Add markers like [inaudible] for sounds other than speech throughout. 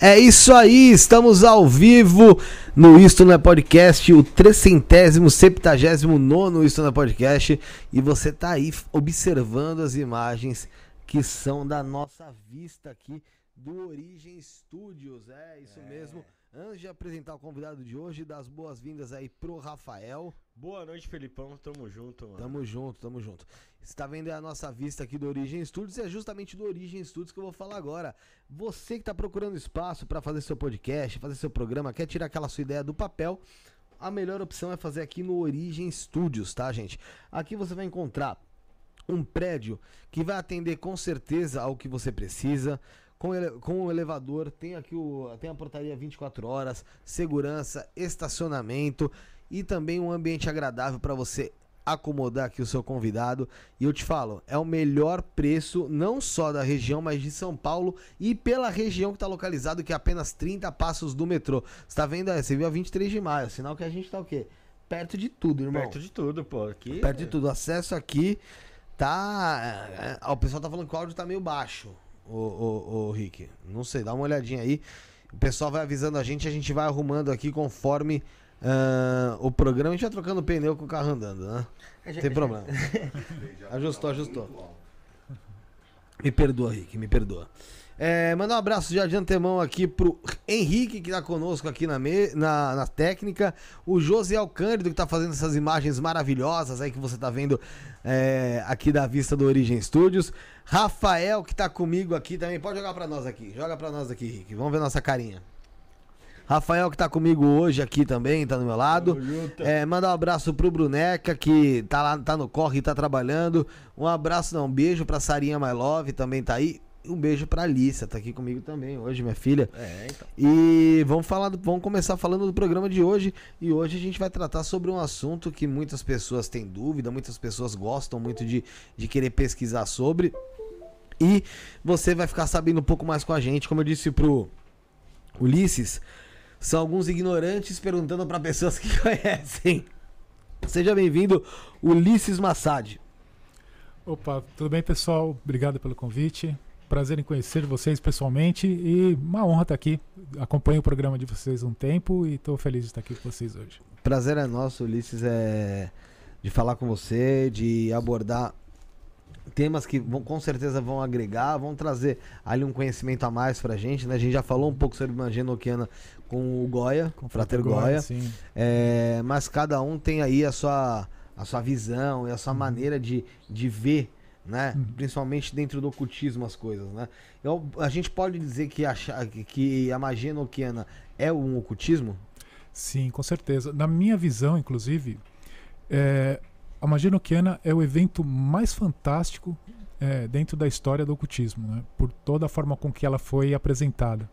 É isso aí, estamos ao vivo no Isto Não é Podcast, o 379 Isto Não é Podcast. E você tá aí observando as imagens que são da nossa vista aqui do Origem Studios. É isso é. mesmo. Antes de apresentar o convidado de hoje, das boas-vindas aí pro Rafael. Boa noite, Felipão. Tamo junto, mano. Tamo junto, tamo junto. Você tá vendo a nossa vista aqui do Origem Studios, é justamente do Origem Studios que eu vou falar agora. Você que tá procurando espaço para fazer seu podcast, fazer seu programa, quer tirar aquela sua ideia do papel, a melhor opção é fazer aqui no Origem Studios, tá, gente? Aqui você vai encontrar um prédio que vai atender com certeza ao que você precisa com, ele, com o elevador, tem aqui o, tem a portaria 24 horas, segurança, estacionamento e também um ambiente agradável para você acomodar aqui o seu convidado. E eu te falo, é o melhor preço, não só da região, mas de São Paulo e pela região que está localizado, que é apenas 30 passos do metrô. Você tá vendo aí? Você viu a 23 de maio, sinal que a gente tá o quê? Perto de tudo, irmão. Perto de tudo, pô. Aqui Perto de tudo. Acesso aqui tá. É, é, o pessoal tá falando que o áudio tá meio baixo ô, ô, ô, Rick. Não sei, dá uma olhadinha aí. O pessoal vai avisando a gente, a gente vai arrumando aqui conforme uh, o programa. A gente vai trocando pneu com o carro andando, né? Não tem [laughs] problema. [laughs] ajustou, ajustou. Me perdoa, Rick, me perdoa. É, mandar um abraço já de antemão aqui pro Henrique, que tá conosco aqui na, me, na, na técnica. O José Cândido, que tá fazendo essas imagens maravilhosas aí que você tá vendo é, aqui da vista do Origem Studios. Rafael, que tá comigo aqui também. Pode jogar para nós aqui. Joga para nós aqui, Rick. Vamos ver nossa carinha. Rafael que tá comigo hoje aqui também, tá do meu lado. É, mandar um abraço pro Bruneca, que tá lá, tá no corre e tá trabalhando. Um abraço, não, um beijo pra Sarinha My Love, também tá aí um beijo pra Alicia, tá aqui comigo também hoje, minha filha. É, então. E vamos falar, do, vamos começar falando do programa de hoje. E hoje a gente vai tratar sobre um assunto que muitas pessoas têm dúvida, muitas pessoas gostam muito de, de querer pesquisar sobre. E você vai ficar sabendo um pouco mais com a gente, como eu disse pro Ulisses, são alguns ignorantes perguntando para pessoas que [laughs] conhecem. Seja bem-vindo, Ulisses Massad. Opa, tudo bem, pessoal? Obrigado pelo convite. Prazer em conhecer vocês pessoalmente e uma honra estar aqui. Acompanho o programa de vocês um tempo e estou feliz de estar aqui com vocês hoje. Prazer é nosso, Ulisses, é de falar com você, de abordar temas que vão, com certeza vão agregar, vão trazer ali um conhecimento a mais pra gente, né? A gente já falou um pouco sobre magia noquiana com o Goya, com o Frater Goya, Goya é, mas cada um tem aí a sua, a sua visão e a sua uhum. maneira de, de ver né? Uhum. Principalmente dentro do ocultismo as coisas, né? Eu, a gente pode dizer que a, que a magia noquiana é um ocultismo? Sim, com certeza. Na minha visão, inclusive, é, a magia noquiana é o evento mais fantástico é, dentro da história do ocultismo, né? por toda a forma com que ela foi apresentada.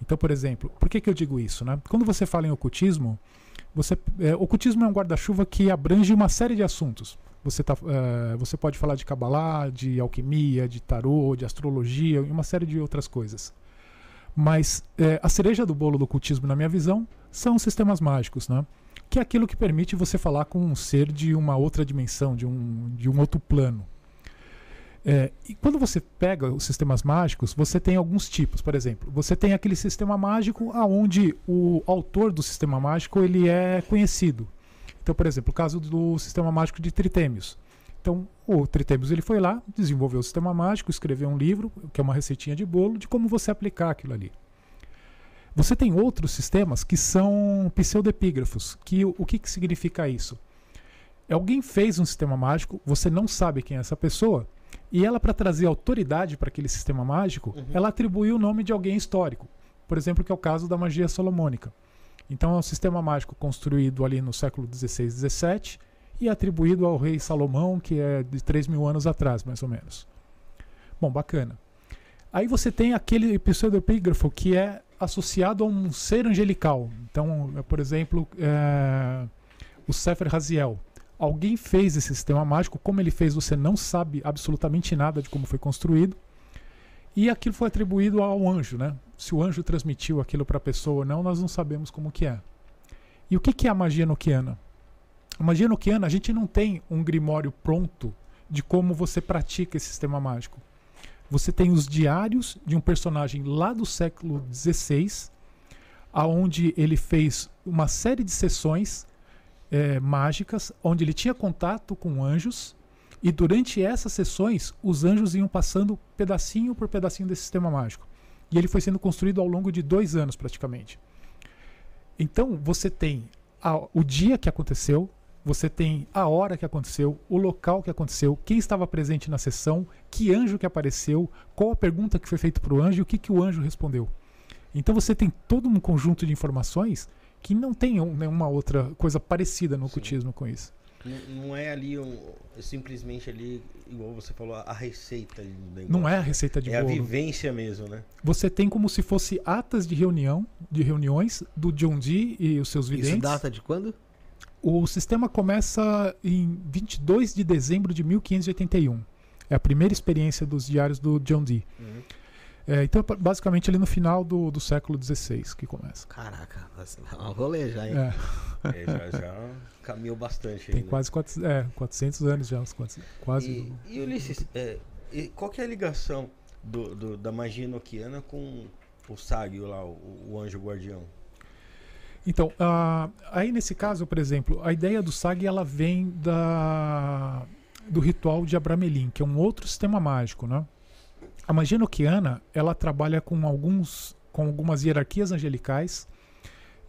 Então, por exemplo, por que, que eu digo isso? Né? Quando você fala em ocultismo, você, é, ocultismo é um guarda-chuva que abrange uma série de assuntos. Você, tá, uh, você pode falar de Kabbalah, de alquimia, de tarô, de astrologia e uma série de outras coisas. Mas uh, a cereja do bolo do ocultismo, na minha visão, são sistemas mágicos, né? que é aquilo que permite você falar com um ser de uma outra dimensão, de um, de um outro plano. É, e quando você pega os sistemas mágicos, você tem alguns tipos. Por exemplo, você tem aquele sistema mágico aonde o autor do sistema mágico ele é conhecido. Então, por exemplo, o caso do sistema mágico de Tritêmios. Então, o Tritêmios ele foi lá, desenvolveu o sistema mágico, escreveu um livro, que é uma receitinha de bolo, de como você aplicar aquilo ali. Você tem outros sistemas que são pseudepígrafos. Que, o que, que significa isso? Alguém fez um sistema mágico, você não sabe quem é essa pessoa, e ela, para trazer autoridade para aquele sistema mágico, uhum. ela atribuiu o nome de alguém histórico. Por exemplo, que é o caso da magia solomônica. Então é um sistema mágico construído ali no século XVI e XVII e atribuído ao rei Salomão, que é de 3 mil anos atrás, mais ou menos. Bom, bacana. Aí você tem aquele pseudopígrafo que é associado a um ser angelical. Então, é, por exemplo, é, o Sefer Raziel. Alguém fez esse sistema mágico, como ele fez, você não sabe absolutamente nada de como foi construído. E aquilo foi atribuído ao anjo, né? Se o anjo transmitiu aquilo para a pessoa ou não, nós não sabemos como que é. E o que, que é a magia noquiana? A magia noquiana, a gente não tem um grimório pronto de como você pratica esse sistema mágico. você tem os diários de um personagem lá do século XVI, aonde ele fez uma série de sessões é, mágicas, onde ele tinha contato com anjos, e durante essas sessões os anjos iam passando pedacinho por pedacinho desse sistema mágico. E ele foi sendo construído ao longo de dois anos praticamente. Então você tem a, o dia que aconteceu, você tem a hora que aconteceu, o local que aconteceu, quem estava presente na sessão, que anjo que apareceu, qual a pergunta que foi feita para o anjo e o que, que o anjo respondeu. Então você tem todo um conjunto de informações que não tem nenhuma outra coisa parecida no ocultismo com isso. Não, não é ali um, simplesmente ali, igual você falou, a receita do negócio. Não é a receita de É bolo. a vivência mesmo, né? Você tem como se fosse atas de reunião, de reuniões do John Dee e os seus videntes. Isso data de quando? O sistema começa em 22 de dezembro de 1581. É a primeira experiência dos diários do John Dee. Uhum. É, então, basicamente ali no final do, do século XVI que começa. Caraca, vai ser um rolê já, hein? É, É, já, já caminhou bastante tem né? quase 400, é, 400 anos já, uns 400, quase. E, e Ulisses, é, e qual que é a ligação do, do- da magia enoquiana com o Ságio lá, o, o anjo guardião? Então, ah, aí nesse caso, por exemplo, a ideia do SAG ela vem da, do ritual de Abramelin, que é um outro sistema mágico, né? A magia enoquiana, ela trabalha com alguns com algumas hierarquias angelicais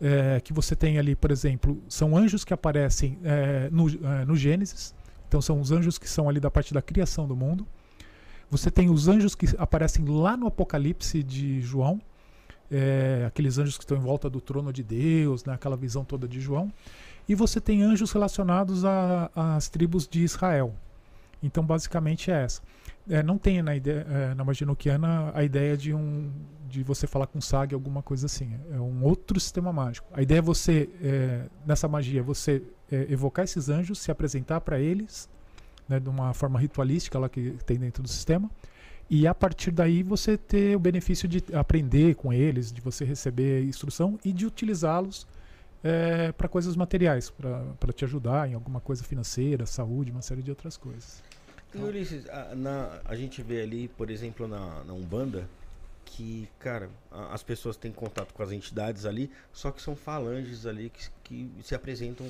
eh, que você tem ali, por exemplo, são anjos que aparecem eh, no, eh, no Gênesis, então são os anjos que são ali da parte da criação do mundo. Você tem os anjos que aparecem lá no Apocalipse de João, é, aqueles anjos que estão em volta do trono de Deus, né, aquela visão toda de João. E você tem anjos relacionados às tribos de Israel. Então, basicamente é essa. É, não tem na, ideia, é, na magia enoquiana a ideia de um de você falar com sag alguma coisa assim. É um outro sistema mágico. A ideia é você é, nessa magia você é, evocar esses anjos, se apresentar para eles, né, de uma forma ritualística lá que tem dentro do sistema. E a partir daí você ter o benefício de aprender com eles, de você receber instrução e de utilizá-los para coisas materiais, para te ajudar em alguma coisa financeira, saúde, uma série de outras coisas. E Ulisses, a, na- a gente vê ali, por exemplo, na, na Umbanda, que, cara, a- as pessoas têm contato com as entidades ali, só que são falanges ali que, que se apresentam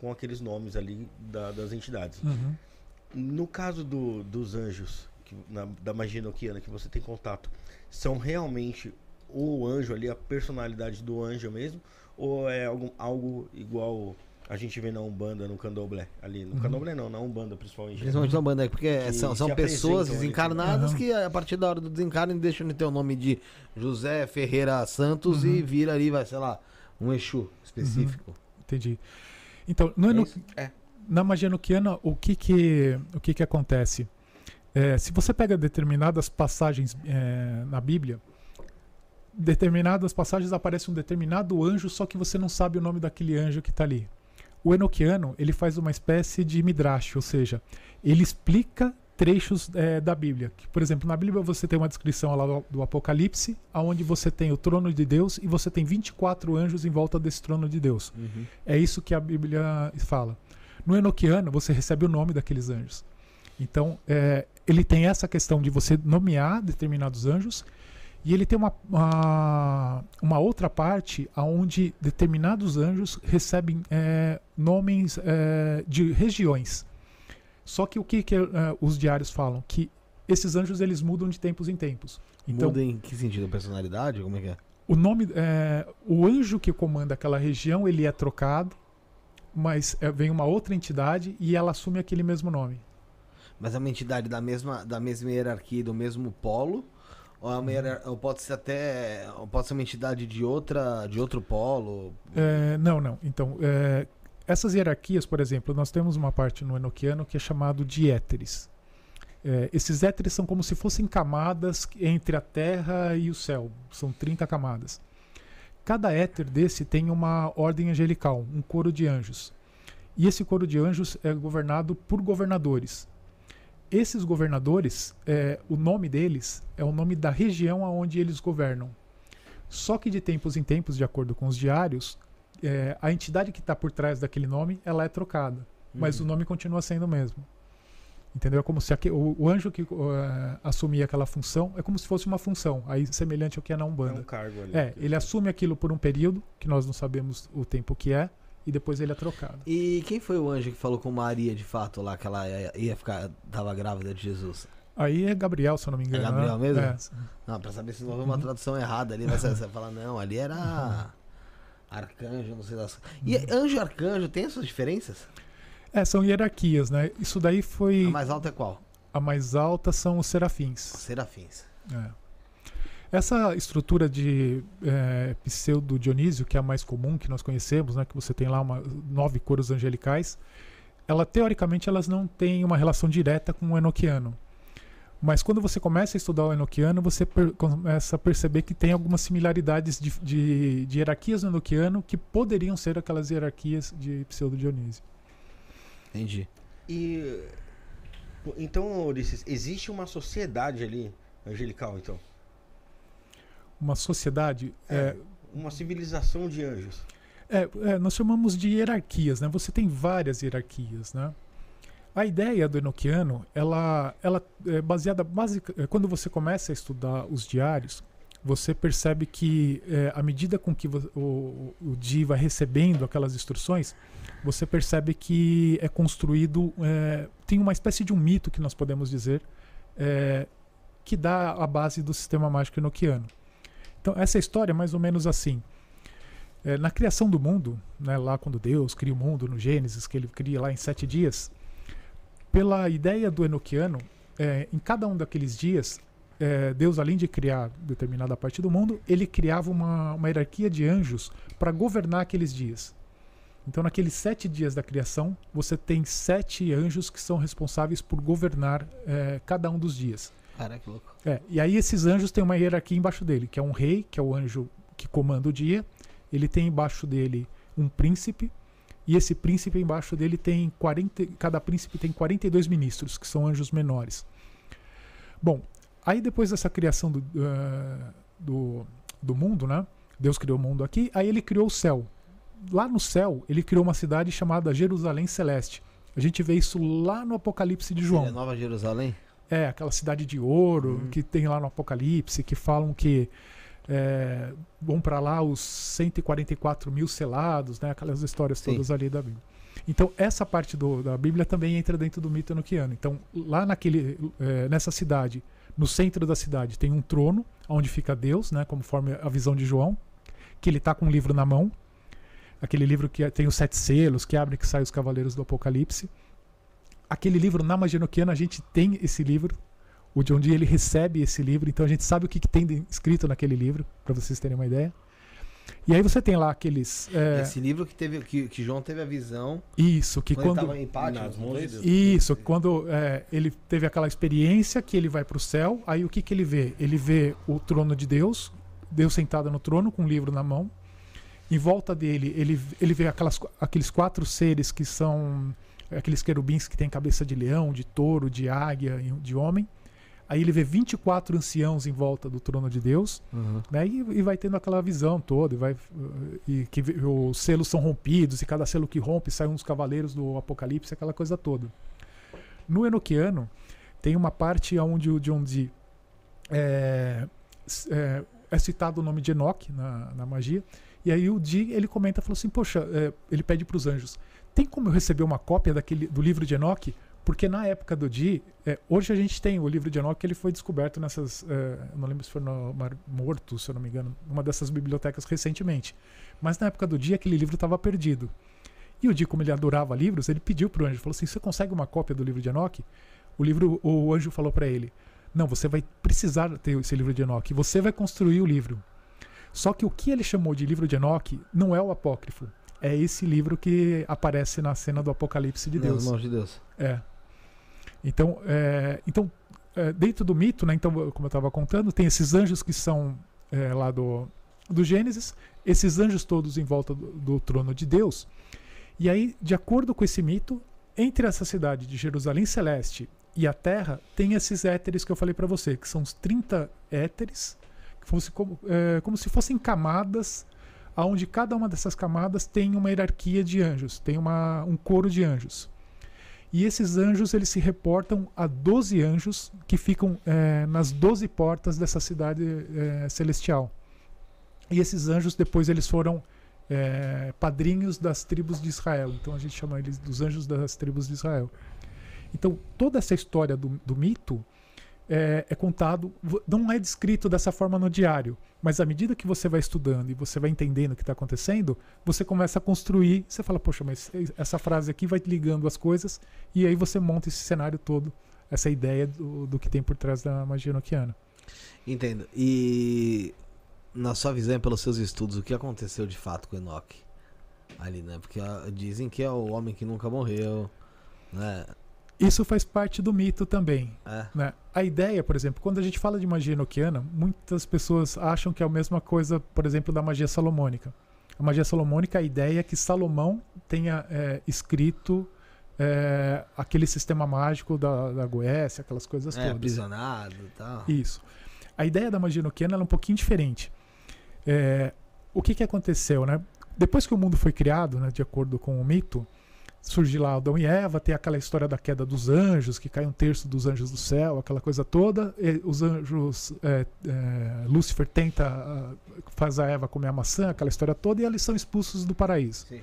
com aqueles nomes ali da- das entidades. Uhum. No caso do- dos anjos, que, na- da magia enoquiana que você tem contato, são realmente o anjo ali, a personalidade do anjo mesmo? Ou é algum, algo igual a gente vê na Umbanda, no Candomblé? Ali, no Uhum. Candomblé não, na Umbanda principalmente. Principalmente na banda, porque Que são, são pessoas desencarnadas tipo, que a partir da hora do desencarne deixam de ter o nome de José Ferreira Santos e Uhum. vira ali, vai, sei lá, um Exu específico. Entendi. Então, no É eno- isso? É. na magia enoquiana, o que que, o que, que acontece? É, se você pega determinadas passagens é, na Bíblia, determinadas passagens aparece um determinado anjo, só que você não sabe o nome daquele anjo que está ali. O enoquiano, ele faz uma espécie de midrash, ou seja, ele explica trechos é, da Bíblia. Que, por exemplo, na Bíblia você tem uma descrição lá do, do Apocalipse, onde você tem o trono de Deus e você tem 24 anjos em volta desse trono de Deus. É isso que a Bíblia fala. No Enoquiano, você recebe o nome daqueles anjos. Então, é, ele tem essa questão de você nomear determinados anjos, e ele tem uma, uma, uma outra parte onde determinados anjos recebem é, nomes é, de regiões. Só que o que, que é, os diários falam? Que esses anjos eles mudam de tempos em tempos. Então, Muda em que sentido? Personalidade? Como é que é? o nome, é, o anjo que comanda aquela região, ele é trocado, mas é, vem uma outra entidade e ela assume aquele mesmo nome. Mas é uma entidade da mesma, da mesma hierarquia, do mesmo polo? Ou, é ou pode ser até. Pode ser uma entidade de outra. de outro polo? É, não, não. Então, é, essas hierarquias, por exemplo, nós temos uma parte no Enoquiano que é chamado de éteres. É, esses éteres são como se fossem camadas entre a terra e o céu. São 30 camadas. Cada éter desse tem uma ordem angelical, um coro de anjos. E esse coro de anjos é governado por governadores. Esses governadores, é, o nome deles é o nome da região aonde eles governam. Só que de tempos em tempos, de acordo com os diários, é, a entidade que está por trás daquele nome ela é trocada, mas o nome continua sendo o mesmo. Entendeu? É como se aque- o, o anjo que eh, assumia aquela função é como se fosse uma função, aí semelhante ao que é na É Umbanda. um cargo ali. É, ele assume aquilo por um período, que nós não sabemos o tempo que é, e depois ele é trocado. E quem foi o anjo que falou com Maria de fato lá, que ela ia ficar, tava grávida de Jesus? Aí é Gabriel, se eu não me engano. Gabriel né? mesmo? É. Não, pra saber se não houve uma tradução errada ali, você vai falar, não, ali era arcanjo, não sei das. E anjo e arcanjo tem essas diferenças? É, são hierarquias, né? Isso daí foi. A mais alta é qual? A mais alta são os serafins. Serafins. É. Essa estrutura de é, pseudo Dionísio, que é a mais comum que nós conhecemos, né, que você tem lá uma, nove coros angelicais, ela teoricamente elas não têm uma relação direta com o enoquiano. Mas quando você começa a estudar o enoquiano, você per- começa a perceber que tem algumas similaridades de, de, de hierarquias no enoquiano que poderiam ser aquelas hierarquias de pseudo Dionísio. Entendi. E. Então, Ulisses, existe uma sociedade ali, angelical, então? Uma sociedade. é, Uma civilização de anjos. É, é, nós chamamos de hierarquias, né? Você tem várias hierarquias, né? A ideia do Enochiano, ela, ela é baseada basic, é, quando você começa a estudar os diários, você percebe que é, à medida com que o, o Di vai recebendo aquelas instruções, você percebe que é construído, é, tem uma espécie de um mito que nós podemos dizer, é, que dá a base do sistema mágico enoquiano. Então essa história é mais ou menos assim. É, na criação do mundo, né, lá quando Deus cria o mundo no Gênesis, que ele cria lá em sete dias, pela ideia do Enoquiano, é, em cada um daqueles dias, é, Deus, além de criar determinada parte do mundo, ele criava uma, uma hierarquia de anjos para governar aqueles dias. Então, naqueles sete dias da criação, você tem sete anjos que são responsáveis por governar é, cada um dos dias. Caraca, que louco. É, e aí esses anjos têm uma hierarquia embaixo dele, que é um rei, que é o anjo que comanda o dia. Ele tem embaixo dele um príncipe, e esse príncipe embaixo dele tem 40, cada príncipe tem 42 ministros, que são anjos menores. Bom, aí depois dessa criação do, ah, do, do mundo, né? Deus criou o mundo aqui, aí ele criou o céu. Lá no céu, ele criou uma cidade chamada Jerusalém Celeste. A gente vê isso lá no Apocalipse de João. Seria Nova Jerusalém? É, aquela cidade de ouro Uhum. que tem lá no Apocalipse, que falam que é, vão para lá os 144 mil selados, né? Aquelas histórias Sim. todas ali da Bíblia. Então, essa parte do- da Bíblia também entra dentro do mito enoquiano. Então, lá naquele, é, nessa cidade, no centro da cidade, tem um trono, onde fica Deus, né? Conforme a visão de João, que ele está com um livro na mão. Aquele livro que tem os sete selos, que abre e que sai os cavaleiros do Apocalipse aquele livro na magia enoquiana, a gente tem esse livro. O John Dee ele recebe esse livro, então a gente sabe o que, que tem de- escrito naquele livro, para vocês terem uma ideia. E aí você tem lá aqueles. é, Esse livro que, teve, que, que João teve a visão isso, que quando, quando. ele tava em Pátio. Nas mãos de Deus. Isso, quando é, ele teve aquela experiência que ele vai para o céu, aí o que, que ele vê? Ele vê o trono de Deus, Deus sentado no trono com um livro na mão. Em volta dele, ele, ele vê aquelas, aqueles quatro seres que são aqueles querubins que têm cabeça de leão, de touro, de águia de homem. Aí ele vê 24 anciãos em volta do trono de Deus, né? E, e vai tendo aquela visão toda, e vai e que os selos são rompidos e cada selo que rompe sai uns cavaleiros do Apocalipse, aquela coisa toda. No Enoquiano tem uma parte onde o John Dee é, é, é citado o nome de Enoch na, na magia, e aí o Dee ele comenta, falou assim, poxa, é, ele pede para os anjos, tem como eu receber uma cópia daquele do livro de Enoch? Porque na época do Di, é, hoje a gente tem o livro de Enoch, ele foi descoberto nessas, é, não lembro se foi no Mar Morto, se eu não me engano, numa dessas bibliotecas recentemente. Mas na época do Di, aquele livro estava perdido. E o Di, como ele adorava livros, ele pediu pro anjo, falou assim, você consegue uma cópia do livro de Enoch? O livro, o anjo falou para ele, não, você vai precisar ter esse livro de Enoch, você vai construir o livro. Só que o que ele chamou de livro de Enoch não é o apócrifo, é esse livro que aparece na cena do Apocalipse de Deus. Nas mãos de Deus. É. Então, é, então é, dentro do mito, né, então, como eu estava contando, tem esses anjos que são é, lá do, do Gênesis, esses anjos todos em volta do, do trono de Deus. E aí, de acordo com esse mito, entre essa cidade de Jerusalém Celeste e a Terra, tem esses éteres que eu falei para você, que são os 30 éteres, que fosse como, é, como se fossem camadas, onde cada uma dessas camadas tem uma hierarquia de anjos, tem uma, um coro de anjos. E esses anjos eles se reportam a 12 anjos que ficam é, nas 12 portas dessa cidade é, celestial. E esses anjos depois eles foram é, padrinhos das tribos de Israel. Então a gente chama eles dos anjos das tribos de Israel. Então toda essa história do, do mito é, é, contado, não é descrito dessa forma no diário, mas à medida que você vai estudando e você vai entendendo o que está acontecendo, você começa a construir. Você fala, poxa, mas essa frase aqui vai ligando as coisas, e aí você monta esse cenário todo, essa ideia do, do que tem por trás da magia noquiana. Entendo. E na sua visão, pelos seus estudos, o que aconteceu de fato com Enoch? Ali, né? Porque dizem que é o homem que nunca morreu, né? Isso faz parte do mito também. É. Né? A ideia, por exemplo, quando a gente fala de magia enoquiana, muitas pessoas acham que é a mesma coisa, por exemplo, da magia salomônica. A magia salomônica, a ideia é que Salomão tenha é, escrito é, aquele sistema mágico da, da Goécia, aquelas coisas é, todas. aprisionado e tal. Isso. A ideia da magia enoquiana é um pouquinho diferente. É, o que, que aconteceu, né? Depois que o mundo foi criado, né, de acordo com o mito, surge lá Adão e Eva, tem aquela história da queda dos anjos, que cai um terço dos anjos do céu, aquela coisa toda. os anjos, é, é, Lúcifer tenta, uh, faz a Eva comer a maçã, aquela história toda, e eles são expulsos do paraíso. Sim.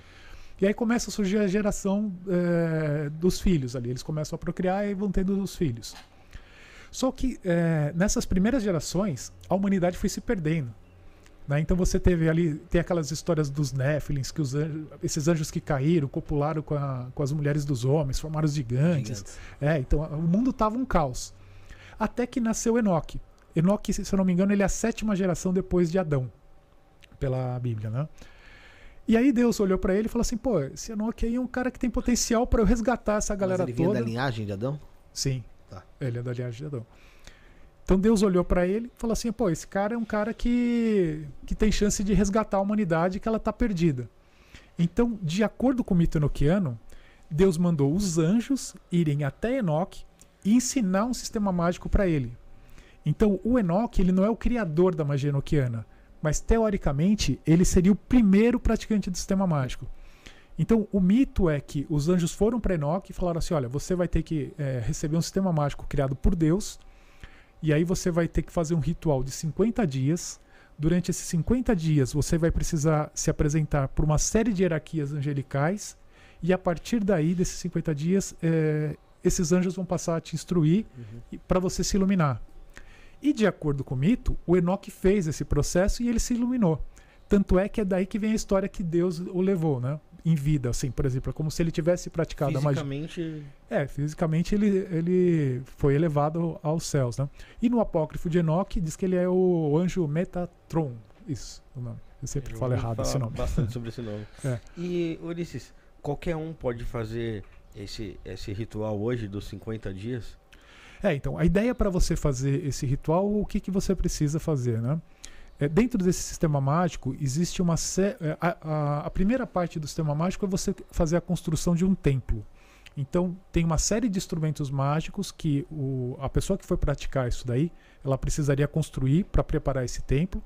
E aí começa a surgir a geração é, dos filhos ali. Eles começam a procriar e vão tendo os filhos. Só que é, nessas primeiras gerações, a humanidade foi se perdendo. Né? Então você teve ali, tem aquelas histórias dos Néfilins, que os anjos, esses anjos que caíram, copularam com, a, com as mulheres dos homens, formaram os gigantes. gigantes. É, então o mundo estava um caos. Até que nasceu Enoque. Enoque, se eu não me engano, ele é a sétima geração depois de Adão, pela Bíblia, né? E aí Deus olhou para ele e falou assim: pô, esse Enoque aí é um cara que tem potencial para eu resgatar essa galera Mas ele toda. Ele da linhagem de Adão? Sim. Tá. Ele é da linhagem de Adão. Então Deus olhou para ele e falou assim: pô, esse cara é um cara que, que tem chance de resgatar a humanidade que ela está perdida. Então, de acordo com o mito enoquiano, Deus mandou os anjos irem até Enoque e ensinar um sistema mágico para ele. Então, o Enoque ele não é o criador da magia enoquiana, mas teoricamente ele seria o primeiro praticante do sistema mágico. Então, o mito é que os anjos foram para Enoque e falaram assim: olha, você vai ter que é, receber um sistema mágico criado por Deus e aí você vai ter que fazer um ritual de 50 dias. Durante esses 50 dias, você vai precisar se apresentar por uma série de hierarquias angelicais. E a partir daí, desses 50 dias, é, esses anjos vão passar a te instruir uhum. para você se iluminar. E de acordo com o mito, o Enoque fez esse processo e ele se iluminou. Tanto é que é daí que vem a história que Deus o levou, né? Em vida, assim, por exemplo, é como se ele tivesse praticado fisicamente... a magia. É, fisicamente ele, ele foi elevado aos céus, né? E no apócrifo de Enoque diz que ele é o anjo Metatron, isso, o nome. Eu sempre Eu falo errado esse nome. bastante [laughs] sobre esse nome. é. E, Ulisses, qualquer um pode fazer esse, esse ritual hoje dos 50 dias? É, então, a ideia para você fazer esse ritual, o que, que você precisa fazer, né? É, dentro desse sistema mágico, existe uma. É, a, a, a, primeira parte do sistema mágico é você fazer a construção de um templo. Então, tem uma série de instrumentos mágicos que o, a pessoa que for praticar isso daí, ela precisaria construir para preparar esse templo.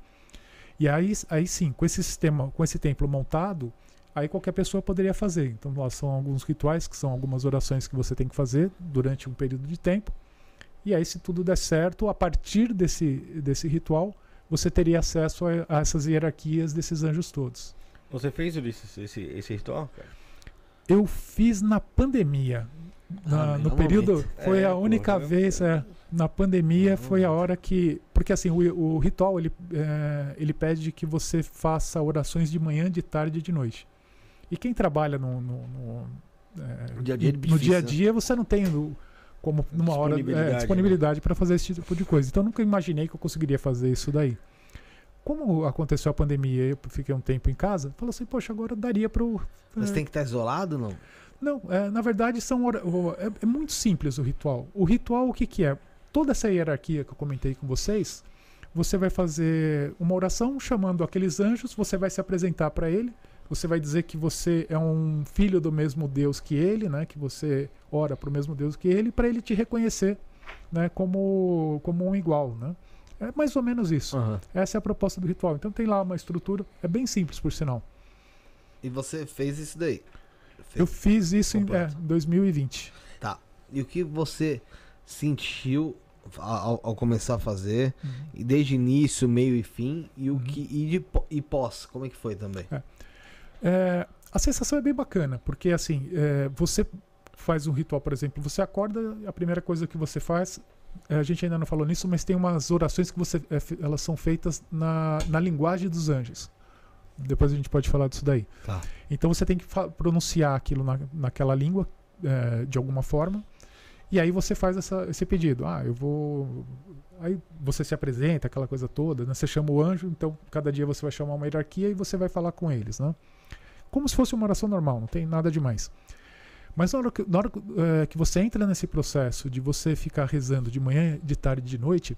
E aí, aí sim, com esse sistema, com esse templo montado, aí qualquer pessoa poderia fazer. Então, lá são alguns rituais, que são algumas orações que você tem que fazer durante um período de tempo. E aí, se tudo der certo, a partir desse, desse ritual, você teria acesso a, a essas hierarquias desses anjos todos. Você fez Ulisses, esse, esse ritual, cara? Eu fiz na pandemia. Na, ah, no período. Momento. Foi é, a única pô, vez. É, na pandemia ah, foi a hora que. Porque assim, o, o ritual ele, é, ele pede que você faça orações de manhã, de tarde e de noite. E quem trabalha no, no, no, é, no dia a dia, no dia, -a -dia você não tem como numa hora é, disponibilidade né? para fazer esse tipo de coisa. Então nunca imaginei que eu conseguiria fazer isso daí. Como aconteceu a pandemia eu fiquei um tempo em casa, falou assim, poxa, agora daria para eu. Mas é... tem que estar isolado, não? Não, é, na verdade são é, é, muito simples o ritual. O ritual o que, que é? Toda essa hierarquia que eu comentei com vocês, você vai fazer uma oração chamando aqueles anjos, você vai se apresentar para ele, você vai dizer que você é um filho do mesmo Deus que ele, né? Que você ora para o mesmo Deus que ele, para ele te reconhecer, né? Como como um igual, né? É mais ou menos isso. Uhum. Essa é a proposta do ritual. Então tem lá uma estrutura, é bem simples por sinal. E você fez isso daí? Fez Eu fiz isso completo. em é, 2020. E o que você sentiu ao, ao começar a fazer, e desde início, meio e fim, e o Uhum. que e, de, e pós, como é que foi também? É, a sensação é bem bacana, porque assim, é, você faz um ritual, por exemplo, você acorda, a primeira coisa que você faz, é, a gente ainda não falou nisso, mas tem umas orações que você, é, elas são feitas na, na linguagem dos anjos. Depois a gente pode falar disso daí. Tá. Então você tem que pronunciar aquilo na, naquela língua, é, de alguma forma, e aí você faz essa- esse pedido. Ah, eu vou. Aí você se apresenta, aquela coisa toda, né? Você chama o anjo, então cada dia você vai chamar uma hierarquia e você vai falar com eles, né? Como se fosse uma oração normal, não tem nada demais. Mas na hora, que, na hora eh, que você entra nesse processo de você ficar rezando de manhã, de tarde de noite,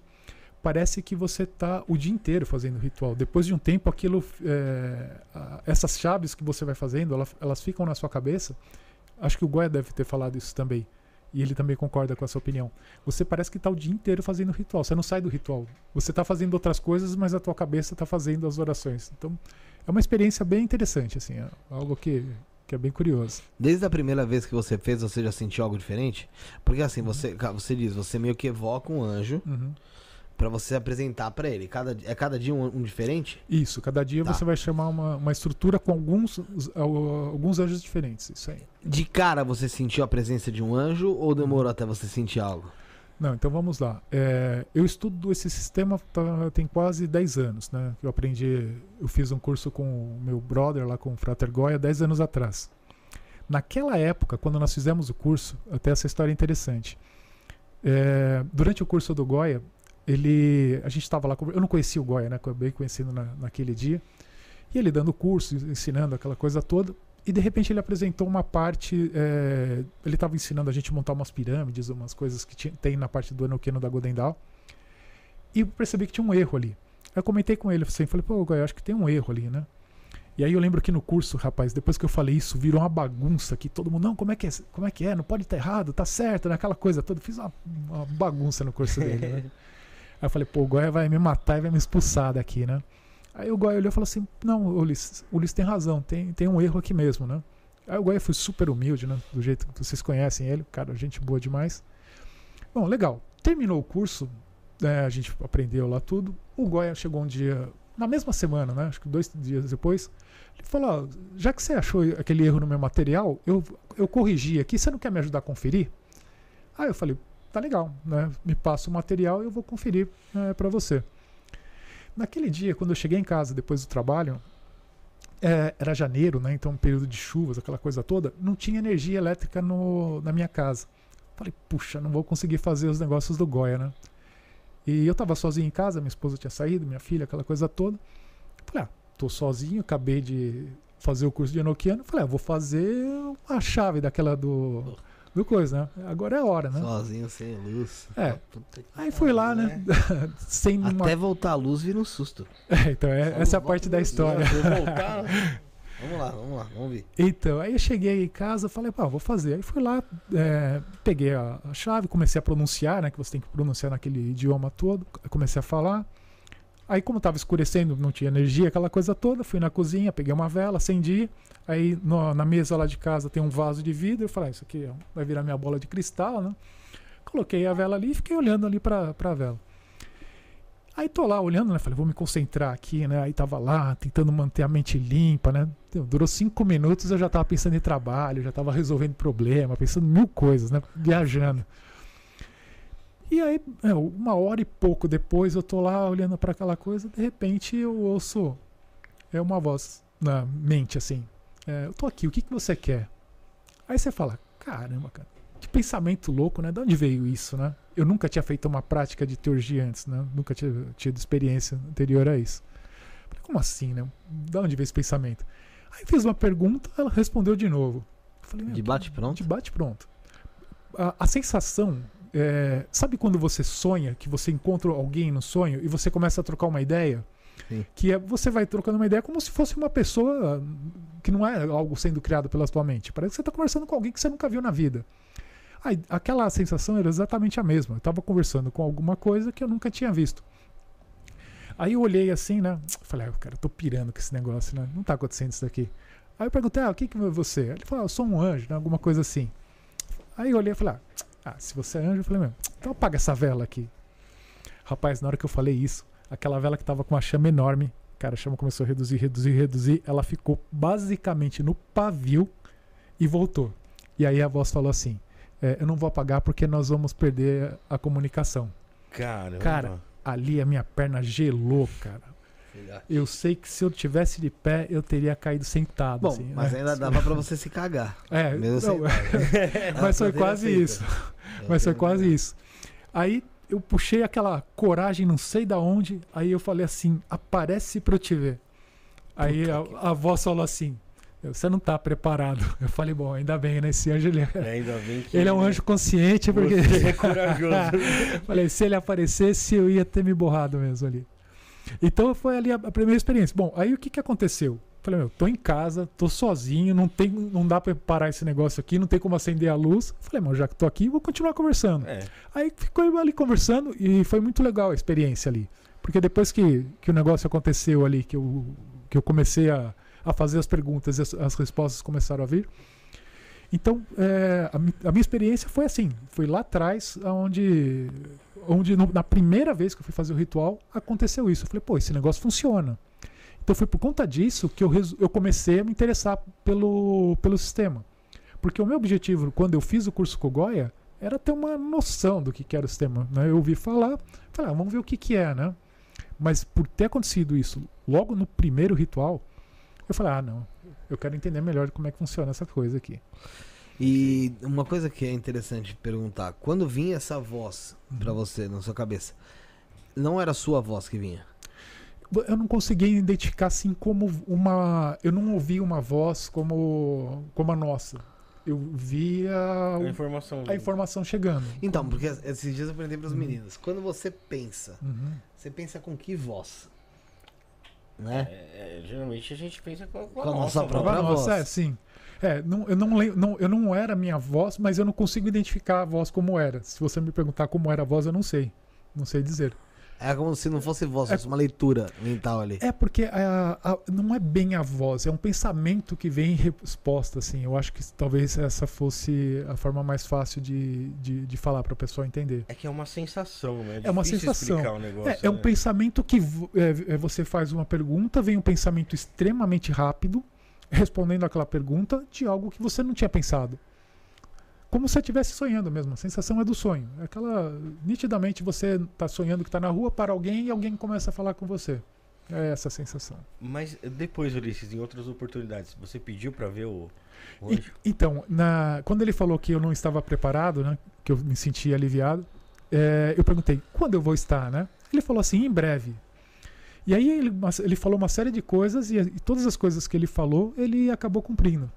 parece que você está o dia inteiro fazendo o ritual. Depois de um tempo, aquilo, a- essas chaves que você vai fazendo, ela- elas ficam na sua cabeça. Acho que o Goya deve ter falado isso também. E ele também concorda com essa opinião. Você parece que está o dia inteiro fazendo o ritual. Você não sai do ritual. Você está fazendo outras coisas, mas a tua cabeça está fazendo as orações. Então, é uma experiência bem interessante, assim, é algo que, que é bem curioso. Desde a primeira vez que você fez, você já sentiu algo diferente? Porque assim, você, ca- você diz, você meio que evoca um anjo Uhum. Pra você apresentar pra ele. Cada, é cada dia um, um diferente? Isso, cada dia Tá. você vai chamar uma, uma estrutura com alguns, alguns anjos diferentes. Isso aí. De cara você sentiu a presença de um anjo ou demorou até você sentir algo? Não, então vamos lá. É, eu estudo esse sistema tá- tem quase 10 anos, né? Eu aprendi, eu fiz um curso com o meu brother lá com o Frater Goya 10 anos atrás. Naquela época, quando nós fizemos o curso, até essa história é interessante. É, durante o curso do Goya, ele, a gente estava lá, eu não conhecia o Goya, né? Acabei conhecendo na, naquele dia. E ele dando curso, ensinando aquela coisa toda. E de repente ele apresentou uma parte. é, ele estava ensinando a gente montar umas pirâmides, umas coisas que tinha- tem na parte do Enoqueno da Golden Dawn. E percebi que tinha um erro ali. Eu comentei com ele assim, falei, pô, Goiás, acho que tem um erro ali, né? E aí eu lembro que no curso, rapaz, depois que eu falei isso, virou uma bagunça aqui, todo mundo, não, como é que é? Como é que é? Não pode estar errado, tá certo, né? Aquela coisa toda. Fiz uma, uma bagunça no curso dele, né? [laughs] Aí eu falei, pô, o Goya vai me matar e vai me expulsar daqui, né? Aí o Goya olhou e falou assim: Não, Ulisses, Ulisses tem razão, tem, tem um erro aqui mesmo, né? Aí o Goya foi super humilde, né? Do jeito que vocês conhecem ele, cara, gente boa demais. Bom, legal. Terminou o curso, né, a gente aprendeu lá tudo. O Goya chegou um dia, na mesma semana, né? Acho que dois dias depois. Ele falou: Já que você achou aquele erro no meu material, eu, eu corrigi aqui, você não quer me ajudar a conferir? Aí eu falei: Tá legal, né? Me passa o material e eu vou conferir né, para você. Naquele dia, quando eu cheguei em casa depois do trabalho, é, era janeiro, né? Então, um período de chuvas, aquela coisa toda, não tinha energia elétrica no, na minha casa. Falei, puxa, não vou conseguir fazer os negócios do Goya, né? E eu tava sozinho em casa, minha esposa tinha saído, minha filha, aquela coisa toda. Falei, ah, tô sozinho, acabei de fazer o curso de Enoquiano. Falei, ah, vou fazer uma chave daquela do, do coisa, né? Agora é a hora, né? Sozinho, sem luz. É. Que Aí fui lá, né? [laughs] Sem uma... Até voltar a luz vira um susto. [laughs] É, então, é- essa é a parte da história. Voltar. [laughs] Vamos lá, vamos lá, vamos ver. Então, aí eu cheguei em casa, falei, pá, vou fazer. Aí fui lá, é, peguei a, a chave, comecei a pronunciar, né? Que você tem que pronunciar naquele idioma todo. Comecei a falar. Aí, como tava escurecendo, não tinha energia, aquela coisa toda, fui na cozinha, peguei uma vela, acendi. Aí no- na mesa lá de casa tem um vaso de vidro. Eu falei, ah, isso aqui vai virar minha bola de cristal, né? Coloquei a vela ali e fiquei olhando ali pra, pra vela. Aí tô lá olhando, né? Falei, vou me concentrar aqui, né? Aí tava lá, tentando manter a mente limpa, né? Durou cinco minutos, eu já tava pensando em trabalho, já tava resolvendo problema, pensando mil coisas, né? Viajando. E aí, é, uma hora e pouco depois, eu tô lá olhando para aquela coisa, de repente eu ouço é uma voz na mente assim: é, Eu tô aqui, o que, que você quer? Aí você fala: Caramba, cara, que pensamento louco, né? De onde veio isso, né? Eu nunca tinha feito uma prática de teurgia antes, né? Nunca tinha tido experiência anterior a isso. Falei, Como assim, né? De onde veio esse pensamento? Aí fiz uma pergunta, ela respondeu de novo. Falei, "Meu, De bate pronto? de bate pronto. A, a sensação, é, sabe quando você sonha, que você encontra alguém no sonho e você começa a trocar uma ideia? Sim. Que é, você vai trocando uma ideia como se fosse uma pessoa que não é algo sendo criado pela sua mente. Parece que você está conversando com alguém que você nunca viu na vida. Aí, aquela sensação era exatamente a mesma. Eu estava conversando com alguma coisa que eu nunca tinha visto. Aí eu olhei assim, né? Falei, ah, cara, eu tô pirando com esse negócio, né? Não tá acontecendo isso daqui. Aí eu perguntei, ah, o que que é você? Ele falou, ah, eu sou um anjo, né? Alguma coisa assim. Aí eu olhei e falei, ah, Ah, se você é anjo, eu falei, meu, então apaga essa vela aqui. Rapaz, na hora que eu falei isso, aquela vela que tava com uma chama enorme, cara, a chama começou a reduzir, reduzir, reduzir. Ela ficou basicamente no pavio e voltou. E aí a voz falou assim: é, Eu não vou apagar porque nós vamos perder a comunicação. Caramba. Cara, ali a minha perna gelou, cara. Eu sei que se eu tivesse de pé, eu teria caído sentado. Bom, assim, mas né? ainda dava pra você se cagar. [laughs] É, Mesmo não, sentado. [laughs] mas foi quase isso. Mas foi quase isso. Aí eu puxei aquela coragem, não sei da onde. Aí eu falei assim: aparece pra eu te ver. Aí a, a voz falou assim: você não tá preparado. [laughs] Eu falei: bom, ainda bem, né? Esse anjo ele, É, ainda bem que. ele é um anjo consciente, porque. Você é corajoso. falei: se ele aparecesse, eu ia ter me borrado mesmo ali. Então foi ali a, a primeira experiência. Bom, aí o que, que aconteceu? Falei, meu, tô em casa, tô sozinho, não, tem, não dá pra parar esse negócio aqui, não tem como acender a luz. Falei, mas já que tô aqui, vou continuar conversando. É. Aí ficou ali conversando e foi muito legal a experiência ali. Porque depois que, que o negócio aconteceu ali, que eu, que eu comecei a, a fazer as perguntas e as, as respostas começaram a vir. Então, é, a, a minha experiência foi assim: foi lá atrás, onde, onde no- na primeira vez que eu fui fazer o ritual, aconteceu isso. Eu falei, pô, esse negócio funciona. Então foi por conta disso que eu, eu comecei a me interessar pelo, pelo sistema. Porque o meu objetivo, quando eu fiz o curso Kogoya, era ter uma noção do que, que era o sistema. Né? Eu ouvi falar, falei, ah, vamos ver o que, que é, né? Mas por ter acontecido isso logo no primeiro ritual, eu falei, ah, não, eu quero entender melhor como é que funciona essa coisa aqui. E uma coisa que é interessante perguntar: quando vinha essa voz pra você na sua cabeça, não era a sua voz que vinha? Eu não conseguia identificar assim como uma. Eu não ouvia uma voz como, como a nossa. Eu via A informação. a informação chegando. Então, porque esses dias eu aprendi pras Uhum. meninas: quando você pensa, Uhum. você pensa com que voz? Né? É, é, geralmente a gente pensa com, com a, Com a nossa, nossa voz. própria nossa, voz. é, sim. É, não, eu, não, lem- não, eu não era a minha voz, mas eu não consigo identificar a voz como era. Se você me perguntar como era a voz, eu não sei. Não sei dizer. É como se não fosse voz, É- fosse uma leitura mental ali. É porque a- a- não é bem a voz, é um pensamento que vem em resposta, assim. Eu acho que talvez essa fosse a forma mais fácil de, de, de falar para a pessoa entender. É que é uma sensação, né? É uma difícil sensação. explicar o negócio, É, é um né? pensamento que é, é, você faz uma pergunta, vem um pensamento extremamente rápido, respondendo aquela pergunta de algo que você não tinha pensado. Como se você estivesse sonhando mesmo. A sensação é do sonho. É aquela. Nitidamente você está sonhando que está na rua para alguém e alguém começa a falar com você. É essa a sensação. Mas depois, Ulisses, em outras oportunidades, você pediu pra ver o, o E- então, na- quando ele falou que eu não estava preparado, né, que eu me sentia aliviado, é, eu perguntei, quando eu vou estar, né? Ele falou assim, em breve. E aí ele, ele falou uma série de coisas e, e todas as coisas que ele falou, ele acabou cumprindo.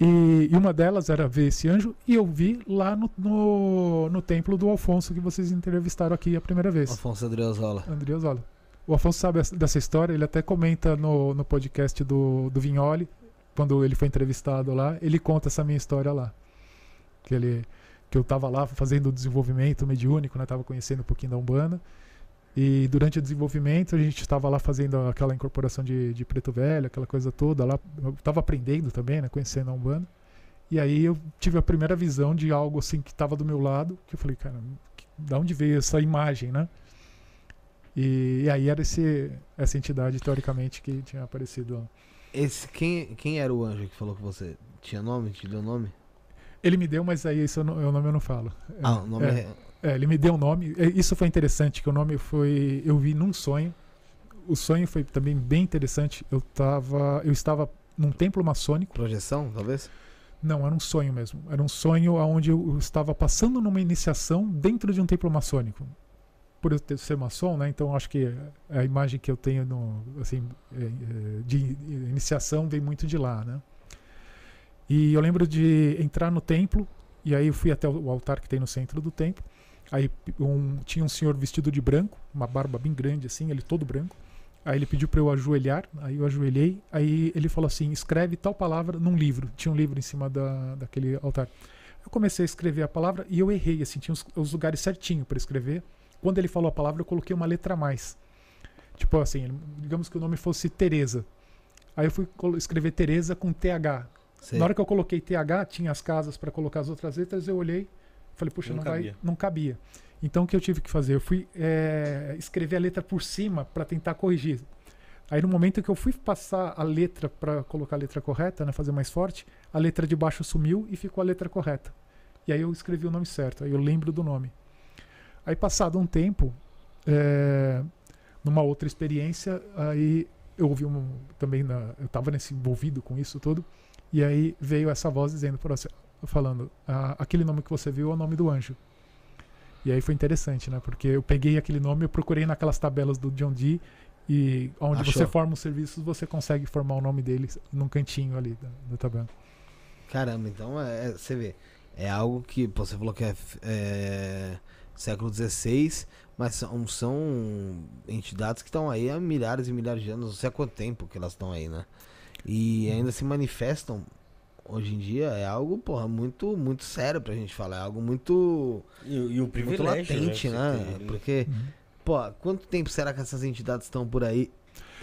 E, e uma delas era ver esse anjo e eu vi lá no, no, no templo do Alfonso que vocês entrevistaram aqui a primeira vez. Afonso Adriozola. André Osvaldo. O Afonso sabe essa- dessa história, ele até comenta no, no podcast do, do Vignoli, quando ele foi entrevistado lá, ele conta essa minha história lá. Que, ele, que eu estava lá fazendo o desenvolvimento mediúnico, né, tava conhecendo um pouquinho da Umbanda. E durante o desenvolvimento a gente estava lá fazendo aquela incorporação de, de preto velho, aquela coisa toda lá. Eu estava aprendendo também, né, conhecendo a Umbanda. E aí eu tive a primeira visão de algo assim que estava do meu lado, que eu falei, cara, que- da onde veio essa imagem, né? E, e aí era esse, essa entidade, teoricamente, que tinha aparecido lá. Esse, quem, quem era o anjo que falou com você? Tinha nome? Te deu nome? Ele me deu, mas aí esse eu não- o nome eu não falo. Ah, o nome é, é. É, ele me deu o nome. É, Isso foi interessante, que o nome foi. Eu vi num sonho. O sonho foi também bem interessante. Eu, tava, eu estava num templo maçônico. Projeção, talvez? Não, era um sonho mesmo. Era um sonho onde eu estava passando numa iniciação dentro de um templo maçônico. Por eu ter, ser maçom, né? Então acho que a imagem que eu tenho no, assim, é, é, de iniciação vem muito de lá, né? E eu lembro de entrar no templo e aí eu fui até o altar que tem no centro do templo. Aí um- tinha um senhor vestido de branco, uma barba bem grande assim, ele todo branco. Aí ele pediu para eu ajoelhar, aí eu ajoelhei, aí ele falou assim: escreve tal palavra num livro. Tinha um livro em cima da, daquele altar. Eu comecei a escrever a palavra e eu errei, assim, tinha os, os lugares certinho para escrever. Quando ele falou a palavra, eu coloquei uma letra a mais. Tipo assim, ele- digamos que o nome fosse Teresa. Aí eu fui escrever Teresa com TH. Sei. Na hora que eu coloquei TH, tinha as casas para colocar as outras letras, eu olhei Falei, puxa, Não não, cabia. vai, não cabia. Então o que eu tive que fazer? Eu fui é, escrever a letra por cima para tentar corrigir. Aí no momento que eu fui passar a letra para colocar a letra correta, né, fazer mais forte, a letra de baixo sumiu e ficou a letra correta. E aí eu escrevi o nome certo, aí eu lembro do nome. Aí passado um tempo, é, numa outra experiência, aí eu ouvi um, também, na, eu estava nesse envolvido com isso tudo, e aí veio essa voz dizendo para você, falando, "Ah, aquele nome que você viu é o nome do anjo. E aí foi interessante, né? Porque eu peguei aquele nome, eu procurei naquelas tabelas do John Dee e onde Achou. você forma os serviços, você consegue formar o nome dele num cantinho ali da, da tabela. Caramba, então é, é- você vê. É algo que pô, você falou que é, é século XVI, mas são, são entidades que estão aí há milhares e milhares de anos, não sei há quanto tempo que elas estão aí, né? E ainda se manifestam hoje em dia, é algo, porra, muito, muito sério pra gente falar. É algo muito, E, o- e o muito privilégio, latente, né? né? tem. Porque, Uhum. pô, quanto tempo será que essas entidades estão por aí?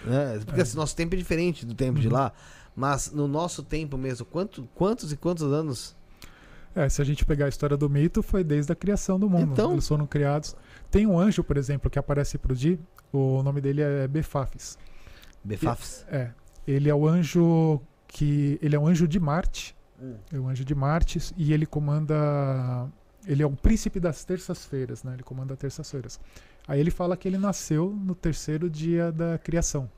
Né? Porque É. assim, nosso tempo é diferente do tempo de Uhum. lá. Mas no nosso tempo mesmo, quanto, quantos e quantos anos É, se a gente pegar a história do mito, foi desde a criação do mundo. Então- Eles foram criados. Tem um anjo, por exemplo, que aparece pro Di, o nome dele é Befafis. Befafs? É. Ele é o anjo que. Ele é um anjo de Marte. Hum. É o anjo de Marte e ele comanda. Ele é o príncipe das terças-feiras, né? Ele comanda terças-feiras. Aí ele fala que ele nasceu no terceiro dia da criação.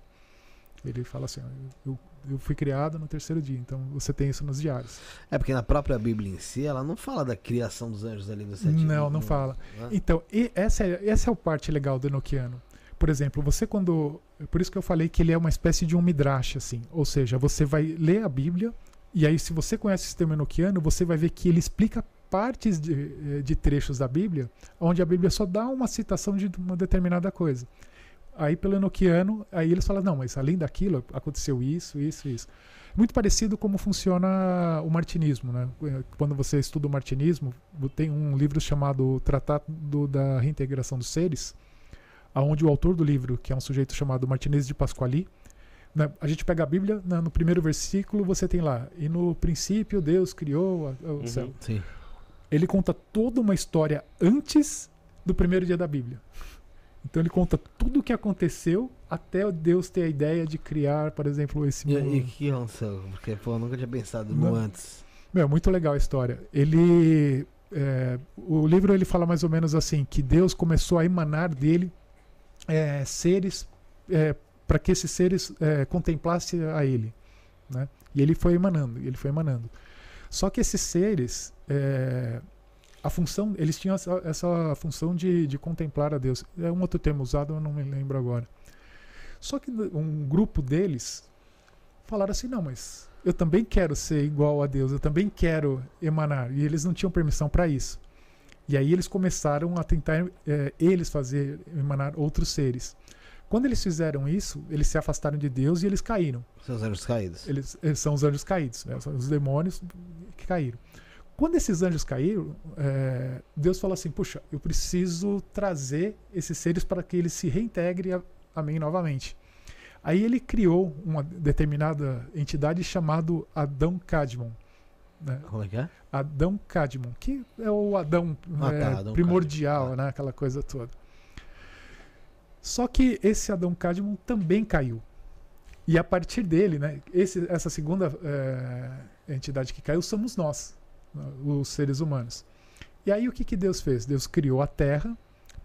Ele fala assim: eu, eu fui criado no terceiro dia. Então você tem isso nos diários. É porque na própria Bíblia em si, ela não fala da criação dos anjos ali no sete Não, não fala. né? Então, essa é, essa é a parte legal do Enochiano. Por exemplo, você quando. Por isso que eu falei que ele é uma espécie de um midrash, assim. Ou seja, você vai ler a Bíblia, e aí, se você conhece o sistema Enochiano, você vai ver que ele explica partes de, eh, de trechos da Bíblia, onde a Bíblia só dá uma citação de uma determinada coisa. Aí, pelo Enochiano, aí eles falam: não, mas além daquilo, aconteceu isso, isso, isso. Muito parecido como funciona o martinismo, né? Quando você estuda o martinismo, tem um livro chamado Tratado da Reintegração dos Seres, aonde o autor do livro, que é um sujeito chamado Martinez de Pasquali, né, a gente pega a Bíblia, né, no primeiro versículo você tem lá, e no princípio Deus criou a- o Uhum. céu. Sim. Ele conta toda uma história antes do primeiro dia da Bíblia. Então ele conta tudo o que aconteceu até Deus ter a ideia de criar, por exemplo, esse E, mundo. e o que aconteceu? Porque, pô, eu nunca tinha pensado no antes. Meu, muito legal a história. Ele, é, o livro ele fala mais ou menos assim que Deus começou a emanar dele é, seres para que esses seres é, contemplassem a ele, né? E ele foi emanando, ele foi emanando. Só que esses seres, é, a função, eles tinham essa, essa função de, de contemplar a Deus. É um outro termo usado, eu não me lembro agora. Só que um grupo deles falaram assim, não, mas eu também quero ser igual a Deus, eu também quero emanar. E eles não tinham permissão para isso. E aí eles começaram a tentar eh, eles fazer emanar outros seres. Quando eles fizeram isso, eles se afastaram de Deus e eles caíram. Seus anjos caídos. Eles, eles são os anjos caídos, né? são os demônios que caíram. Quando esses anjos caíram, eh, Deus falou assim: Puxa, eu preciso trazer esses seres para que eles se reintegrem a, a mim novamente. Aí ele criou uma determinada entidade chamado Adão Cadmon. Né? Como é que é? Adão Cadmon, que é o Adão, Ah, tá, eh, Adão primordial, Cadmon, tá. né? aquela coisa toda. Só que esse Adão Cadmon também caiu. E a partir dele, né, esse, essa segunda eh, entidade que caiu somos nós, né, os seres humanos. E aí o que, que Deus fez? Deus criou a terra,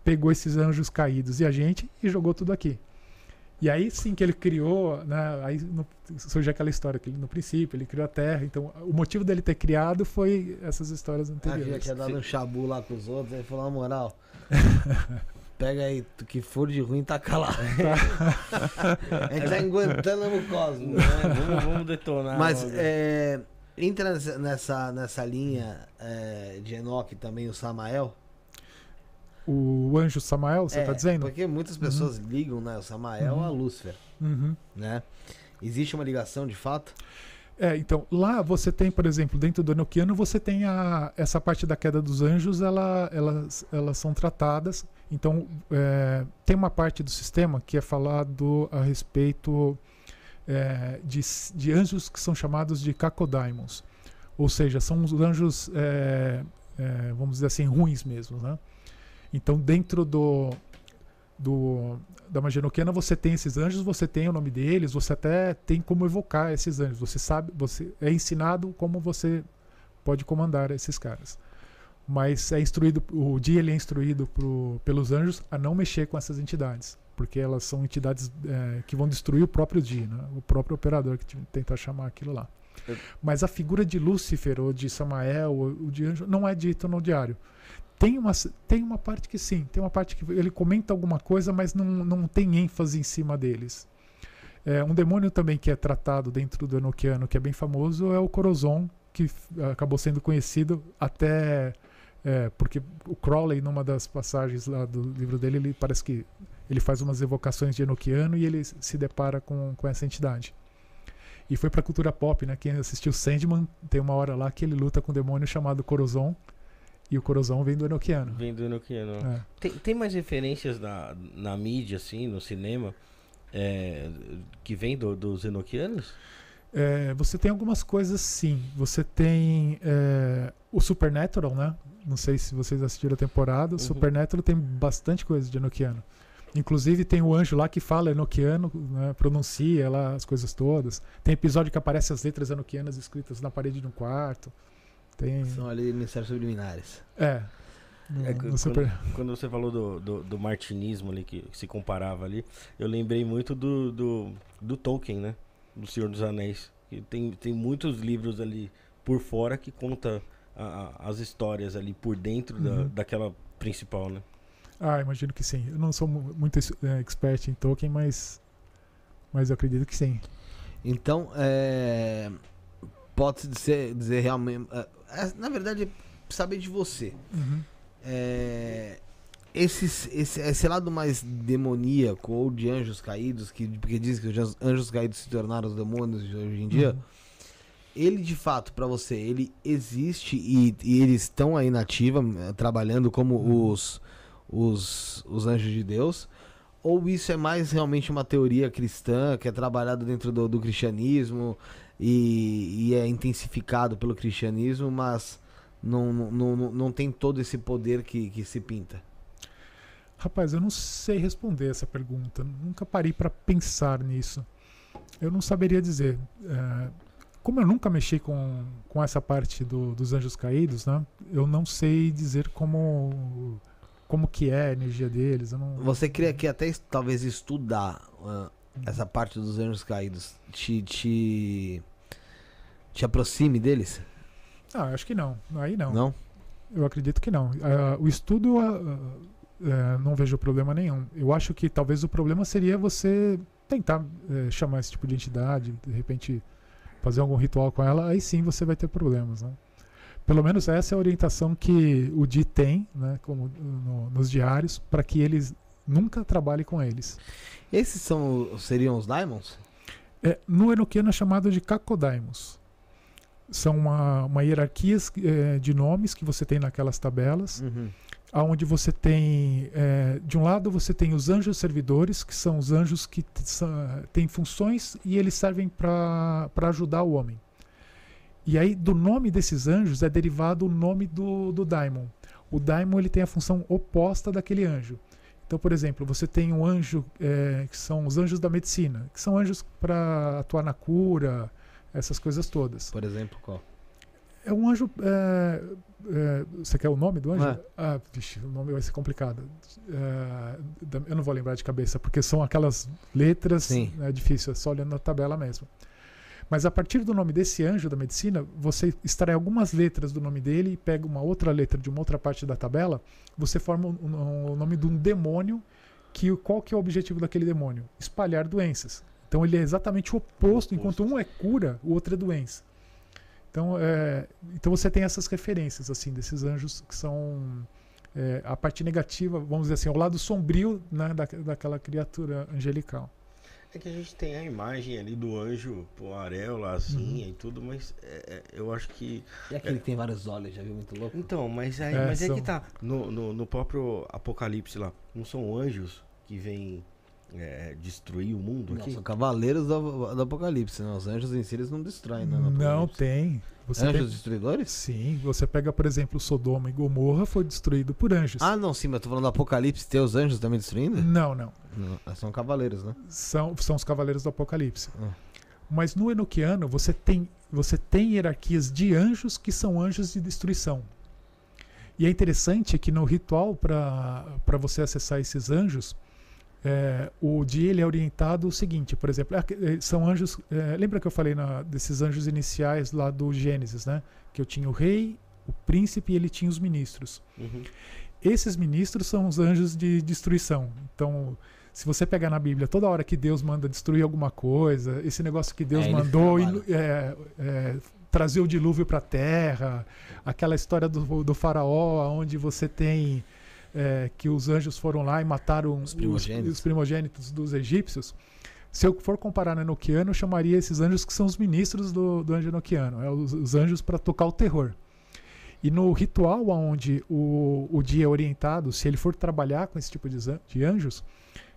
pegou esses anjos caídos e a gente e jogou tudo aqui. E aí sim que ele criou, né, aí no, surge aquela história que ele, no princípio ele criou a terra. Então o motivo dele ter criado foi essas histórias Ah, que já anteriores. tinha dado um chabu lá com os outros, aí falou, na moral. [laughs] Pega aí, tu que for de ruim, taca lá. [laughs] A gente tá aguentando no cosmos, né? vamos, vamos detonar. Mas é, entra nessa, nessa, linha é, de Enoque também o Samael. O anjo Samael, você é, está dizendo? Porque muitas pessoas ligam né, o Samael Uhum. a Lúcifer, Uhum. né? Existe uma ligação de fato? É, então, lá você tem, por exemplo, dentro do Enochiano, você tem a, essa parte da queda dos anjos, ela, elas, elas são tratadas. Então, é, tem uma parte do sistema que é falado a respeito é, de, de anjos que são chamados de Kakodaimons. Ou seja, são os anjos é, é, vamos dizer assim, ruins mesmo, né? Então, dentro do, do da magia noquiana, você tem esses anjos, você tem o nome deles, você até tem como evocar esses anjos. Você sabe, você é ensinado como você pode comandar esses caras. Mas é instruído, o dia ele é instruído pro, pelos anjos a não mexer com essas entidades, porque elas são entidades é, que vão destruir o próprio dia, né? o próprio operador que tentar chamar aquilo lá. Mas a figura de Lúcifer ou de Samael ou de anjo não é dito no diário. Tem uma, tem uma parte que sim, tem uma parte que ele comenta alguma coisa, mas não, não tem ênfase em cima deles. É, um demônio também que é tratado dentro do Enochiano, que é bem famoso, é o Corozon, que acabou sendo conhecido até. É, porque o Crowley, numa das passagens lá do livro dele, ele parece que ele faz umas evocações de Enochiano e ele se depara com, com essa entidade. E foi pra cultura pop, né? Quem assistiu Sandman, tem uma hora lá que ele luta com um demônio chamado Corozon. E o Corozon vem do Enochiano. Vem do Enochiano. É. Tem, tem mais referências na, na mídia, assim, no cinema, é, que vem do, dos Enochianos? É, você tem algumas coisas sim. Você tem é, o Supernatural, né? Não sei se vocês assistiram a temporada. O Uhum. Supernatural tem bastante coisa de Enochiano. Inclusive tem o anjo lá que fala Enochiano, né? pronuncia lá as coisas todas. Tem episódio que aparece as letras enoquianas escritas na parede de um quarto. Tem. São ali mensagem subliminares. É. No, É, no quando, Super- quando você falou do, do, do martinismo ali, que, que se comparava ali, eu lembrei muito do, do, do Tolkien, né? Do Senhor dos Anéis. Que tem, tem muitos livros ali por fora que conta a- a- as histórias ali por dentro da, Uhum. daquela principal, né? Ah, imagino que sim. Eu não sou mu- muito é, expert em Tolkien, mas. Mas eu acredito que sim. Então, é, pode-se dizer, dizer realmente. é, na verdade, saber de você. Uhum. É, esses, esse, esse lado mais demoníaco ou de anjos caídos, que, porque dizem que os anjos- caídos se tornaram os demônios de hoje em dia, Uhum. ele de fato, pra você, ele existe e, e eles estão aí na ativa, eh, trabalhando como Uhum. os, os, os anjos de Deus? Ou isso é mais realmente uma teoria cristã que é trabalhada dentro do, do cristianismo e, e é intensificado pelo cristianismo, mas não, não, não, não tem todo esse poder que, que se pinta? Rapaz, eu não sei responder essa pergunta. Nunca parei para pensar nisso. Eu não saberia dizer. É, como eu nunca mexi com, com essa parte do- dos anjos caídos, né? Eu não sei dizer como como que é a energia deles. Não, Você queria que até talvez estudar essa parte dos anjos caídos te, te, te aproxime deles? Ah, acho que não. Aí não. Não? Eu acredito que não. Ah, o estudo, ah, eh, não vejo problema nenhum. Eu acho que talvez o problema seria você tentar eh, chamar esse tipo de entidade, de repente fazer algum ritual com ela, aí sim você vai ter problemas. Né? Pelo menos essa é a orientação que o Di tem, né, como no- nos diários, para que eles nunca trabalhem com eles. Esses são, seriam os Diamonds? É, no Enochiano é chamado de Kakodaimos. São uma, uma hierarquia eh, de nomes que você tem naquelas tabelas. Uhum. onde você tem é, de um lado você tem os anjos servidores que são os anjos que têm funções e eles servem para ajudar o homem e aí do nome desses anjos é derivado o nome do, do daimon o daimon ele tem a função oposta daquele anjo então por exemplo você tem um anjo é, que são os anjos da medicina que são anjos para atuar na cura essas coisas todas Por exemplo, qual? é um anjo. é, é, você quer o nome do anjo? É. Ah, vixe, o nome vai ser complicado. É, eu não vou lembrar de cabeça, porque são aquelas letras. Sim. É difícil, é só olhando na tabela mesmo. Mas a partir do nome desse anjo da medicina, você extrai algumas letras do nome dele e pega uma outra letra de uma outra parte da tabela, você forma o nome de um demônio. Que, qual que é o objetivo daquele demônio? Espalhar doenças. Então ele é exatamente o oposto. Enquanto um é cura, o outro é doença. Então, é, então você tem essas referências assim desses anjos que são é, a parte negativa, vamos dizer assim, o lado sombrio né, da, daquela criatura angelical. É que a gente tem a imagem ali do anjo, pô, areola, assim e tudo, mas é, é, eu acho que. E aquele que tem vários olhos, já viu muito louco? Então, mas é, É, mas é são- que tá. No, no, no próprio Apocalipse lá, não são anjos que vêm é, destruir o mundo Não, aqui? são cavaleiros do, do Apocalipse, né? Os anjos em si eles não destroem, né? Não tem. Você Anjos tem- destruidores? Sim, você pega, por exemplo, Sodoma e Gomorra foi destruído por anjos. Ah, não, sim, mas eu tô falando do Apocalipse, tem os anjos também destruindo? Não, não. Não, são cavaleiros, né? São, são os cavaleiros do Apocalipse. Ah. Mas no Enoquiano você tem, você tem hierarquias de anjos que são anjos de destruição. E é interessante que no ritual para você acessar esses anjos, é, o dia ele é orientado o seguinte, por exemplo, é, é, são anjos. é, lembra que eu falei na- desses anjos iniciais lá do Gênesis, né? Que eu tinha o rei, o príncipe e ele tinha os ministros. Uhum. Esses ministros são os anjos de destruição. Então, se você pegar na Bíblia, toda hora que Deus manda destruir alguma coisa, esse negócio que Deus É, mandou é, trazer o dilúvio para a terra, aquela história do, do faraó, onde você tem é, que os anjos foram lá e mataram Os primogênitos. os primogênitos dos egípcios. Se eu for comparar no Enoquiano, eu chamaria esses anjos que são os ministros do, do anjo Enoquiano, é os, os anjos para tocar o terror. E no ritual onde o, o dia é orientado, se ele for trabalhar com esse tipo de, de anjos,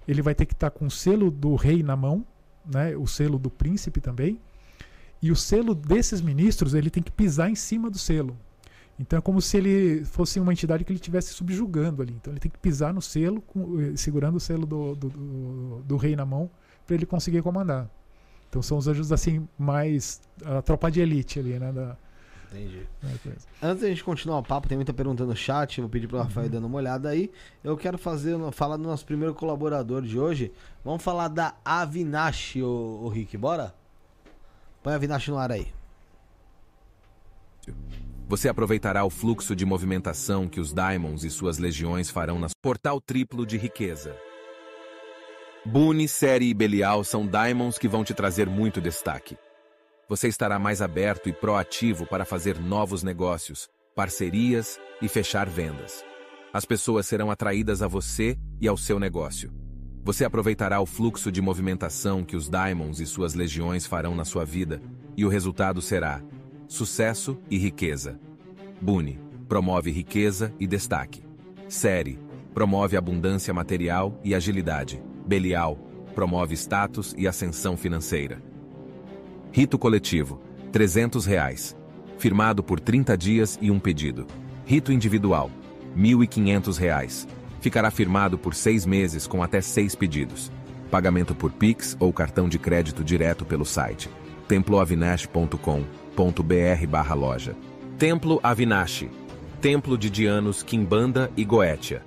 ele vai ter que estar com o selo do rei na mão, né, o selo do príncipe também, e o selo desses ministros ele tem que pisar em cima do selo. Então é como se ele fosse uma entidade que ele estivesse subjugando ali. Então ele tem que pisar no selo, com- eh, segurando o selo do, do, do- do rei na mão, para ele conseguir comandar. Então são os anjos assim mais a tropa de elite ali, né? Da, Entendi. da coisa. Antes da gente continuar o papo, tem muita pergunta no chat, vou pedir pro Rafael ir dando uma olhada aí. Eu quero fazer, falar do nosso primeiro colaborador de hoje. Vamos falar da Avinash, ô, ô Rick, bora? Põe a Avinash no ar aí. Você aproveitará o fluxo de movimentação que os Diamonds e suas legiões farão na portal triplo de riqueza. Boone, Série e Belial são Diamonds que vão te trazer muito destaque. Você estará mais aberto e proativo para fazer novos negócios, parcerias e fechar vendas. As pessoas serão atraídas a você e ao seu negócio. Você aproveitará o fluxo de movimentação que os Diamonds e suas legiões farão na sua vida, e o resultado será sucesso e riqueza. Boone promove riqueza e destaque. Série promove abundância material e agilidade. Belial promove status e ascensão financeira. Rito coletivo, 300 reais. Firmado por 30 dias e um pedido. Rito individual, 1.500 reais. Ficará firmado por seis meses com até seis pedidos. Pagamento por Pix ou cartão de crédito direto pelo site temploavinash.com.br loja. Templo Avinash. Templo de Dianos, Quimbanda e Goetia.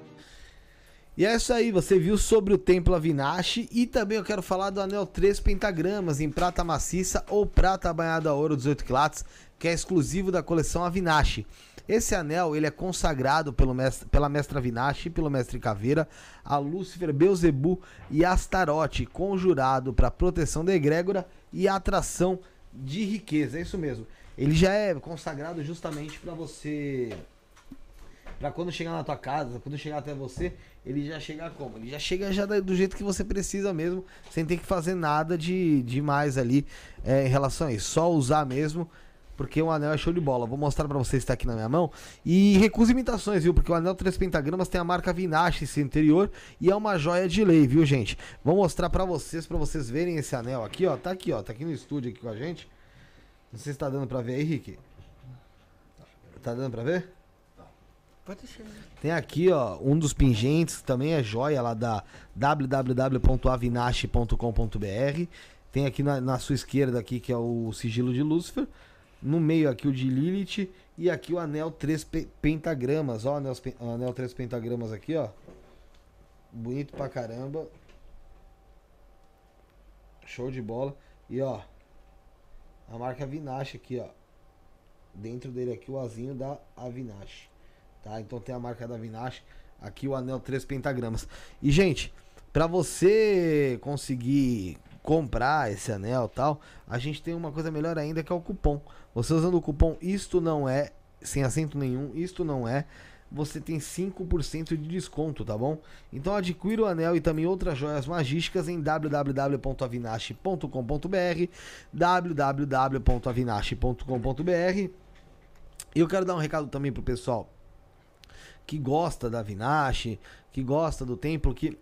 E é isso aí, você viu sobre o Templo Avinash e também eu quero falar do Anel 3 Pentagramas em prata maciça ou prata banhada a ouro 18 quilates, que é exclusivo da coleção Avinash. Esse anel ele é consagrado pelo mestre, pela mestra Avinash, pelo mestre Caveira, a Lúcifer, Beuzebu e Astarote, conjurado para proteção da egrégora e atração de riqueza. É isso mesmo. Ele já é consagrado justamente para você Pra quando chegar na tua casa, quando chegar até você, ele já chega como? Ele já chega já do jeito que você precisa mesmo, sem ter que fazer nada de, de mais ali é, em relação a isso. Só usar mesmo, porque o anel é show de bola. Vou mostrar pra vocês, tá aqui na minha mão. E recusa imitações, viu? Porque o anel 3 pentagramas tem a marca Vinache esse interior e é uma joia de lei, viu, gente? Vou mostrar pra vocês, pra vocês verem esse anel aqui, ó. Tá aqui, ó. Tá aqui no estúdio aqui com a gente. Não sei se tá dando pra ver aí, Rick. Tá dando pra ver? Pode deixar. Tem aqui, ó, um dos pingentes, que também é joia lá da www.avinash.com.br. Tem aqui na, na sua esquerda aqui, que é o sigilo de Lúcifer. No meio aqui o de Lilith. E aqui o anel 3 pe- pentagramas, ó, anel, anel 3 pentagramas aqui, ó. Bonito pra caramba. Show de bola. E ó, a marca Avinash aqui, ó. Dentro dele aqui o azinho da Avinash. Tá? Então tem a marca da Avinash. Aqui o anel 3 pentagramas. E gente, pra você conseguir comprar esse anel tal, a gente tem uma coisa melhor ainda que é o cupom. Você usando o cupom isto não é, sem acento nenhum, isto não é, você tem 5% de desconto, tá bom? Então adquira o anel e também outras joias magísticas em www.avinash.com.br www.avinash.com.br E eu quero dar um recado também pro pessoal que gosta da Avinash, que gosta do templo, que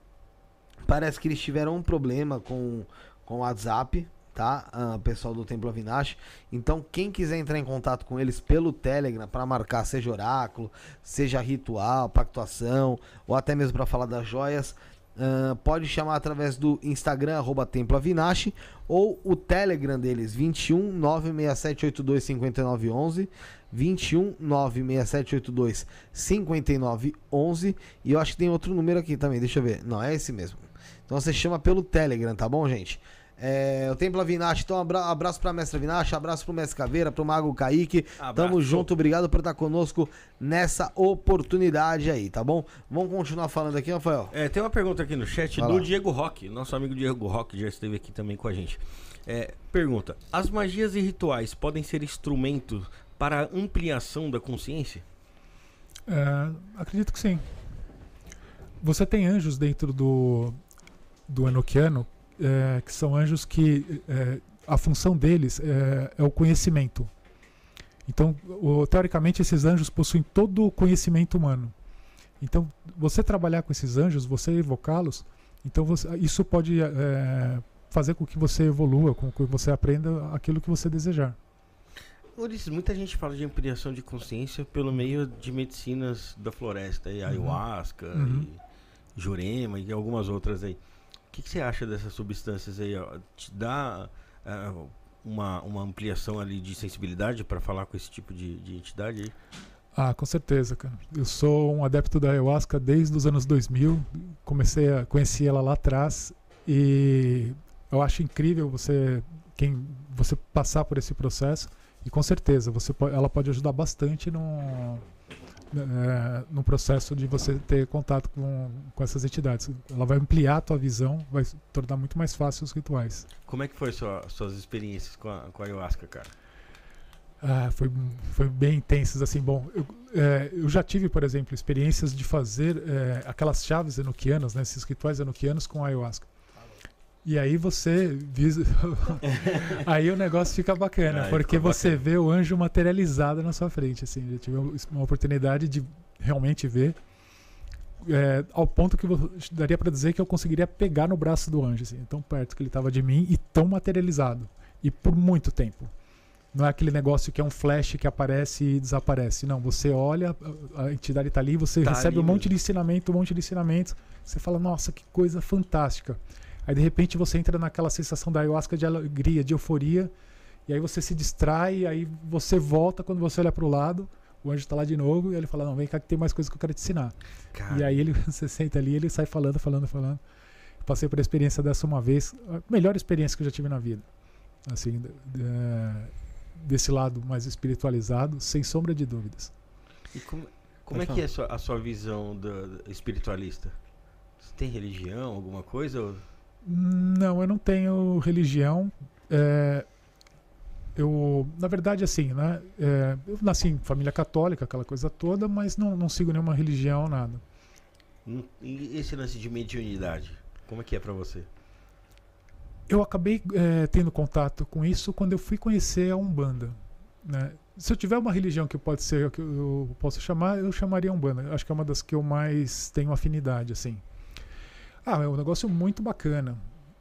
Parece que eles tiveram um problema com com o WhatsApp, tá? Uh, pessoal do Templo Avinash. Então, quem quiser entrar em contato com eles pelo Telegram para marcar seja oráculo, seja ritual, pactuação ou até mesmo para falar das joias, uh, pode chamar através do Instagram arroba Templo Avinash ou o Telegram deles 21 96782 5911 21 96782 5911 e eu acho que tem outro número aqui também, deixa eu ver. Não, é esse mesmo. Então você chama pelo Telegram, tá bom, gente? É, o Templo Avinash, então abra abraço pra Mestre Avinash, abraço pro Mestre Caveira, pro Mago Kaique. Abraço. Tamo junto, obrigado por estar conosco nessa oportunidade aí, tá bom? Vamos continuar falando aqui, Rafael? É, tem uma pergunta aqui no chat Vai do lá. Diego Roque, nosso amigo Diego Roque já esteve aqui também com a gente. É, pergunta: As magias e rituais podem ser instrumentos para ampliação da consciência? É, acredito que sim. Você tem anjos dentro do, do Enochiano é, que são anjos que é, a função deles é, é, o conhecimento. Então, o, teoricamente, esses anjos possuem todo o conhecimento humano. Então, você trabalhar com esses anjos, você evocá-los, então você, isso pode é, fazer com que você evolua, com que você aprenda aquilo que você desejar. Ulisses, muita gente fala de ampliação de consciência pelo meio de medicinas da floresta, e uhum. ayahuasca, uhum. e jurema e algumas outras aí que, que, você acha dessas substâncias aí? Ó? Te dá uh, uma, uma ampliação ali de sensibilidade para falar com esse tipo de, de entidade aí? Ah, com certeza, cara. Eu sou um adepto da ayahuasca desde os anos 2000. Comecei a conhecer ela lá atrás e eu acho incrível você quem você passar por esse processo e com certeza você ela pode ajudar bastante no é, no processo de você ter contato com, com essas entidades. Ela vai ampliar a tua visão, vai tornar muito mais fácil os rituais. Como é que foi sua, suas experiências com a, com a ayahuasca, cara? Ah, foi, foi bem intensas, assim, bom, eu, é, eu já tive, por exemplo, experiências de fazer é, aquelas chaves enoquianas, né, esses rituais enoquianos com ayahuasca. E aí você visa... [laughs] aí o negócio fica bacana, porque você bacana. vê o anjo materializado na sua frente, assim, eu tive uma oportunidade de realmente ver é, ao ponto que daria para dizer que eu conseguiria pegar no braço do anjo, assim, tão perto que ele estava de mim e tão materializado e por muito tempo. Não é aquele negócio que é um flash que aparece e desaparece. Não, você olha, a entidade está ali, você tá recebe ali um monte mesmo. de ensinamento, um monte de ensinamentos. Você fala, nossa, que coisa fantástica. Aí de repente você entra naquela sensação da ayahuasca de alegria, de euforia, e aí você se distrai, aí você volta quando você olha para o lado, o anjo está lá de novo e ele fala: "Não, vem cá que tem mais coisa que eu quero te ensinar". Cara. E aí ele [laughs] você senta ali, ele sai falando, falando, falando. passei por a experiência dessa uma vez, a melhor experiência que eu já tive na vida. Assim, desse lado mais espiritualizado, sem sombra de dúvidas. E como, como é falar. que é a sua, a sua visão do, do espiritualista? Você tem religião, alguma coisa? Ou... Não, eu não tenho religião. É, eu, na verdade, assim, né? É, eu nasci em família católica, aquela coisa toda, mas não, não sigo nenhuma religião, nada. E esse lance de mediunidade, como é que é para você? Eu acabei é, tendo contato com isso quando eu fui conhecer a Umbanda. Né? Se eu tiver uma religião que pode ser que eu posso chamar, eu chamaria Umbanda. Acho que é uma das que eu mais tenho afinidade, assim. Ah, é um negócio muito bacana.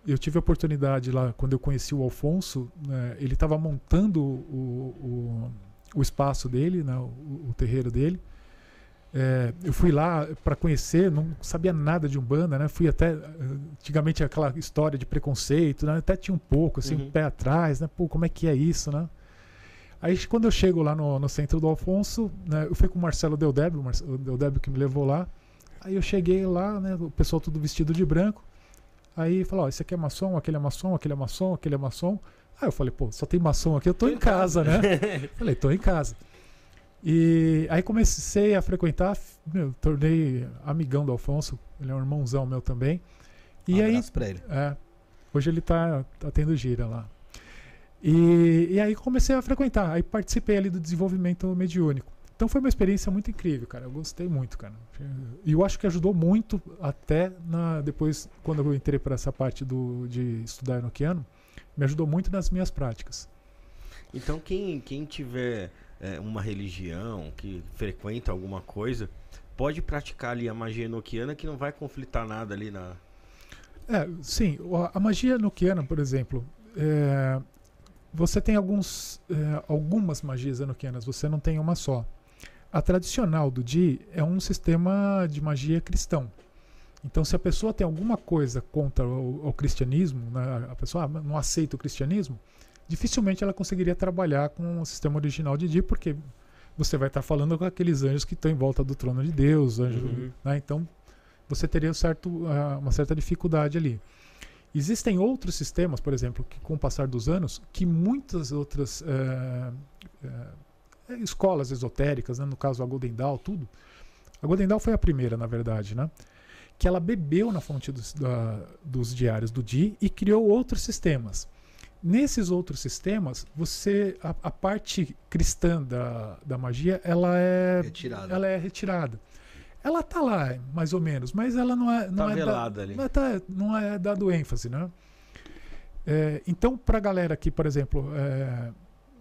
Eu tive a oportunidade lá, quando eu conheci o Alfonso, né, ele estava montando o, o, o, espaço dele, né, o, o terreiro dele. É, eu fui lá para conhecer, não sabia nada de Umbanda, né? Fui até. Antigamente aquela história de preconceito, né? Até tinha um pouco, assim, uhum. um pé atrás, né? Pô, como é que é isso, né? Aí quando eu chego lá no, no centro do Alfonso, né, eu fui com o Marcelo Deldébio, o Deldébio que me levou lá. Aí eu cheguei lá, né, o pessoal tudo vestido de branco. Aí falou, ó, esse aqui é maçom, aquele é maçom, aquele é maçom, aquele é maçom. Aí eu falei, pô, só tem maçom aqui, eu tô em casa, né? [laughs] falei, tô em casa. E aí comecei a frequentar, meu, tornei amigão do Alfonso, ele é um irmãozão meu também. E um aí, pra ele. É, hoje ele tá, tá tendo gira lá. E, e aí comecei a frequentar, aí participei ali do desenvolvimento mediúnico. Então foi uma experiência muito incrível, cara. Eu gostei muito, cara. E eu acho que ajudou muito até na, depois, quando eu entrei para essa parte do, de estudar enoquiano, me ajudou muito nas minhas práticas. Então quem, quem tiver é, uma religião, que frequenta alguma coisa, pode praticar ali a magia enoquiana que não vai conflitar nada ali na... É, sim. A magia enoquiana, por exemplo, é, você tem alguns, é, algumas magias enoquianas, você não tem uma só. A tradicional do Di é um sistema de magia cristão. Então, se a pessoa tem alguma coisa contra o, o cristianismo, né, a pessoa ah, não aceita o cristianismo, dificilmente ela conseguiria trabalhar com o sistema original de Di, porque você vai estar falando com aqueles anjos que estão em volta do trono de Deus, anjos, Uhum. né? Então, você teria um certo, ah, uma certa dificuldade ali. Existem outros sistemas, por exemplo, que com o passar dos anos, que muitas outras eh, eh, escolas esotéricas, né, no caso a Golden Dawn, tudo. A Golden Dawn foi a primeira, na verdade, né? Que ela bebeu na fonte dos, da- dos diários do Di e criou outros sistemas. Nesses outros sistemas, você a, a parte cristã da, da magia, ela é Retirada. ela é retirada. Ela tá lá, mais ou menos, mas ela não é. Não Tá é da- velada ali. Não é, tá- não é dado ênfase, né? É, então, pra galera que, por exemplo, é,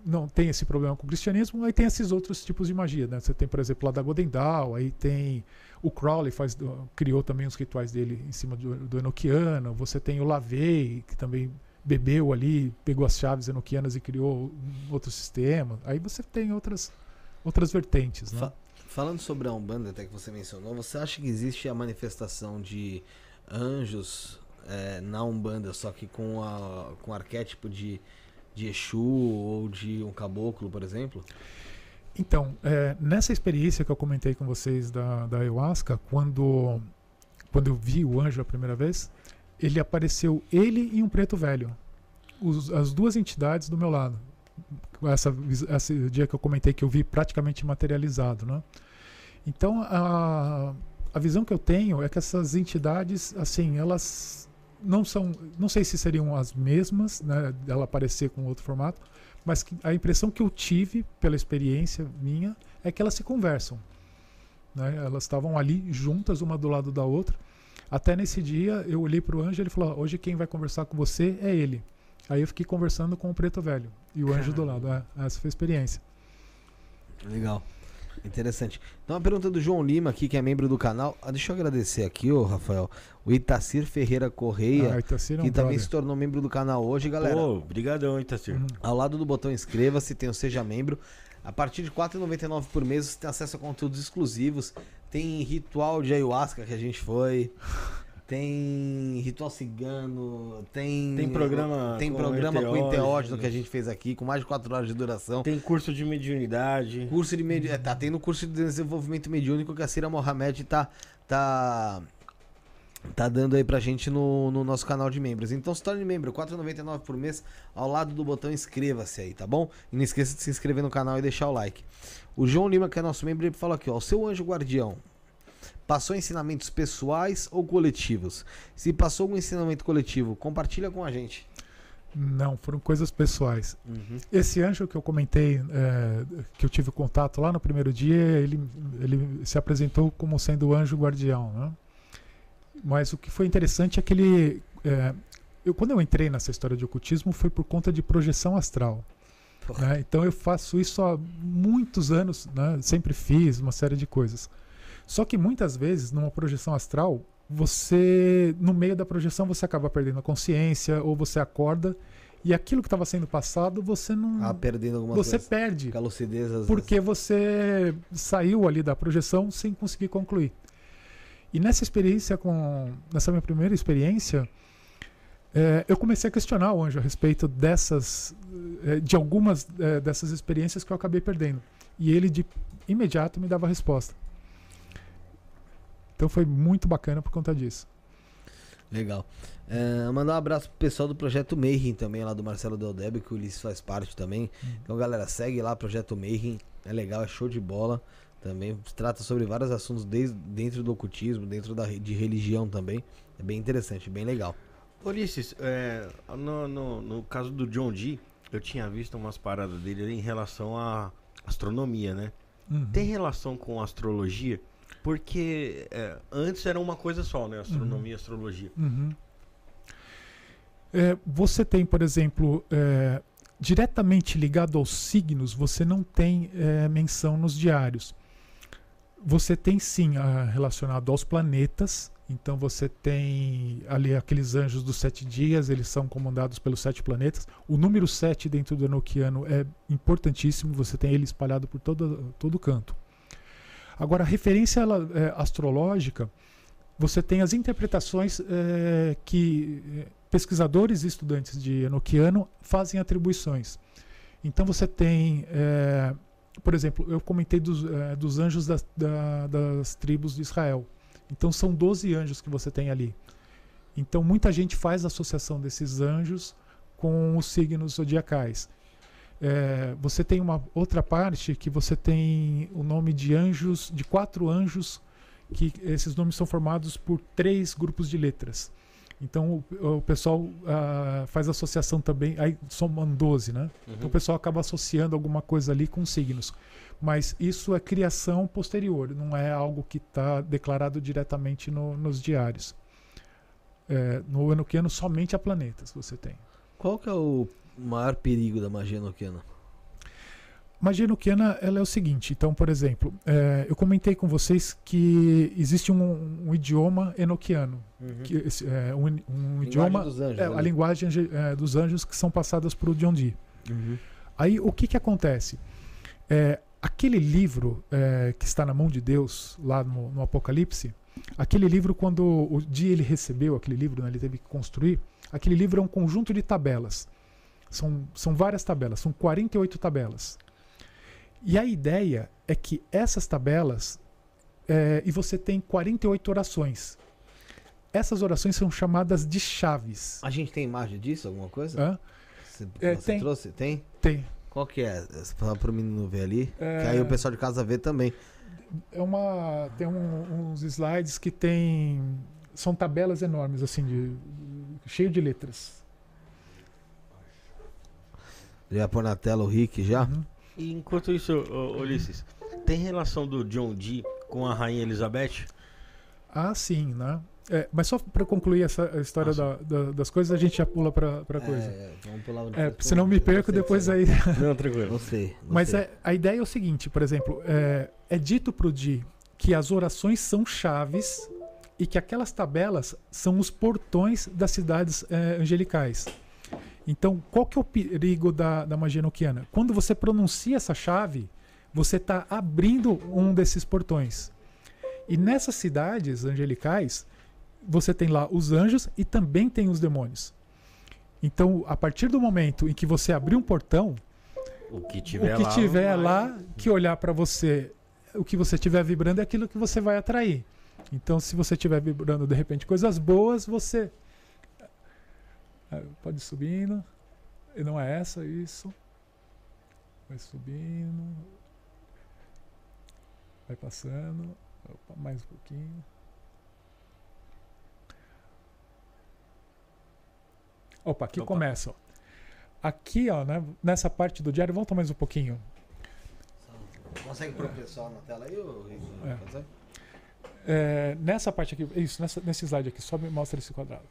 não tem esse problema com o cristianismo, aí tem esses outros tipos de magia, né? Você tem, por exemplo, lá da Golden Dawn, aí tem o Crowley faz, criou também os rituais dele em cima do, do Enochiano, você tem o Lavey, que também bebeu ali, pegou as chaves enoquianas e criou um outro sistema. Aí você tem outras, outras vertentes, né? Fa- falando sobre a Umbanda, até que você mencionou, você acha que existe a manifestação de anjos é, na Umbanda, só que com, a, com arquétipo de, de Exu ou de um caboclo, por exemplo? Então, é, nessa experiência que eu comentei com vocês da, da ayahuasca, quando, quando eu vi o anjo a primeira vez, ele apareceu, ele e um preto velho. Os- as duas entidades do meu lado. Essa, esse dia que eu comentei que eu vi praticamente materializado, né? Então, a, a visão que eu tenho é que essas entidades, assim, elas não são, não sei se seriam as mesmas, né, dela aparecer com outro formato, mas que a impressão que eu tive pela experiência minha é que elas se conversam. né? Elas estavam ali juntas, uma do lado da outra. Até nesse dia eu olhei para o anjo e ele falou: "Ó, Hoje quem vai conversar com você é ele. Aí eu fiquei conversando com o preto velho e o anjo do lado. É, essa foi a experiência. Legal. Interessante. Então, uma pergunta do João Lima aqui, que é membro do canal. Ah, deixa eu agradecer aqui, ô Rafael. O Itacir Ferreira Correia, Ah, Itacir é um que também brother. se tornou membro do canal hoje, galera. Pô, brigadão, Itacir. Uhum. Ao lado do botão inscreva-se, tem o Seja Membro. A partir de R$ 4,99 por mês você tem acesso a conteúdos exclusivos. Tem ritual de ayahuasca que a gente foi. Tem ritual cigano. Tem. Tem programa Tem com programa com enteógeno. que a gente fez aqui, com mais de 4 horas de duração. Tem curso de mediunidade. Curso de medi... é, tá tendo curso de desenvolvimento mediúnico que a Cira Mohamed tá tá tá dando aí pra gente no, no nosso canal de membros. Então se torne membro, R$ 4,99 por mês, ao lado do botão inscreva-se aí, tá bom? E não esqueça de se inscrever no canal e deixar o like. O João Lima, que é nosso membro, ele falou aqui, ó, o seu anjo guardião passou ensinamentos pessoais ou coletivos? Se passou algum ensinamento coletivo, compartilha com a gente. Não, foram coisas pessoais. Esse anjo que eu comentei, é, que eu tive contato lá no primeiro dia, ele, ele se apresentou como sendo o anjo guardião. Né? Mas o que foi interessante é que ele. é, eu, quando eu entrei nessa história de ocultismo, foi por conta de projeção astral. né? Então eu faço isso há muitos anos, né? sempre fiz uma série de coisas. Só que muitas vezes, numa projeção astral, você, no meio da projeção, você acaba perdendo a consciência, ou você acorda e aquilo que estava sendo passado, você não. Ah, perdendo algumas você coisas. perde. Lucidez, às vezes. Porque você saiu ali da projeção sem conseguir concluir. E nessa experiência com. Nessa minha primeira experiência, eh, eu comecei a questionar o anjo a respeito dessas. eh, de algumas eh, dessas experiências que eu acabei perdendo. E ele de imediato me dava a resposta. Então foi muito bacana por conta disso. Legal. É, mandar um abraço pro pessoal do Projeto Mayhem também, lá do Marcelo Del Debe, que o Ulisses faz parte também. Então, galera, segue lá, Projeto Mayhem. É legal, é show de bola. Também trata sobre vários assuntos desde, dentro do ocultismo, dentro da, de religião também. É bem interessante, bem legal. Ulisses, é, no, no, no caso do John Dee, eu tinha visto umas paradas dele em relação à astronomia, né? Uhum. Tem relação com astrologia? Porque é, antes era uma coisa só, né? Astronomia e astrologia. Uhum. É, você tem, por exemplo, é, diretamente ligado aos signos, você não tem é, menção nos diários. Você tem sim ah, relacionado aos planetas Então você tem ali aqueles anjos dos sete dias, eles são comandados pelos sete planetas. O número sete dentro do Enochiano é importantíssimo, você tem ele espalhado por todo, todo canto. Agora, a referência ela, é, astrológica, você tem as interpretações é, que é, pesquisadores e estudantes de Enochiano fazem atribuições. Então você tem, é, por exemplo, eu comentei dos, é, dos anjos das, da, das tribos de Israel. Então são 12 anjos que você tem ali. Então muita gente faz associação desses anjos com os signos zodiacais. É, você tem uma outra parte que você tem o nome de anjos, de quatro anjos, que esses nomes são formados por três grupos de letras. Então o, o pessoal uh, faz associação também, aí somam 12, né? Uhum. Então o pessoal acaba associando alguma coisa ali com signos. Mas isso é criação posterior, não é algo que está declarado diretamente no, nos diários. É, no Enoquiano somente há planetas você tem. Qual que é o maior perigo da magia enoquiana? Magia enoquiana ela é o seguinte, então, por exemplo, é, eu comentei com vocês que existe um, um idioma enoquiano, uhum. que, é, um, um idioma, dos anjos, é, a linguagem é, dos anjos que são passadas por o John Dee. Uhum. Aí o que que acontece? É, aquele livro é, que está na mão de Deus lá no, no, Apocalipse, aquele livro quando o dia ele recebeu aquele livro, né, ele teve que construir, aquele livro é um conjunto de tabelas. São, são várias tabelas, são 48 tabelas. E a ideia é que essas tabelas, é, e você tem 48 orações. Essas orações são chamadas de chaves. A gente tem imagem disso, alguma coisa? Hã? Você, é, você tem. trouxe? Tem? Tem. Qual que é? Para o menino ver ali. É... Que aí o pessoal de casa vê também. É uma. Tem um, uns slides que tem. São tabelas enormes, assim, de, cheio de letras. Já pôr na tela o Rick já? E enquanto isso, Ulisses, tem relação do John Dee com a Rainha Elizabeth? Ah, sim, né? É, mas só para concluir essa história da, da, das coisas, a gente já pula para é, coisa. É, vamos pular é, senão me perco depois aí. [laughs] Não, tranquilo. Não sei. Não mas sei. É, a ideia é o seguinte, por exemplo, é, é dito pro Di que as orações são chaves e que aquelas tabelas são os portões das cidades é, angelicais. Então, qual que é o perigo da, da magia noquiana? Quando você pronuncia essa chave, você está abrindo um desses portões. E nessas cidades angelicais, você tem lá os anjos e também tem os demônios. Então, a partir do momento em que você abrir um portão, o que tiver, o que lá, tiver lá, que olhar para você, o que você estiver vibrando é aquilo que você vai atrair. Então, se você estiver vibrando de repente coisas boas, você pode ir subindo. E não é essa, isso. Vai subindo. Vai passando. Opa, mais um pouquinho. Opa, aqui Opa. começa. Ó. Aqui, ó, né, nessa parte do diário, volta mais um pouquinho. Consegue pôr o pessoal na tela aí, ou... é. é, nessa parte aqui, isso, nessa, nesse slide aqui, só me mostra esse quadrado.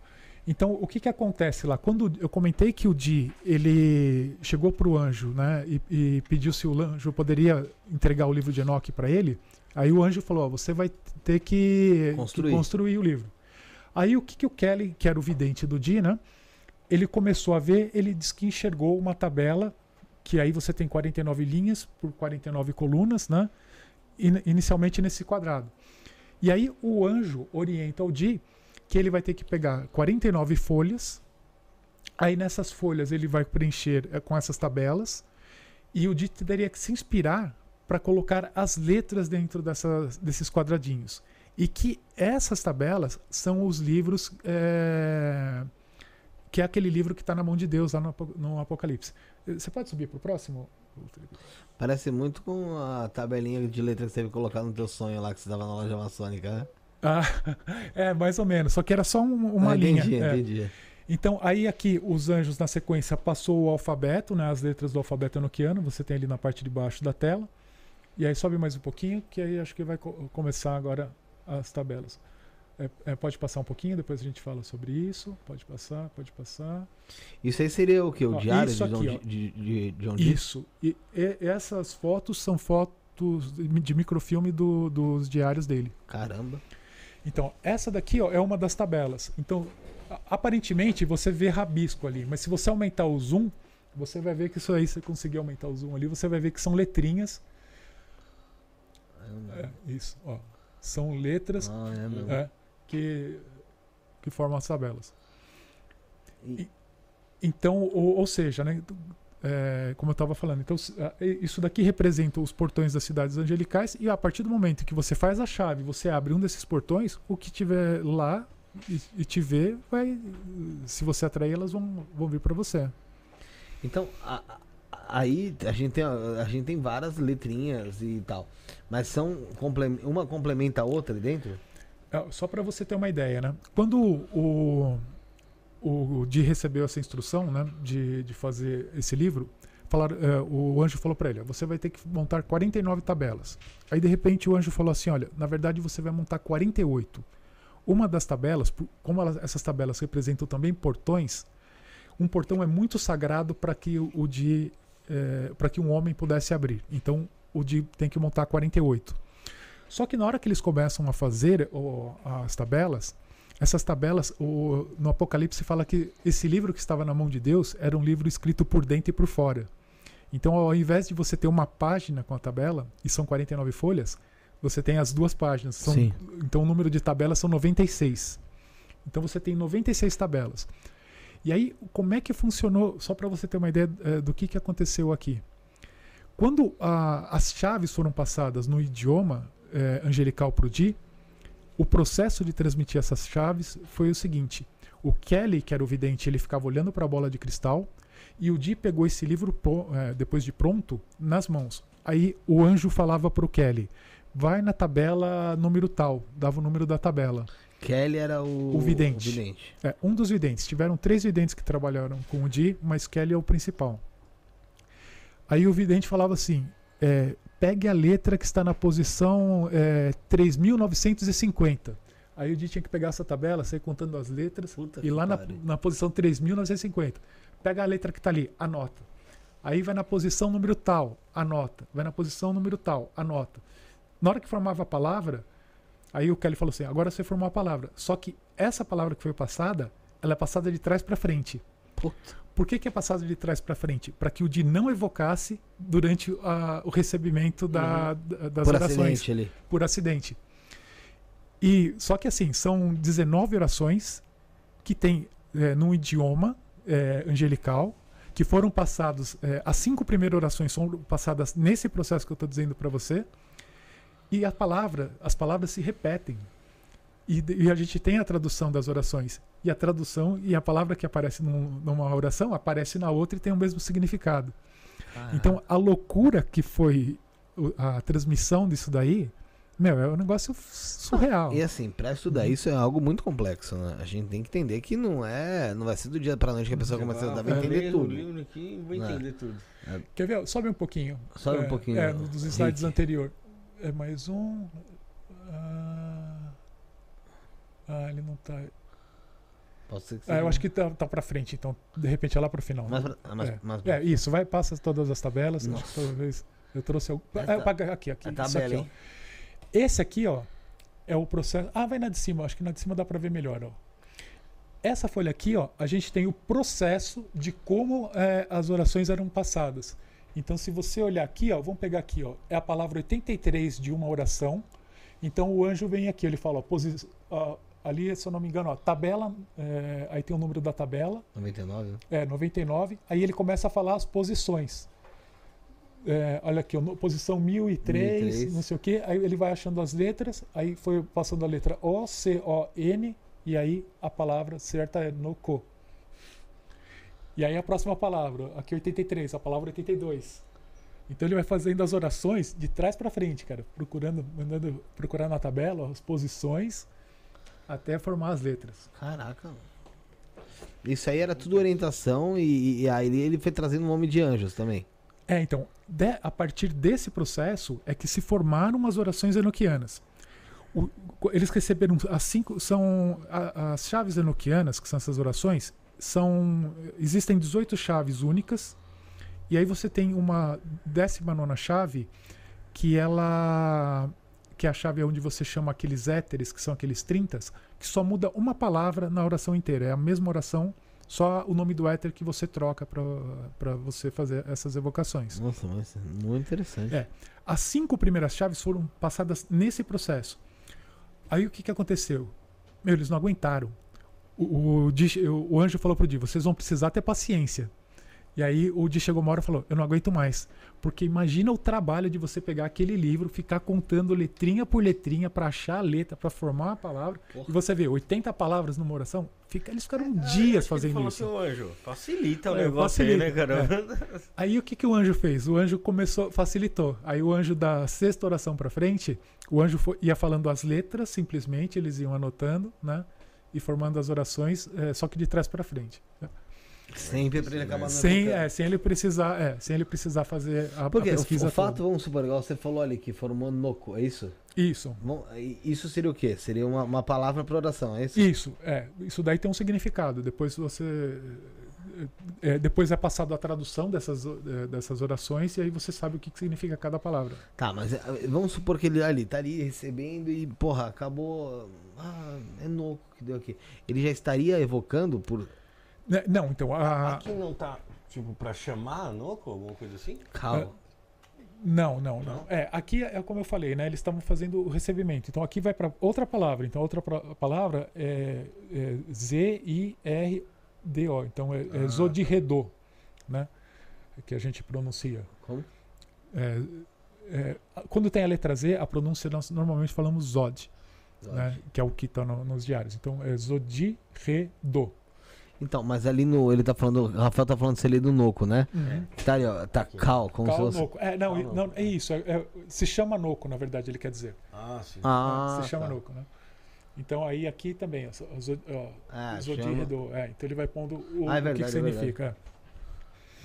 Então, o que, que acontece lá? Quando eu comentei que o Di ele chegou para o anjo né, e, e, pediu se o anjo poderia entregar o livro de Enoch para ele, aí o anjo falou: você vai ter que construir. que construir, o livro. Aí o que, que o Kelly, que era o vidente do Di, né, ele começou a ver, ele disse que enxergou uma tabela, que aí você tem 49 linhas por 49 colunas, né, in, inicialmente nesse quadrado. E aí o anjo orienta o Di que ele vai ter que pegar 49 folhas. Aí nessas folhas ele vai preencher é, com essas tabelas. E o Dito teria que se inspirar para colocar as letras dentro dessas, desses quadradinhos. E que essas tabelas são os livros. É, que é aquele livro que está na mão de Deus lá no, Apocalipse. Você pode subir para o próximo? Parece muito com a tabelinha de letra que você teve colocado no teu sonho lá que você estava na loja maçônica, né? Ah, [laughs] é, mais ou menos. Só que era só um, uma ah, linha. Entendi, é. entendi. Então, aí aqui, os anjos na sequência passou o alfabeto, né, as letras do alfabeto enoquiano, você tem ali na parte de baixo da tela. E aí sobe mais um pouquinho, que aí acho que vai co começar agora as tabelas. É, é, pode passar um pouquinho, depois a gente fala sobre isso. Pode passar, pode passar. Isso aí seria o que? O ó, diário de, aqui, John, de, de, de John Isso. E, e, essas fotos são fotos de microfilme do, dos diários dele. Caramba. Então, essa daqui ó, é uma das tabelas. Então, aparentemente você vê rabisco ali, mas se você aumentar o zoom, você vai ver que isso aí, se você conseguir aumentar o zoom ali, você vai ver que são letrinhas. É, isso, ó. São letras Ah, é é, que, que formam as tabelas. E- Então, ou, ou seja, né, é, como eu estava falando, então, a- isso daqui representa os portões das cidades angelicais e a partir do momento que você faz a chave, você abre um desses portões, o que tiver lá e, e te ver, vai, se você atrair, elas vão, vão vir para você. Então, a- a- aí a gente, tem, a gente tem várias letrinhas e tal. Mas são uma complementa a outra ali dentro? É, Só para você ter uma ideia, né? Quando o, o Di recebeu essa instrução, né, de, de fazer esse livro, falaram, é, o anjo falou para ele: ó, você vai ter que montar 49 tabelas. Aí de repente o anjo falou assim: olha, na verdade você vai montar 48. Uma das tabelas, como elas- essas tabelas representam também portões, um portão é muito sagrado para que o, o Di, para que um homem pudesse abrir. Então o Di tem que montar 48. Só que na hora que eles começam a fazer o- as tabelas, essas tabelas, o- no Apocalipse fala que esse livro que estava na mão de Deus era um livro escrito por dentro e por fora. Então, ao invés de você ter uma página com a tabela, e são 49 folhas, você tem as duas páginas. São- Sim. Então, o número de tabelas são 96. Então, você tem 96 tabelas. E aí, como é que funcionou? Só para você ter uma ideia eh, do que, que aconteceu aqui. Quando ah, as chaves foram passadas no idioma eh, angelical para o Di, o processo de transmitir essas chaves foi o seguinte: o Kelly, que era o vidente, ele ficava olhando para a bola de cristal e o Di pegou esse livro eh, depois de pronto nas mãos. Aí o anjo falava para o Kelly: vai na tabela número tal, dava o número da tabela. Kelly era o, O vidente. o vidente. É, um dos videntes. Tiveram três videntes que trabalharam com o Di, mas Kelly é o principal. Aí o vidente falava assim: é, pegue a letra que está na posição é, 3.950. Aí o Di tinha que pegar essa tabela, sair contando as letras, Puta e lá na, na posição 3.950. Pega a letra que está ali, anota. Aí vai na posição número tal, anota. Vai na posição número tal, anota. Na hora que formava a palavra, aí o Kelly falou assim: agora você formou a palavra. Só que essa palavra que foi passada, ela é passada de trás para frente. Puta. Por que, que é passada de trás para frente? Para que o Di não evocasse durante a- o recebimento da, da- das Por orações acidente ali. por acidente. E só que assim, são 19 orações que tem é, num idioma é, angelical, que foram passados, é, as cinco primeiras orações são passadas nesse processo que eu estou dizendo para você, e a palavra, as palavras se repetem. E, e a gente tem a tradução das orações. E a tradução e a palavra que aparece num- numa oração aparece na outra e tem o mesmo significado. Então, a loucura que foi a transmissão disso daí, meu, é um negócio surreal. E assim, pra estudar Uhum. isso é algo muito complexo, né? A gente tem que entender que não é. Não vai ser do dia pra noite que a pessoa começa a vai entender ler tudo. livro aqui, vai É. entender tudo. Quer ver? Sobe um pouquinho. Sobe um É, pouquinho, É, no- dos slides anterior. É mais um. Ah, ah, ele não tá. Pode ser que Ah, eu acho que tá, tá pra frente, então de repente é lá pro final. Pra- ah, mais- é. mais- É, isso, vai, passa todas as tabelas. Nossa. Acho que talvez eu trouxe algum. Mas Ah, aqui, aqui. Isso tabela, aqui, ó. hein? Esse aqui, ó, é o processo. Ah, vai na de cima, acho que na de cima dá pra ver melhor, ó. Essa folha aqui, ó, a gente tem o processo de como é, as orações eram passadas. Então, se você olhar aqui, ó, vamos pegar aqui, ó, é a palavra 83 de uma oração. Então, o anjo vem aqui, ele fala, ó, posi- ó, ali, se eu não me engano, ó, tabela, é, aí tem o número da tabela, 99, né? é, 99. Aí ele começa a falar as posições. É, olha aqui, posição 1003, 1003. não sei o que. Aí ele vai achando as letras. Aí foi passando a letra O, C, O, N. E aí a palavra certa é no co. E aí a próxima palavra, aqui 83, a palavra 82. Então ele vai fazendo as orações de trás para frente, cara, procurando, mandando procurar na tabela ó, as posições até formar as letras. Caraca. Isso aí era tudo orientação e, e aí ele foi trazendo o nome de anjos também. É, então, de- a partir desse processo é que se formaram as orações enoquianas. O- eles receberam as cinco, são a- as chaves enoquianas, que são essas orações, são existem 18 chaves únicas, e aí você tem uma décima nona chave que ela que é a chave onde você chama aqueles éteres, que são aqueles 30, que só muda uma palavra na oração inteira. É a mesma oração, só o nome do éter que você troca para você fazer essas evocações. Nossa, mas é muito interessante. É. As cinco primeiras chaves foram passadas nesse processo. Aí o que, que aconteceu? Meu, eles não aguentaram. O, o, o, o anjo falou pro Di, vocês vão precisar ter paciência. E aí o Di chegou uma hora e falou, eu não aguento mais. Porque imagina o trabalho de você pegar aquele livro, ficar contando letrinha por letrinha para achar a letra, para formar uma palavra. Porra. E você vê 80 palavras numa oração, fica, eles ficaram é, dias fazendo isso. o anjo, facilita o é, negócio facilita, aí, né, cara? É. [laughs] Aí o que, que o anjo fez? O anjo começou, facilitou. Aí o anjo da sexta oração para frente, o anjo foi, ia falando as letras, simplesmente, eles iam anotando, né? E formando as orações, é, só que de trás para frente. Né? Sempre para ele acabar sem, é, sem ele precisar, é, sem ele precisar fazer a, Porque a pesquisa. O, o fato, vamos supor, igual você falou ali que formou noco, é isso? Isso. Bom, isso seria o quê? Seria uma, uma palavra para oração, é isso? Isso, é. Isso daí tem um significado. Depois você é, depois é passado a tradução dessas, é, dessas orações e aí você sabe o que significa cada palavra. Tá, mas é, vamos supor que ele ali tá ali recebendo e, porra, acabou. Ah, é noco que deu aqui. Ele já estaria evocando por não, então. A... Aqui não tá, tipo, pra chamar Noco, alguma coisa assim? Calma. Não, não, não. É, aqui é como eu falei, né? Eles estavam fazendo o recebimento. Então aqui vai para outra palavra. Então outra palavra é, é Z-I-R-D-O. Então é, é ah. Zodirredô, né? Que a gente pronuncia. Como? É, é, quando tem a letra Z, a pronúncia nós normalmente falamos Zod, Zod. Né? que é o que está no, nos diários. Então é Zodirredô. Então, mas ali no. Ele tá falando. O Rafael tá falando se ele é do Noco, né? Uhum. Tá ali, ó. Tá Cal, como cal se fosse. Noco. É, não, cal não, é isso. É, é, se chama Noco, na verdade, ele quer dizer. Ah, sim. Ah, se chama tá. Noco, né? Então aí aqui também, ó, ó, ah, Zodíredo, é, então ele vai pondo o, ah, é verdade, o que, que é significa.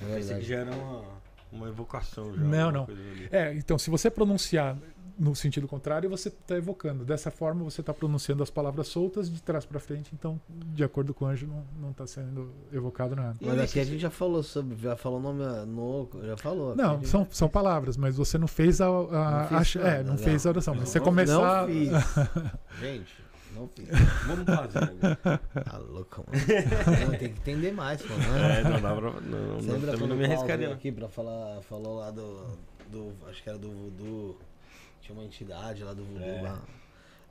É verdade. Esse que já era uma, uma evocação já. Não, não. É, então se você pronunciar no sentido contrário, você está evocando. Dessa forma, você está pronunciando as palavras soltas de trás para frente, então, de acordo com o anjo, não está sendo evocado nada. Mas aqui a gente já falou sobre, já falou o nome no, já falou. Não, gente... são, são palavras, mas você não fez a, a, não fez a é, não, não fez a oração. Mas você começar, não fiz. [laughs] gente, não fiz. Vamos fazer. Tá louco, mano. Tem que entender mais, pô. Né? É, não dá pra. Não, lembra quando não me arriscaria. aqui pra falar, falou lá do, do. Acho que era do voodoo. Tinha uma entidade lá do Voodoo é. lá.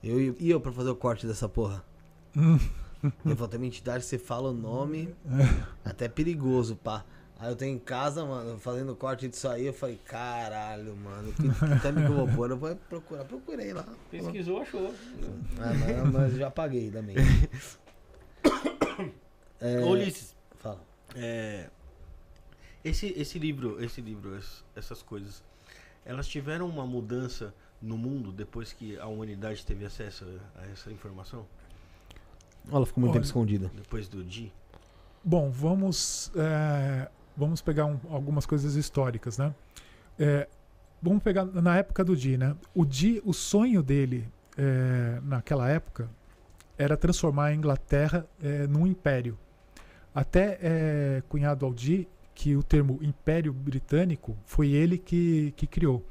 Eu e eu pra fazer o corte dessa porra. [laughs] eu falei, tem uma entidade, você fala o nome, [laughs] até perigoso, pá. Aí eu tenho em casa, mano, fazendo corte disso aí, eu falei, caralho, mano, que, que [laughs] eu vou pôr? Eu vou procurar, procurei lá. Pesquisou, achou. É, mas, mas já paguei também. é, Ulisses. Fala. É, esse, esse livro, esse livro, essas coisas, elas tiveram uma mudança no mundo depois que a humanidade teve acesso a essa informação? Ela ficou muito Olha, tempo escondida. Depois do Di? Bom, vamos, é, vamos pegar um, algumas coisas históricas, né? É, vamos pegar na época do Di, né? O Di, o sonho dele é, naquela época era transformar a Inglaterra é, num império. Até é, cunhado ao Di que o termo Império Britânico foi ele que, que criou.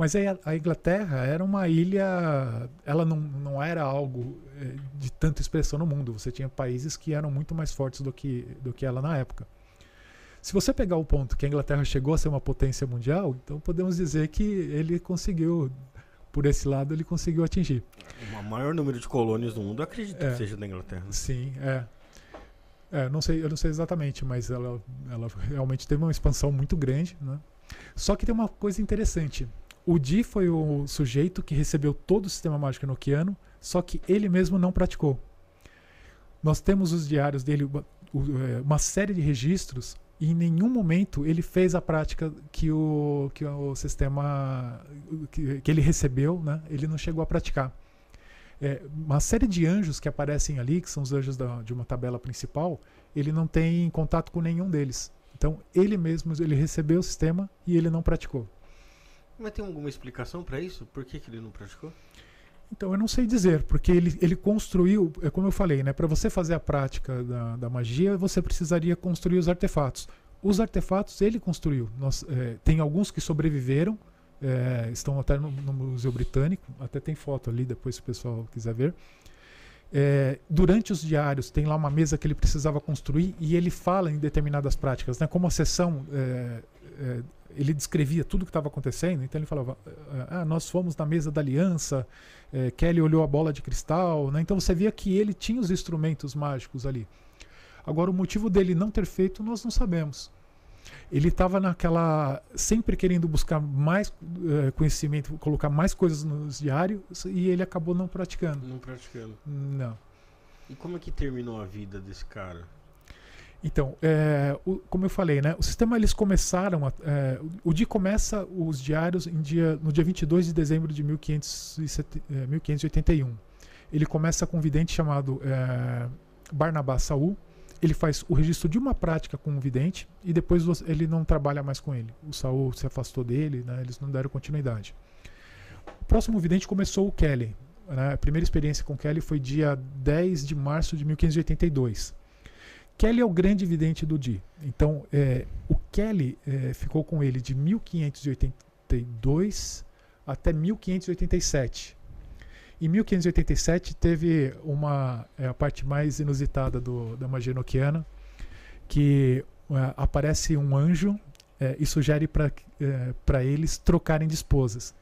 Mas a Inglaterra era uma ilha, ela não, não era algo eh, de tanta expressão no mundo. Você tinha países que eram muito mais fortes do que, do que ela na época. Se você pegar o ponto que a Inglaterra chegou a ser uma potência mundial, então podemos dizer que ele conseguiu, por esse lado, ele conseguiu atingir. O maior número de colônias no mundo, acredito é, que seja da Inglaterra. Sim, é. É, não sei, eu não sei exatamente, mas ela, ela realmente teve uma expansão muito grande, né? Só que tem uma coisa interessante. O Di foi o sujeito que recebeu todo o sistema mágico enoquiano, só que ele mesmo não praticou. Nós temos os diários dele, é, uma série de registros, e em nenhum momento ele fez a prática que o, que o sistema que, que ele recebeu, né? ele não chegou a praticar. É, uma série de anjos que aparecem ali, que são os anjos da, de uma tabela principal, ele não tem contato com nenhum deles. Então ele mesmo ele recebeu o sistema e ele não praticou. Mas tem alguma explicação para isso? Por que, que ele não praticou? Então, eu não sei dizer, porque ele, ele construiu, é como eu falei, né? Para você fazer a prática da, da magia, você precisaria construir os artefatos. Os artefatos ele construiu. Nós, é, tem alguns que sobreviveram, é, estão até no, no, Museu Britânico, até tem foto ali, depois se o pessoal quiser ver. É, durante os diários, tem lá uma mesa que ele precisava construir e ele fala em determinadas práticas, né? como a sessão. É, é ele descrevia tudo o que estava acontecendo, então ele falava: ah, nós fomos na mesa da aliança, é, Kelly olhou a bola de cristal, né? então você via que ele tinha os instrumentos mágicos ali. Agora, o motivo dele não ter feito, nós não sabemos ele estava naquela sempre querendo buscar mais uh, conhecimento, colocar mais coisas nos diários e ele acabou não praticando. Não praticando. Não. E como é que terminou a vida desse cara? Então, é, o, como eu falei, né, o sistema eles começaram, a, é, o dia começa os diários dia, no dia 22 de dezembro de 1507, é, 1581. Ele começa com um vidente chamado é, Barnabás Saul, ele faz o registro de uma prática com um vidente e depois ele não trabalha mais com ele. O Saul se afastou dele, né, eles não deram continuidade. O próximo vidente começou o Kelly. Né, a primeira experiência com Kelly foi dia 10 de março de 1582. Kelly é o grande vidente do Di. Então, é, o Kelly é, ficou com ele de 1582 até 1587. Em 1587 teve uma é, a parte mais inusitada do, da magia noquiana, que é, aparece um anjo é, e sugere para é, eles trocarem de esposas,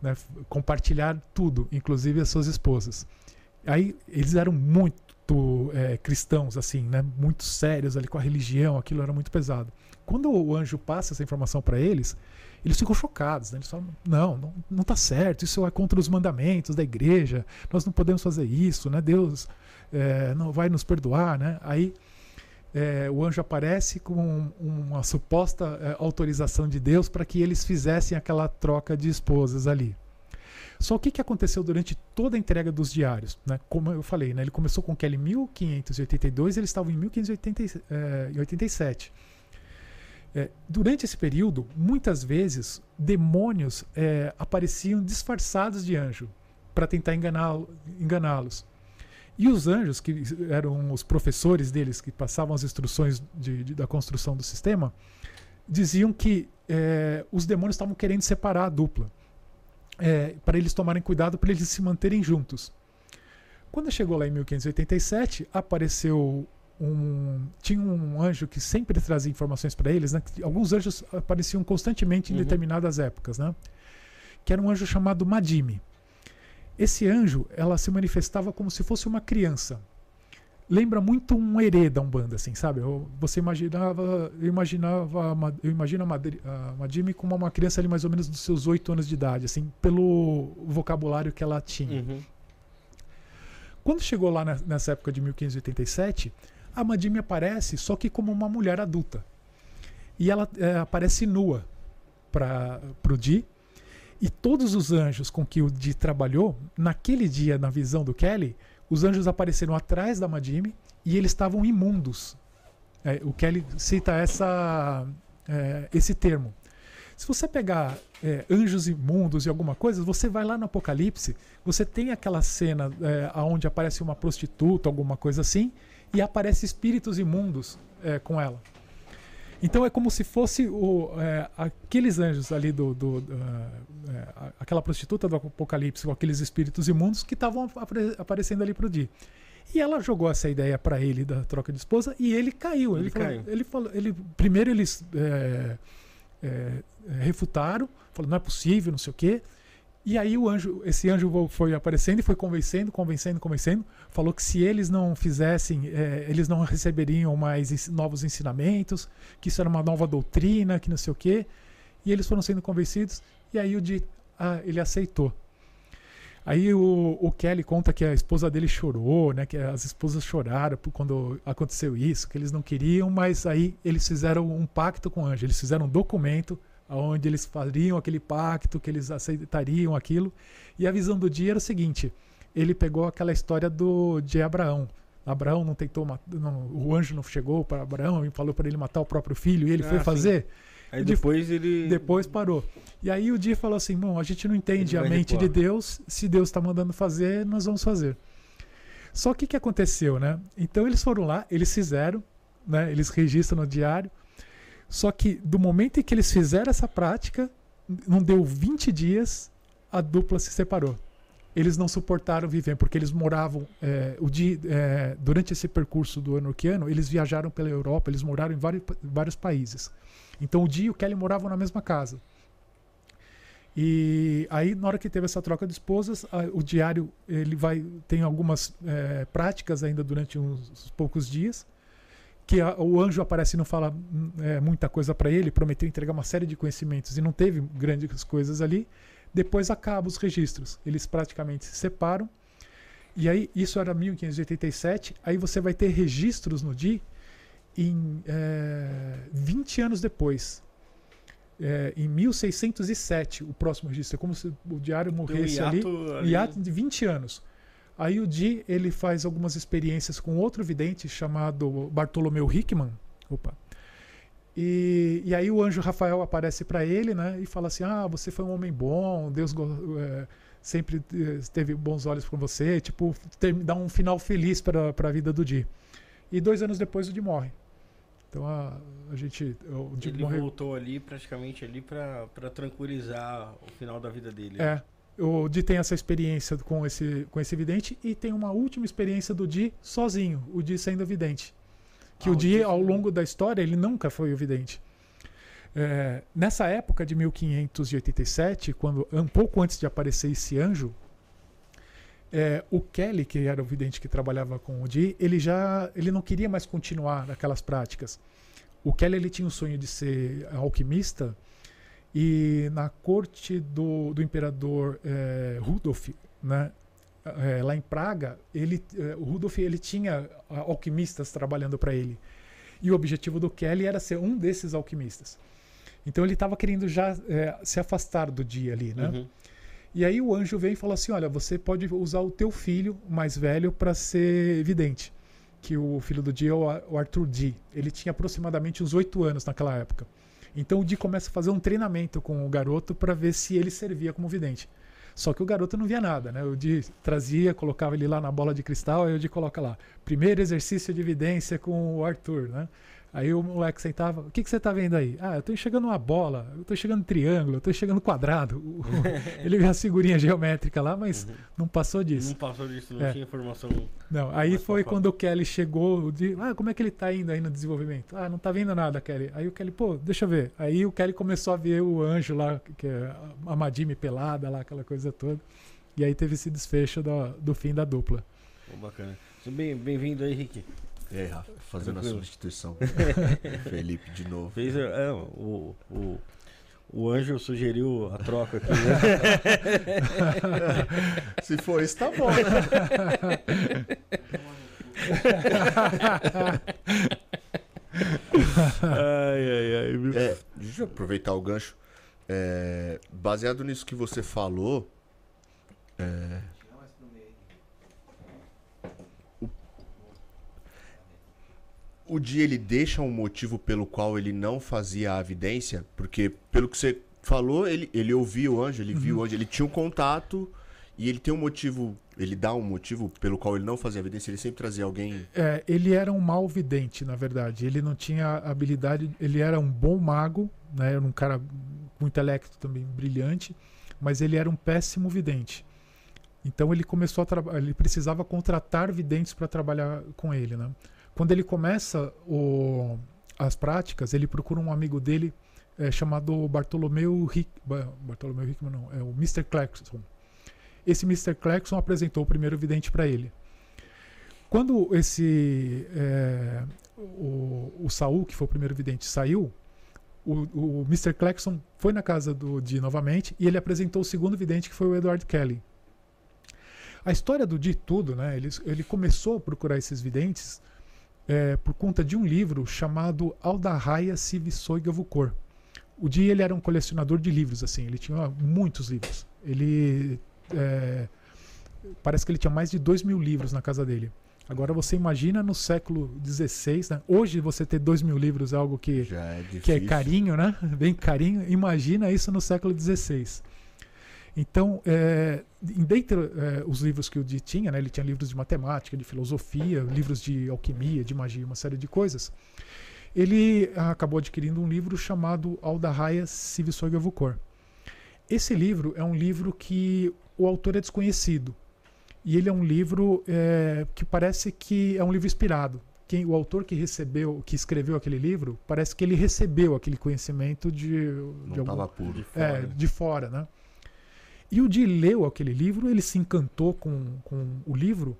né, compartilhar tudo, inclusive as suas esposas. Aí eles eram muito é, cristãos, assim, né, muito sérios ali com a religião, aquilo era muito pesado. Quando o anjo passa essa informação para eles, eles ficam chocados. Né? Eles falam: não, não, não tá certo, isso é contra os mandamentos da igreja, nós não podemos fazer isso, né? Deus é, não vai nos perdoar. Né? Aí é, o anjo aparece com uma suposta é, autorização de Deus para que eles fizessem aquela troca de esposas ali. Só o que, que aconteceu durante toda a entrega dos diários? Né? Como eu falei, né? ele começou com Kelly em 1582 e eles estavam em 1587. É, durante esse período, muitas vezes, demônios é, apareciam disfarçados de anjo para tentar enganá-los. Enganá e os anjos, que eram os professores deles, que passavam as instruções de, de, da construção do sistema, diziam que é, os demônios estavam querendo separar a dupla, é, para eles tomarem cuidado, para eles se manterem juntos. Quando chegou lá em 1587, apareceu um, tinha um anjo que sempre trazia informações para eles, né? Alguns anjos apareciam constantemente em uhum. determinadas épocas, né? Que era um anjo chamado Madime. Esse anjo, ela se manifestava como se fosse uma criança. Lembra muito um herê da Umbanda, assim, sabe? Você imaginava, eu imaginava, eu imagino a Madime como uma criança ali mais ou menos dos seus oito anos de idade, assim, pelo vocabulário que ela tinha. Uhum. Quando chegou lá nessa época de 1587, a Madime aparece só que como uma mulher adulta. E ela é, aparece nua para o Di. E todos os anjos com que o Di trabalhou, naquele dia, na visão do Kelly, os anjos apareceram atrás da Madime e eles estavam imundos. É, o Kelly cita essa, é, esse termo. Se você pegar é, anjos imundos e alguma coisa, você vai lá no Apocalipse, você tem aquela cena é, onde aparece uma prostituta, alguma coisa assim, e aparece espíritos imundos é, com ela. Então é como se fosse o, é, aqueles anjos ali do, do, é, aquela prostituta do Apocalipse com aqueles espíritos imundos que estavam apare aparecendo ali para o Di. E ela jogou essa ideia para ele da troca de esposa e ele caiu. Ele, ele falou, caiu. Ele falou, ele primeiro eles é, é, refutaram, falou não é possível, não sei o quê. E aí o anjo, esse anjo foi aparecendo e foi convencendo, convencendo, convencendo. Falou que se eles não fizessem, é, eles não receberiam mais novos ensinamentos, que isso era uma nova doutrina, que não sei o quê. E eles foram sendo convencidos. E aí o de, ah, ele aceitou. Aí o, o, Kelly conta que a esposa dele chorou, né? Que as esposas choraram quando aconteceu isso, que eles não queriam, mas aí eles fizeram um pacto com o anjo. Eles fizeram um documento onde eles fariam aquele pacto, que eles aceitariam aquilo. E a visão do dia era o seguinte: ele pegou aquela história do de Abraão. Abraão não tentou matar, não, o anjo não chegou para Abraão e falou para ele matar o próprio filho e ele ah, foi fazer. Aí depois ele depois parou. E aí o dia falou assim: "Bom, a gente não entende a mente de Deus, se Deus está mandando fazer, nós vamos fazer". Só que o que aconteceu, né? Então eles foram lá, eles fizeram, né? Eles registram no diário. Só que do momento em que eles fizeram essa prática, não deu 20 dias, a dupla se separou. Eles não suportaram viver, porque eles moravam. É, o é, durante esse percurso do Enochiano, eles viajaram pela Europa, eles moraram em vários, vários países. Então o Di e o Kelly moravam na mesma casa. E aí, na hora que teve essa troca de esposas, a, o diário ele vai tem algumas é, práticas ainda durante uns poucos dias que a, o anjo aparece e não fala é, muita coisa para ele, prometeu entregar uma série de conhecimentos e não teve grandes coisas ali. Depois acaba os registros, eles praticamente se separam. E aí, isso era 1587, aí você vai ter registros no DI em é, 20 anos depois. É, em 1607, o próximo registro. É como se o diário morresse ali. ali. Hiato de 20 anos. Aí o Di ele faz algumas experiências com outro vidente chamado Bartolomeu Hickman. Opa. E, e aí o anjo Rafael aparece para ele, né? E fala assim: Ah, você foi um homem bom, Deus é, sempre eh, teve bons olhos para você. Tipo, ter, dá um final feliz para a vida do Di. E dois anos depois o Di morre. Então a, a gente. O Di Ele morreu. voltou ali, praticamente ali, pra tranquilizar o final da vida dele. É. O Di tem essa experiência com esse, com esse vidente e tem uma última experiência do Di sozinho, o Di sendo vidente. Que Ah, o Di, ao longo da história, ele nunca foi o vidente. É, nessa época de 1587, quando, um pouco antes de aparecer esse anjo, é, o Kelly, que era o vidente que trabalhava com o Di, ele já ele não queria mais continuar naquelas práticas. O Kelly ele tinha o sonho de ser alquimista e na corte do, do imperador é, Rudolf, né, é, lá em Praga, ele, é, o Rudolf ele tinha alquimistas trabalhando para ele. E o objetivo do Kelly era ser um desses alquimistas. Então ele estava querendo já é, se afastar do dia ali, né? Uhum. E aí o anjo vem e fala assim: olha, você pode usar o teu filho mais velho para ser vidente. Que o filho do Di é o Ar- o Arthur Di. Ele tinha aproximadamente uns oito anos naquela época. Então o Di começa a fazer um treinamento com o garoto para ver se ele servia como vidente. Só que o garoto não via nada, né? O Di trazia, colocava ele lá na bola de cristal, aí o Di coloca lá: primeiro exercício de evidência com o Arthur, né? Aí o moleque sentava, o que, que você tá vendo aí? Ah, eu tô enxergando uma bola, eu tô enxergando triângulo, eu tô enxergando quadrado. [laughs] Ele viu a figurinha geométrica lá, mas não passou disso. Não passou disso, não É. tinha informação. Não, aí foi quando o Kelly chegou, de, ah, como é que ele tá indo aí no desenvolvimento? Ah, não tá vendo nada, Kelly. Aí o Kelly, pô, deixa eu ver. Aí o Kelly começou a ver o anjo lá, que é a Madime pelada lá, aquela coisa toda. E aí teve esse desfecho do, do fim da dupla. Pô, bacana. Bem- Bem-vindo aí, Rick. E aí, Rafa, fazendo Tranquilo. a substituição. [laughs] Felipe de novo. Fez, é, o, o, o anjo sugeriu a troca aqui, né? [laughs] Se for isso, tá bom, né? ai, ai, ai. viu? É, deixa eu aproveitar o gancho. É, baseado nisso que você falou. é, o, o dia ele deixa um motivo pelo qual ele não fazia a evidência, porque pelo que você falou, ele, ele ouvia o anjo, ele viu o anjo, ele tinha um contato e ele tem um motivo, ele dá um motivo pelo qual ele não fazia a evidência, ele sempre trazia alguém. É, ele era um mau vidente, na verdade. Ele não tinha habilidade, ele era um bom mago, né? Era um cara com intelecto também brilhante, mas ele era um péssimo vidente. Então ele começou a trabalhar, ele precisava contratar videntes para trabalhar com ele, né? Quando ele começa o- as práticas, ele procura um amigo dele é, chamado Bartolomeu Hick, Ba- Bartolomeu Hickman não, é o Mr. Clarkson. Esse Mr. Clarkson apresentou o primeiro vidente para ele. Quando esse é, o, o Saul, que foi o primeiro vidente, saiu, o, o Mr. Clarkson foi na casa do Di novamente e ele apresentou o segundo vidente, que foi o Edward Kelly. A história do Di tudo, né? Ele, ele começou a procurar esses videntes é, por conta de um livro chamado Aldarraia Civisoigavukor. O Di ele era um colecionador de livros, assim, ele tinha muitos livros. Ele é, parece que ele tinha mais de dois mil livros na casa dele. Agora você imagina no século XVI, né? Hoje você ter dois mil livros é algo que, é que é carinho, né? Bem carinho. Imagina isso no século XVI. Então, é, dentre é, os livros que o Di tinha, né, ele tinha livros de matemática, de filosofia, livros de alquimia, de magia, uma série de coisas. Ele acabou adquirindo um livro chamado Aldarraia Civisoigavukor. Esse livro é um livro que o autor é desconhecido. E ele é um livro é, que parece que é um livro inspirado. Quem, o autor que recebeu, que escreveu aquele livro, parece que ele recebeu aquele conhecimento de, Não de algum, puro. é, de fora, né? E o Di leu aquele livro, ele se encantou com, com o livro,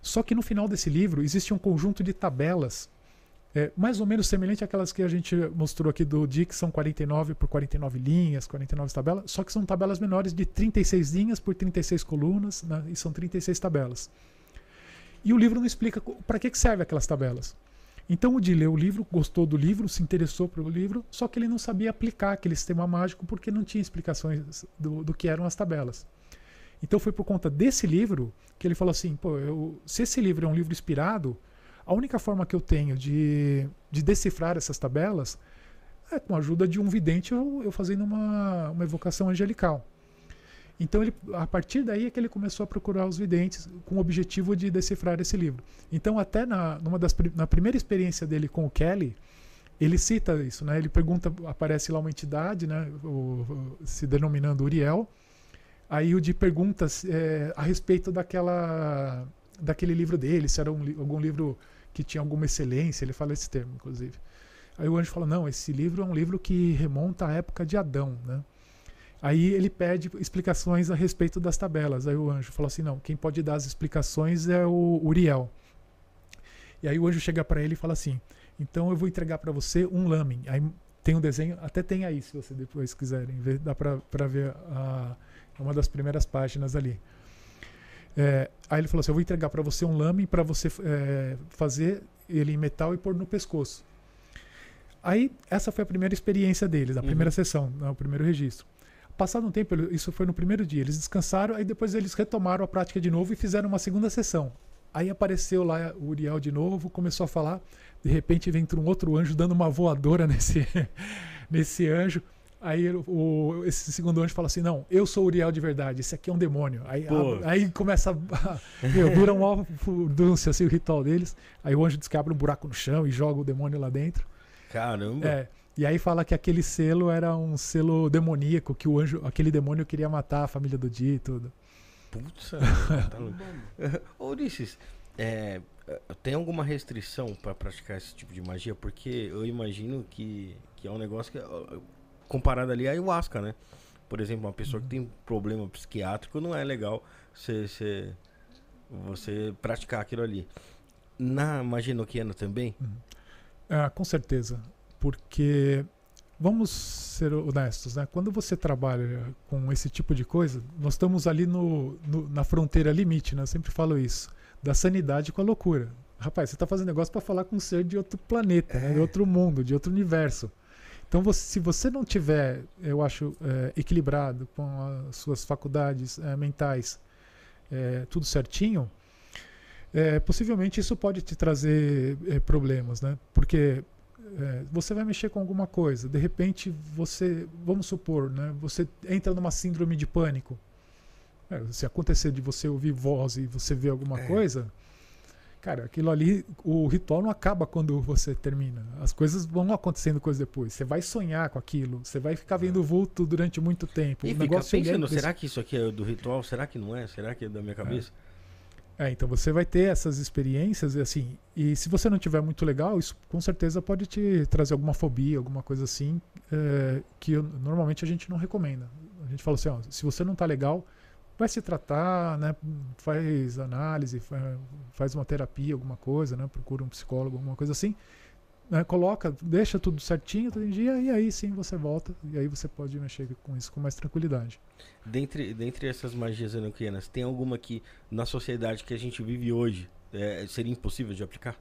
só que no final desse livro existe um conjunto de tabelas, é, mais ou menos semelhante àquelas que a gente mostrou aqui do Di, que são 49 por 49 linhas, 49 tabelas, só que são tabelas menores de 36 linhas por 36 colunas, né? e são 36 tabelas. E o livro não explica para que que serve aquelas tabelas. Então o Di leu o livro, gostou do livro, se interessou pelo livro, só que ele não sabia aplicar aquele sistema mágico porque não tinha explicações do, do que eram as tabelas. Então foi por conta desse livro que ele falou assim: pô, eu, se esse livro é um livro inspirado, a única forma que eu tenho de, de decifrar essas tabelas é com a ajuda de um vidente eu, eu fazendo uma, uma evocação angelical. Então, ele, a partir daí é que ele começou a procurar os videntes com o objetivo de decifrar esse livro. Então, até na, numa das, na primeira experiência dele com o Kelly, ele cita isso, né? Ele pergunta, aparece lá uma entidade, né? O, se denominando Uriel. Aí o Di pergunta é, a respeito daquela, daquele livro dele, se era um, algum livro que tinha alguma excelência. Ele fala esse termo, inclusive. Aí o anjo fala: não, esse livro é um livro que remonta à época de Adão, né? Aí ele pede explicações a respeito das tabelas. Aí o anjo fala assim: não, quem pode dar as explicações é o Uriel. E aí o anjo chega para ele e fala assim: então eu vou entregar para você um lamen. Aí tem um desenho, até tem aí se você depois quiserem ver, dá para ver a, uma das primeiras páginas ali. É, aí ele falou assim: eu vou entregar para você um lamen para você é, fazer ele em metal e pôr no pescoço. Aí essa foi a primeira experiência deles, a primeira uhum. sessão, né, o primeiro registro. Passado um tempo, isso foi no primeiro dia, eles descansaram, aí depois eles retomaram a prática de novo e fizeram uma segunda sessão. Aí apareceu lá o Uriel de novo, começou a falar. De repente vem um outro anjo dando uma voadora [laughs] nesse, nesse anjo. Aí o, esse segundo anjo fala assim: Não, eu sou Uriel de verdade, esse aqui é um demônio. Aí, a, aí começa a. [laughs] Meu, vira um furdúncio assim, o ritual deles. Aí o anjo diz que abre um buraco no chão e joga o demônio lá dentro. Caramba! É. E aí fala que aquele selo era um selo demoníaco, que o anjo, aquele demônio queria matar a família do Di e tudo. Putz, [laughs] tá Ô Ulisses, é, tem alguma restrição para praticar esse tipo de magia? Porque eu imagino que, que é um negócio que, comparado ali à ayahuasca, né? Por exemplo, uma pessoa que tem problema psiquiátrico não é legal você, você, você praticar aquilo ali. Na magia noquiana também? Uhum. Ah, com certeza porque vamos ser honestos, né? Quando você trabalha com esse tipo de coisa, nós estamos ali no, no na fronteira limite, né? Eu sempre falo isso, da sanidade com a loucura. Rapaz, você está fazendo negócio para falar com um ser de outro planeta, é. né? de é. outro mundo, de outro universo. Então, você, se você não tiver, eu acho, é, equilibrado com as suas faculdades é, mentais, é, tudo certinho, é, possivelmente isso pode te trazer problemas, né? Porque é, você vai mexer com alguma coisa, de repente você, vamos supor, né, você entra numa síndrome de pânico. É, se acontecer de você ouvir voz e você ver alguma é. coisa, cara, aquilo ali, o ritual não acaba quando você termina. As coisas vão acontecendo coisas depois. Você vai sonhar com aquilo, você vai ficar vendo vulto durante muito tempo. E o fica pensando, será que isso aqui é do ritual? Será que não é? Será que é da minha cabeça? É. É, então você vai ter essas experiências assim, e se você não tiver muito legal, isso com certeza pode te trazer alguma fobia, alguma coisa assim, é, que eu, normalmente a gente não recomenda. A gente fala assim, ó, se você não está legal, vai se tratar, né, faz análise, faz uma terapia, alguma coisa, né, procura um psicólogo, alguma coisa assim, né, coloca, deixa tudo certinho, tudo em dia, e aí sim você volta, e aí você pode mexer com isso com mais tranquilidade. Dentre, dentre essas magias enoquianas, tem alguma que na sociedade que a gente vive hoje é, seria impossível de aplicar?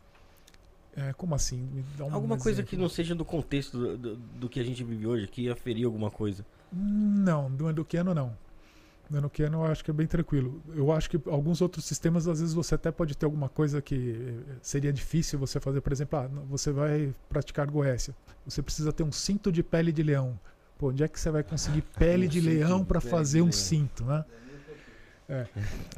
É, como assim? Um alguma exemplo. coisa que não seja do contexto do, do, do, que a gente vive hoje, que ia ferir alguma coisa? Não, do enoquiano não. No Nokiano eu acho que é bem tranquilo. Eu acho que alguns outros sistemas, às vezes, você até pode ter alguma coisa que seria difícil você fazer. Por exemplo, ah, você vai praticar goécia. Você precisa ter um cinto de pele de leão. Pô, onde é que você vai conseguir [laughs] pele de leão para fazer um cinto, né? É.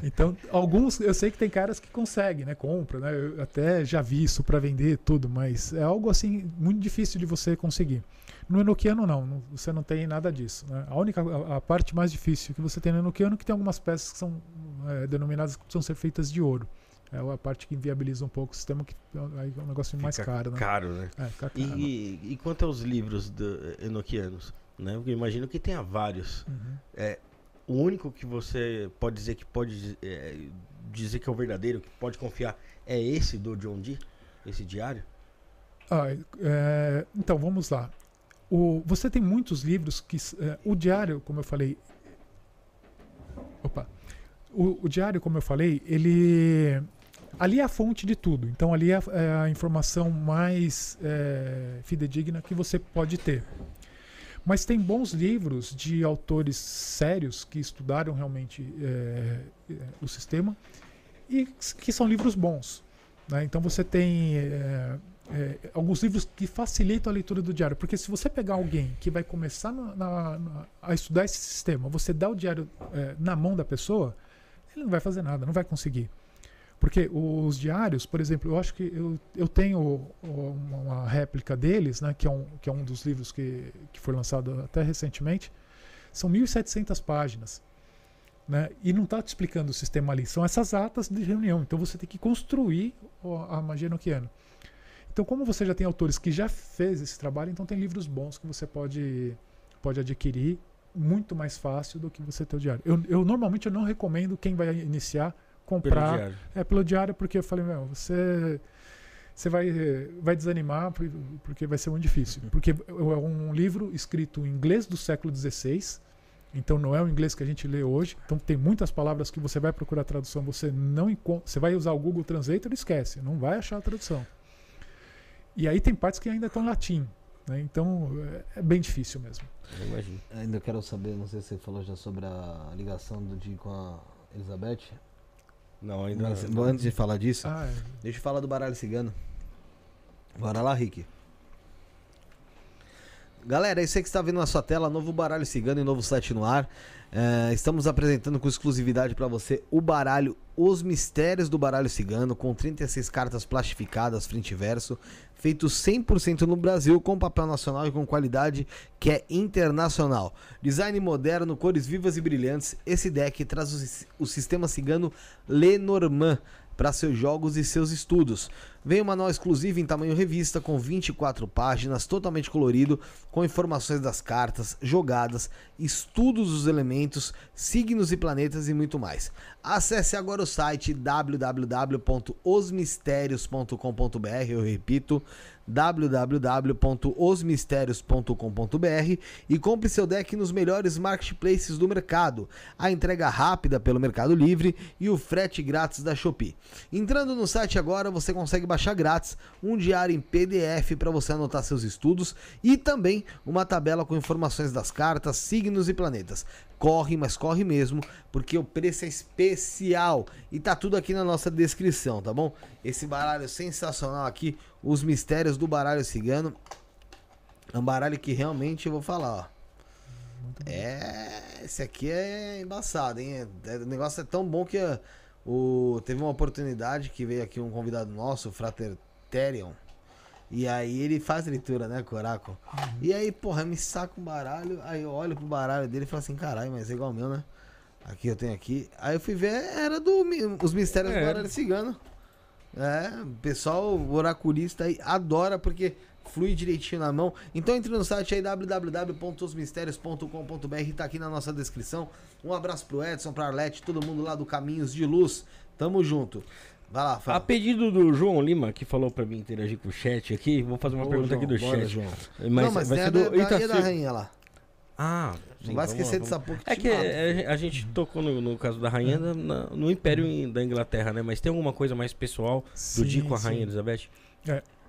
Então, alguns, eu sei que tem caras que conseguem, né? Compra, né? Eu até já vi isso para vender tudo, mas é algo assim muito difícil de você conseguir. No Enochiano não, não- você não tem nada disso. né? A única a, a parte mais difícil que você tem no Enochiano é que tem algumas peças que são é, denominadas que precisam ser feitas de ouro. É a parte que inviabiliza um pouco o sistema, que aí é um negócio mais Fica caro, né? Caro, né? É, fica E, caro. e, e quanto aos livros do, enoquianos? Né? Eu imagino que tenha vários. Uhum. É, o único que você pode dizer que pode é, dizer que é o verdadeiro, que pode confiar, é esse do John Dee? Esse diário? Ah, é, então, vamos lá. O, você tem muitos livros que. é, o diário, como eu falei. Opa. O, o diário, como eu falei, ele. Ali é a fonte de tudo. Então, ali é, a- é a informação mais é, fidedigna que você pode ter. Mas tem bons livros de autores sérios que estudaram realmente é, o sistema e que são livros bons. né? Então você tem é, alguns livros que facilitam a leitura do diário. Porque se você pegar alguém que vai começar na- na- na- a estudar esse sistema, você dá o diário é, na mão da pessoa, ele não vai fazer nada, não vai conseguir. Porque os diários, por exemplo, eu acho que eu, eu tenho uma, réplica deles, né, que, é um, que é um dos livros que, que foi lançado até recentemente. São 1.700 páginas. Né, e não está te explicando o sistema ali. São essas atas de reunião. Então você tem que construir a magia. Então, como você já tem autores que já fez esse trabalho, então tem livros bons que você pode, pode adquirir muito mais fácil do que você ter o diário. Eu, eu normalmente eu não recomendo quem vai iniciar Pelo comprar diário. é pelo diário porque eu falei, meu, você você vai vai desanimar por- porque vai ser muito difícil. Porque é um livro escrito em inglês do século XVI, então não é o inglês que a gente lê hoje. Então tem muitas palavras que você vai procurar tradução, você não encontra, você vai usar o Google Translator, esquece, não vai achar a tradução. E aí tem partes que ainda estão em latim, né? Então é- é bem difícil mesmo. Eu imagino. Ainda quero saber, não sei se você falou já sobre a ligação do Di com a Elizabeth. Não, ainda Mas, não. antes de falar disso, Ah, é. deixa eu falar do baralho cigano. Bora lá, Rick. Galera, esse aí que está vendo na sua tela, novo baralho cigano e novo site no ar. É, estamos apresentando com exclusividade para você o baralho Os Mistérios do Baralho Cigano, com 36 cartas plastificadas frente e verso, feito 100% no Brasil, com papel nacional e com qualidade que é internacional. Design moderno, cores vivas e brilhantes, esse deck traz o, o sistema cigano Lenormand para seus jogos e seus estudos. Vem um manual exclusivo em tamanho revista com 24 páginas, totalmente colorido, com informações das cartas, jogadas, estudos dos elementos, signos e planetas e muito mais. Acesse agora o site www.osmistérios.com.br, eu repito, www.osmistérios.com.br e compre seu deck nos melhores marketplaces do mercado, a entrega rápida pelo Mercado Livre e o frete grátis da Shopee. Entrando no site agora, você consegue baixar grátis um diário em PDF para você anotar seus estudos e também uma tabela com informações das cartas, signos e planetas. Corre, mas corre mesmo, porque o preço é especial e tá tudo aqui na nossa descrição, tá bom? Esse baralho sensacional aqui, os mistérios do baralho cigano. É um baralho que realmente eu vou falar, ó. É, esse aqui é embaçado, hein? É- o negócio é tão bom que ó, o, teve uma oportunidade que veio aqui um convidado nosso, o Frater Therion. E aí ele faz leitura, né, Coraco? E aí, porra, me saca um baralho, aí eu olho pro baralho dele e falo assim, caralho, mas é igual o meu, né? Aqui eu tenho aqui. Aí eu fui ver, era do os mistérios É. do baralho cigano. É, o pessoal oraculista aí adora porque flui direitinho na mão. Então entre no site aí www.osmistérios.com.br, tá aqui na nossa descrição. Um abraço pro Edson, pra Arlete, todo mundo lá do Caminhos de Luz. Tamo junto. Vai lá, A fala. pedido do João Lima, que falou pra mim interagir com o chat aqui, vou fazer uma Ô, pergunta João, aqui do bora, chat. João. Mas, Não, mas vai ser a do da, da, a da rainha lá. Ah, Não sim, vai vamos esquecer lá, dessa porra que É te que é, a gente tocou no, no caso da rainha na- no Império da Inglaterra, né? Mas tem alguma coisa mais pessoal do Di Sim, com a sim. rainha Elizabeth?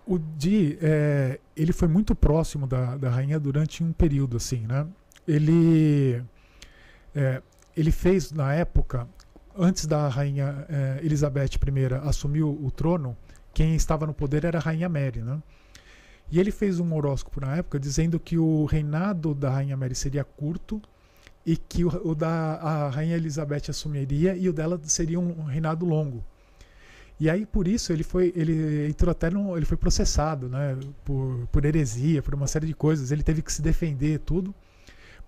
O Di, é, ele foi muito próximo da, da rainha durante um período, assim, né? Ele, é, ele fez, na época, antes da rainha é, Elizabeth I assumir o trono, quem estava no poder era a rainha Mary, né? E ele fez um horóscopo na época dizendo que o reinado da rainha Mary seria curto e que o, o da a rainha Elizabeth assumiria e o dela seria um reinado longo. E aí, por isso, ele foi, ele entrou até no, ele foi processado, né, por, por heresia, por uma série de coisas. Ele teve que se defender, tudo.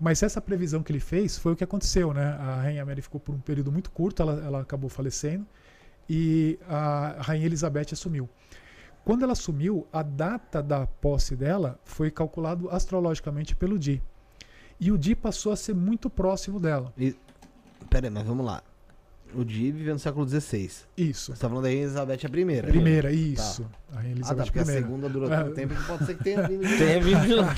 Mas essa previsão que ele fez foi o que aconteceu, né? A Rainha Mary ficou por um período muito curto, ela, ela acabou falecendo e a Rainha Elizabeth assumiu. Quando ela assumiu, a data da posse dela foi calculado astrologicamente pelo Di. E o Di passou a ser muito próximo dela. Pera aí, mas vamos lá. O Di viveu no século XVI. Isso. Você tá falando da Rainha Elizabeth a primeira. Primeira, isso. A Rainha Ah, Elizabeth tá, porque a segunda durou É. tanto tempo que pode ser que tenha vindo de [laughs] Tenha vindo de lá.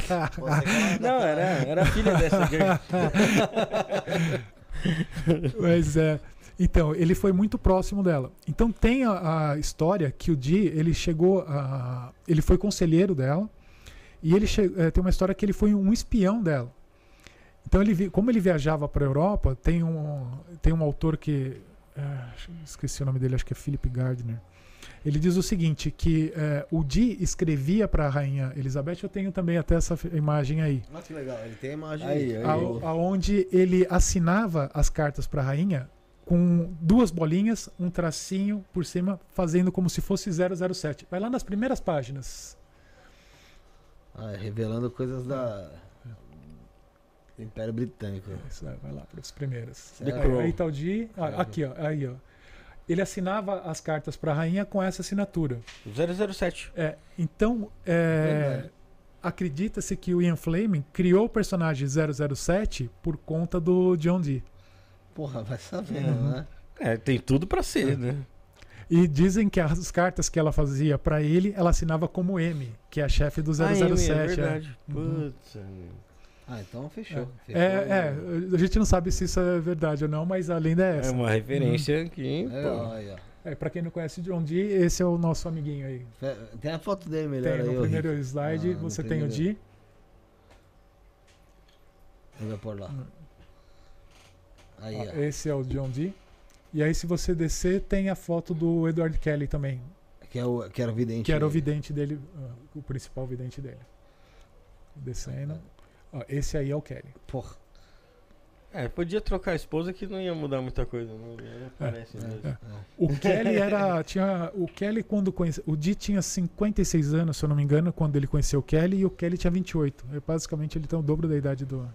Não, era, era filha dessa. [laughs] Mas é. Então, ele foi muito próximo dela. Então tem a, a história que o Di, ele chegou a. Ele foi conselheiro dela. E ele che- eh, tem uma história que ele foi um espião dela. Então, ele, como ele viajava para a Europa, tem um, tem um autor que. eh, esqueci o nome dele, acho que é Philip Gardner. Ele diz o seguinte: que eh, o Di escrevia para a rainha Elizabeth. Eu tenho também até essa imagem aí. Olha que legal, ele tem a imagem Aí, aí. aí. A- aonde ele assinava as cartas para a rainha com duas bolinhas, um tracinho por cima, fazendo como se fosse 007. Vai lá nas primeiras páginas. Ah, é, revelando coisas da. Do Império Britânico. Isso, vai vai lá para as primeiras. The Aí, Crow. aí tá o Di. ah, aqui, ó, aí, ó. Ele assinava as cartas para a rainha com essa assinatura. 007. É, então, é, acredita-se que o Ian Fleming criou o personagem 007 por conta do John Dee. Porra, vai sabendo, Uhum. né? É, tem tudo pra ser, né? E dizem que as cartas que ela fazia pra ele, ela assinava como M, que é a chefe do 007. Ah, é é. verdade. Uhum. Ah, então fechou. É, é, a gente não sabe se isso é verdade ou não, mas a lenda é é essa. uma referência que, É, pô, ó, aí, ó. É, pra quem não conhece John Dee, esse é o nosso amiguinho aí. Tem a foto dele melhor Tem aí, no primeiro Rick. slide, Ah, você tem o. Dee. Ele vai pôr lá. Hum. Aí, Ó, ó. esse é o John Dee. E aí, se você descer, tem a foto do Edward Kelly também, Que, é o, que era o vidente. que era o dele. vidente dele, ah, o principal vidente dele. Descendo. Ó, esse aí é o Kelly. Porra. É, podia trocar a esposa que não ia mudar muita coisa, não. Não parece mesmo. é. O Kelly era. [laughs] Tinha, o Kelly, quando conheceu. O Di tinha 56 anos, se eu não me engano, quando ele conheceu o Kelly, e o Kelly tinha 28. É, basicamente, ele tem o dobro da idade do.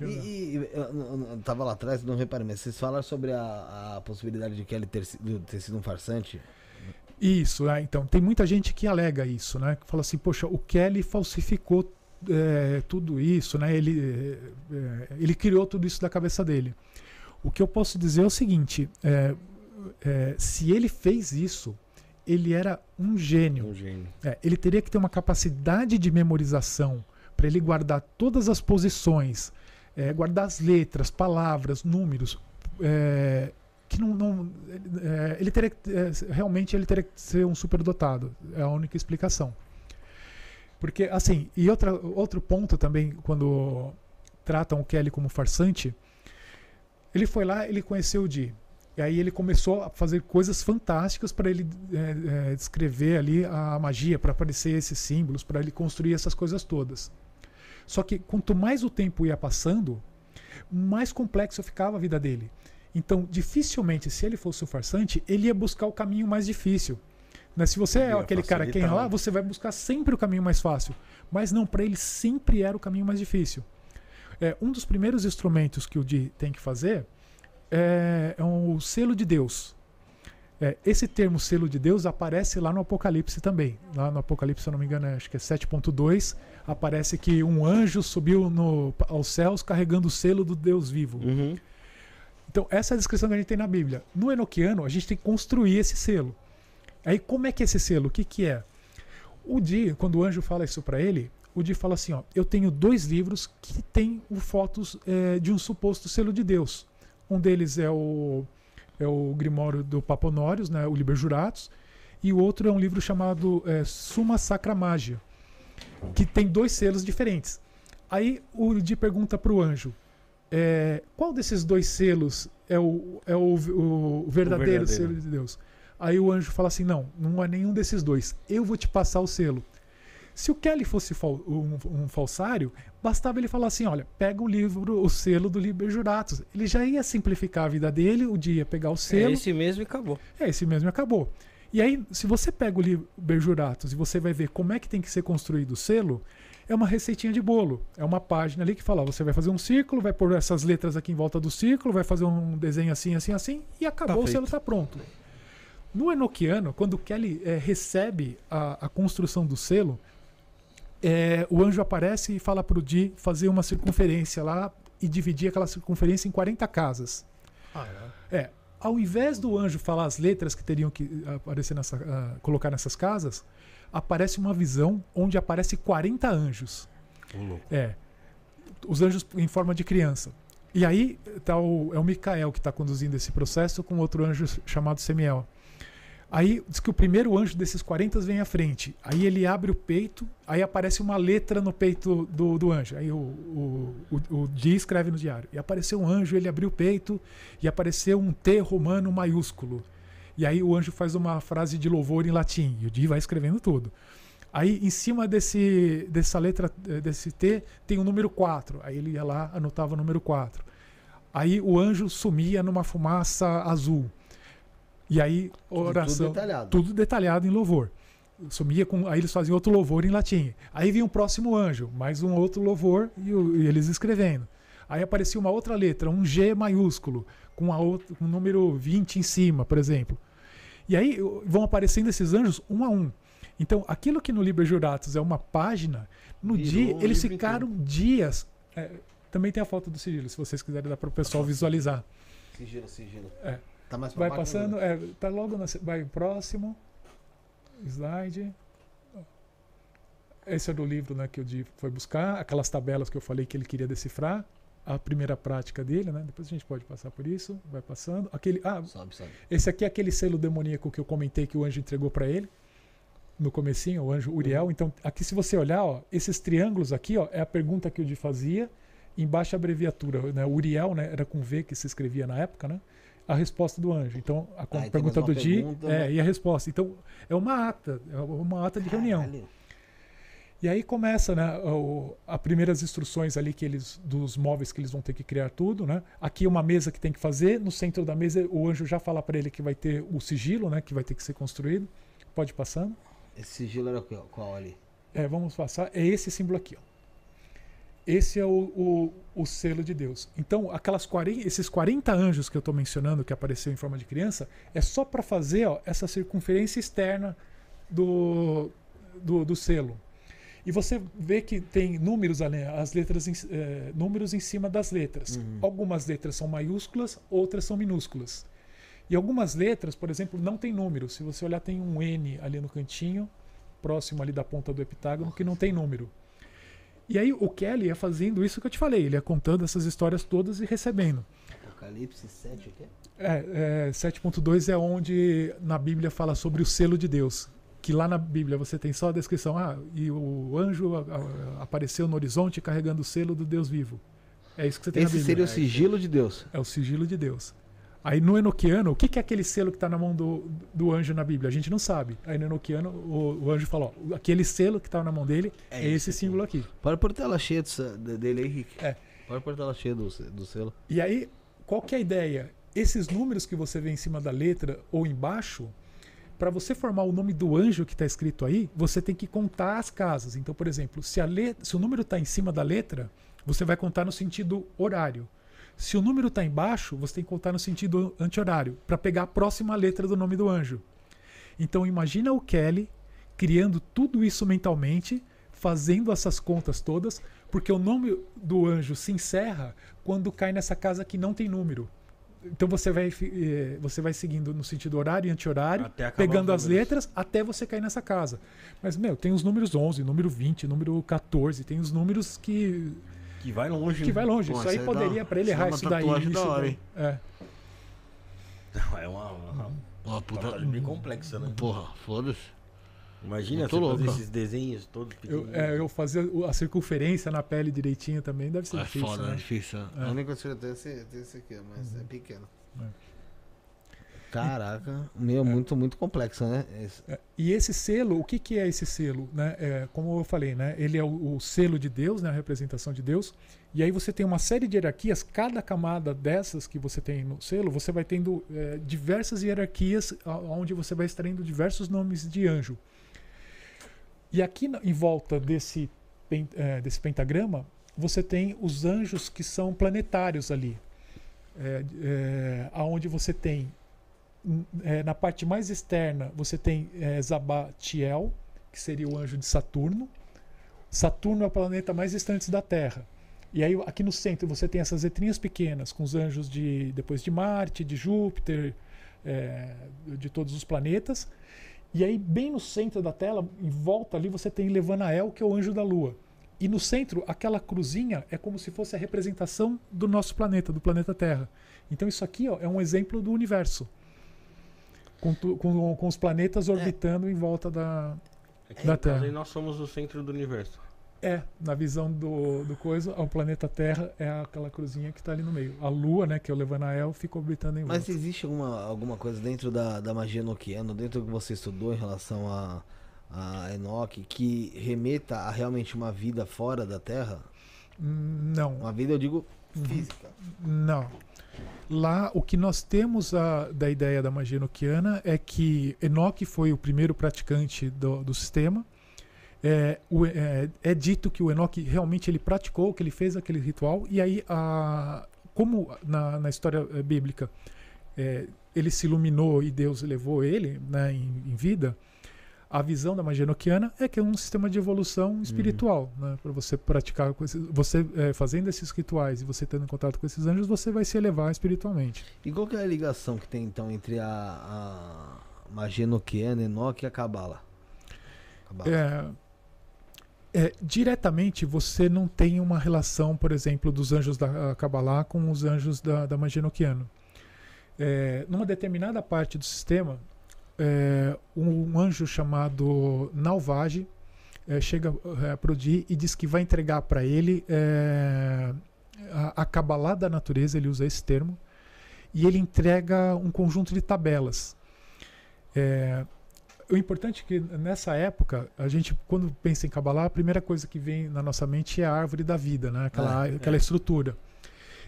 E, e- e- eu, eu- eu tava lá atrás, não reparei, mas vocês falaram sobre a, a possibilidade de Kelly ter, sido- ter sido um farsante? Isso, é, então. Tem muita gente que alega isso, né? Que fala assim, poxa, o Kelly falsificou é, tudo isso, né? Ele, é, é, ele criou tudo isso da cabeça dele. O que eu posso dizer é o seguinte: é, é, se ele fez isso, ele era um gênio. Um gênio. É, ele teria que ter uma capacidade de memorização para ele guardar todas as posições, é, guardar as letras, palavras, números, que não, não- é, ele teria que, é, realmente ele teria que ser um superdotado. É a única explicação. Porque assim, e outra, outro ponto também quando tratam o Kelly como farsante, ele foi lá, ele conheceu o Di. E aí ele começou a fazer coisas fantásticas para ele é, é, descrever ali a magia, para aparecer esses símbolos, para ele construir essas coisas todas. Só que quanto mais o tempo ia passando, mais complexo ficava a vida dele. Então, dificilmente, se ele fosse o farsante, ele ia buscar o caminho mais difícil. Né? Se você é aquele cara que quer facilitar, enrolar, né? você vai buscar sempre o caminho mais fácil. Mas não, para ele sempre era o caminho mais difícil. É, um dos primeiros instrumentos que o Di tem que fazer é, é um selo de Deus. É, esse termo selo de Deus aparece lá no Apocalipse também. Lá no Apocalipse, se eu não me engano, é- acho que é 7.2, aparece que um anjo subiu no, aos céus carregando o selo do Deus vivo. Uhum. Então, essa é a descrição que a gente tem na Bíblia. No Enoquiano, a gente tem que construir esse selo. Aí, como é que é esse selo? O que, que é? O Di, quando o anjo fala isso para ele, o Di fala assim: ó, eu tenho dois livros que têm o fotos eh, de um suposto selo de Deus. Um deles é o, é o Grimório do Paponórios, né, o Liber Juratus, e o outro é um livro chamado eh, Summa Sacra Magia, que tem dois selos diferentes. Aí o Di pergunta para o anjo: é, qual desses dois selos é o, é o, o verdadeiro, verdadeiro. selo de Deus? Aí o anjo fala assim: não, não é nenhum desses dois. Eu vou te passar o selo. Se o Kelly fosse um, falsário, bastava ele falar assim: olha, pega o livro, o selo do Liber Juratus. Ele já ia simplificar a vida dele, o dia ia pegar o É selo. esse mesmo e acabou. É esse mesmo e acabou. E aí, se você pega o Liber Juratus e você vai ver como é que tem que ser construído o selo, é uma receitinha de bolo. É uma página ali que fala: você vai fazer um círculo, vai pôr essas letras aqui em volta do círculo, vai fazer um desenho assim, assim, assim, e acabou, Tá o selo está pronto. No Enochiano, quando Kelly eh, recebe a, a construção do selo, eh, o anjo aparece e fala para o Di fazer uma circunferência lá e dividir aquela circunferência em 40 casas. É, ao invés do anjo falar as letras que teriam que aparecer nessa, ah, colocar nessas casas, aparece uma visão onde aparece 40 anjos. É. Os anjos em forma de criança. E aí tá o, é o Micael que está conduzindo esse processo com outro anjo chamado Semiel. Aí diz que o primeiro anjo desses 40 vem à frente. Aí ele abre o peito, aí aparece uma letra no peito do, do anjo. Aí o, o, o, o Di escreve no diário. E apareceu um anjo, ele abriu o peito e apareceu um T romano maiúsculo. E aí o anjo faz uma frase de louvor em latim. E o Di vai escrevendo tudo. Aí em cima desse, dessa letra, eh, desse T, tem o número 4. Aí ele ia lá, anotava o número 4. Aí o anjo sumia numa fumaça azul. E aí, oração. Tudo detalhado. Tudo detalhado em louvor. Sumia com. Aí eles faziam outro louvor em latim. Aí vinha um próximo anjo, mais um outro louvor e, e eles escrevendo. Aí aparecia uma outra letra, um G maiúsculo, com a outra, com o número 20 em cima, por exemplo. E aí vão aparecendo esses anjos um a um. Então, aquilo que no Liber Juratus é uma página, no Virou dia um eles ficaram dias. é, também tem a foto do sigilo, se vocês quiserem dar para o pessoal visualizar. Sigilo, sigilo. É. Tá mais Vai baixo, passando, né? é, tá logo na, vai próximo. Slide. Esse é do livro né, que o Di foi buscar, aquelas tabelas que eu falei que ele queria decifrar, a primeira prática dele, né? Depois a gente pode passar por isso, vai passando. Aquele, ah, Sobe, sobe. esse aqui é aquele selo demoníaco que eu comentei que o anjo entregou para ele no comecinho, o anjo Uriel. Então, aqui se você olhar, ó, esses triângulos aqui, ó, é a pergunta que o Di fazia. Embaixo a abreviatura, né? Uriel, né? Era com V que se escrevia na época, né? A resposta do anjo. Então, a Ah, então pergunta uma do Di pergunta, é, né? e a resposta. Então, é uma ata, é uma ata de reunião. Caralho. E aí começa, né, o, a primeiras instruções ali que eles dos móveis que eles vão ter que criar tudo, né? Aqui uma mesa que tem que fazer, no centro da mesa o anjo já fala para ele que vai ter o sigilo, né, que vai ter que ser construído. Pode ir passando. Esse sigilo era qual, qual ali? É, vamos passar. É esse símbolo aqui, ó. Esse é o, o, o selo de Deus. Então, aquelas 40, esses 40 anjos que eu estou mencionando, que apareceu em forma de criança, é só para fazer ó, essa circunferência externa do, do, do selo. E você vê que tem números as letras em, eh, números em cima das letras. Algumas letras são maiúsculas, outras são minúsculas. E algumas letras, por exemplo, não tem número. Se você olhar, tem um N ali no cantinho, próximo ali da ponta do heptágono, que não tem número. E aí o Kelly ia fazendo isso que eu te falei, ele ia contando essas histórias todas e recebendo. Apocalipse 7, o quê? É, é, 7.2 é onde na Bíblia fala sobre o selo de Deus. Que lá na Bíblia você tem só a descrição, ah, e o anjo a- a- apareceu no horizonte carregando o selo do Deus vivo. É isso que você tem Esse na seria Bíblia. o sigilo de Deus. É o sigilo de Deus. Aí no Enoquiano, o que que é aquele selo que está na mão do, do anjo na Bíblia? A gente não sabe. Aí no Enoquiano, o, o anjo falou: ó, aquele selo que está na mão dele é, É esse símbolo aqui. Pode pôr tela cheia dele aí, Rick. É. Pode pôr tela cheia do, do selo. E aí, qual que é a ideia? Esses números que você vê em cima da letra ou embaixo, para você formar o nome do anjo que está escrito aí, você tem que contar as casas. Então, por exemplo, se, a let- se o número está em cima da letra, você vai contar no sentido horário. Se o número está embaixo, você tem que contar no sentido anti-horário, para pegar a próxima letra do nome do anjo. Então, imagina o Kelly criando tudo isso mentalmente, fazendo essas contas todas, porque o nome do anjo se encerra quando cai nessa casa que não tem número. Então você vai, eh, você vai seguindo no sentido horário e anti-horário, pegando as letras até você cair nessa casa. Mas, meu, tem os números 11, número 20, número 14, tem os números que, Que vai longe. que né? vai longe. Pô, isso aí poderia para ele isso dá errar uma isso daí. da isso hora, daí. hein? É. É uma, uma, uma puta. bem complexa, né? Porra, foda-se. Imagina Muito você louco. fazer esses desenhos todos Eu, é, eu fazer o- a circunferência na pele direitinho também deve ser É difícil. foda, né? é difícil. É. A única coisa que eu tenho é esse, tem esse aqui, mas é pequeno. Caraca, meu, muito, muito complexo, né? Esse- É, E esse selo, o que, que é esse selo? Né? É, como eu falei, né? ele é o, o selo de Deus, né? a representação de Deus. E aí você tem uma série de hierarquias. Cada camada dessas que você tem no selo, você vai tendo é, diversas hierarquias, onde você vai extraindo diversos nomes de anjo. E aqui em volta desse, é, desse pentagrama, você tem os anjos que são planetários ali. É, é, aonde você tem é, na parte mais externa, você tem é, Zabatiel, que seria o anjo de Saturno. Saturno é o planeta mais distante da Terra. E aí aqui no centro você tem essas letrinhas pequenas com os anjos de depois de Marte, de Júpiter, é, de todos os planetas. E aí bem no centro da tela, em volta ali você tem Levanael, que é o anjo da Lua. E no centro, aquela cruzinha é como se fosse a representação do nosso planeta, do planeta Terra. Então isso aqui ó, é um exemplo do universo com, tu- com- com os planetas orbitando em volta da. É Da Terra. aí nós somos o centro do universo. É, na visão do, do coisa, o planeta Terra é aquela cruzinha que está ali no meio. A Lua, né, que é o Levanael, fica orbitando em Mas volta. existe alguma, alguma coisa dentro da, da magia noquiana, dentro do que você estudou em relação a, a Enoch, que remeta a realmente uma vida fora da Terra? Hum, Não, Uma vida, eu digo, Uhum. física. não. Lá, o que nós temos a- da ideia da magia enoquiana é que Enoque foi o primeiro praticante do, do sistema. É, o- é- é dito que o Enoque realmente ele praticou, que ele fez aquele ritual, e aí, a, como na, na história eh, bíblica é, ele se iluminou e Deus levou ele né, em, em vida, a visão da magia enoquiana é que é um sistema de evolução espiritual. Né, Para você praticar, você eh, fazendo esses rituais e você tendo contato com esses anjos, você vai se elevar espiritualmente. E qual que é a ligação que tem então entre a, a magia noquiana, Enoch e a Cabala? Cabala. É, é, diretamente você não tem uma relação, por exemplo, dos anjos da Kabbalah com os anjos da, da magia enoquiana. É, numa determinada parte do sistema, é, um anjo chamado Nalvage é, chega é, para o Di e diz que vai entregar para ele é, a, a Kabbalah da natureza, ele usa esse termo, e ele entrega um conjunto de tabelas. É, o importante é que nessa época, a gente, quando pensa em Kabbalah, a primeira coisa que vem na nossa mente é a árvore da vida, né? aquela, É, aquela estrutura.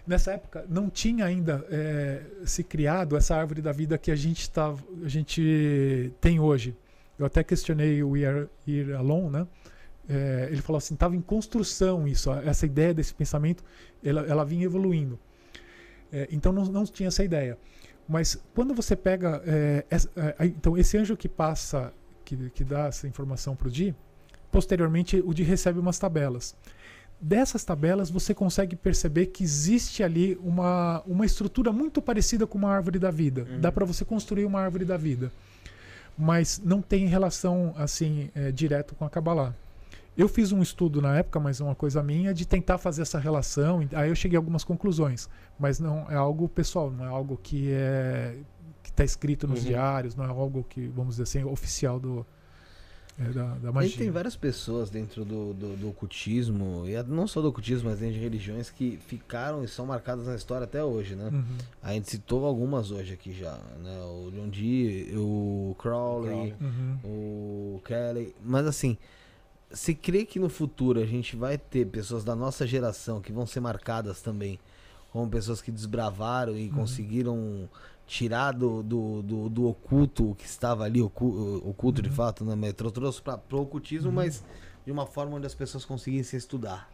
Nessa época, não tinha ainda é, se criado essa árvore da vida que a gente, tá, a gente tem hoje. Eu até questionei o Ir, Ir Alon, né? É, ele falou assim, estava em construção isso, essa ideia desse pensamento, ela, ela vinha evoluindo. É, então não, não tinha essa ideia. Mas quando você pega. é, essa- é, então, esse anjo que passa, que, que dá essa informação para o Di, posteriormente o Di recebe umas tabelas. Dessas tabelas você consegue perceber que existe ali uma, uma estrutura muito parecida com uma árvore da vida. Dá para você construir uma árvore da vida. Mas não tem relação assim é, direto com a Kabbalah. Eu fiz um estudo na época, mas é uma coisa minha, de tentar fazer essa relação. Aí eu cheguei a algumas conclusões. Mas não é algo pessoal, não é algo que é que está escrito nos Uhum. diários, não é algo que, vamos dizer assim, oficial do, é, da, da A magia. gente tem várias pessoas dentro do, do, do ocultismo, e não só do ocultismo, mas dentro de religiões que ficaram e são marcadas na história até hoje, né? Uhum. A gente citou algumas hoje aqui já, né? O John Dee, o Crowley, Crowley. Uhum. o Kelly. Mas assim, se crê que no futuro a gente vai ter pessoas da nossa geração que vão ser marcadas também como pessoas que desbravaram e conseguiram tirar do, do, do, do oculto que estava ali, ocu- oculto de fato, né? Mas trou- trouxe para o ocultismo, mas de uma forma onde as pessoas conseguissem estudar.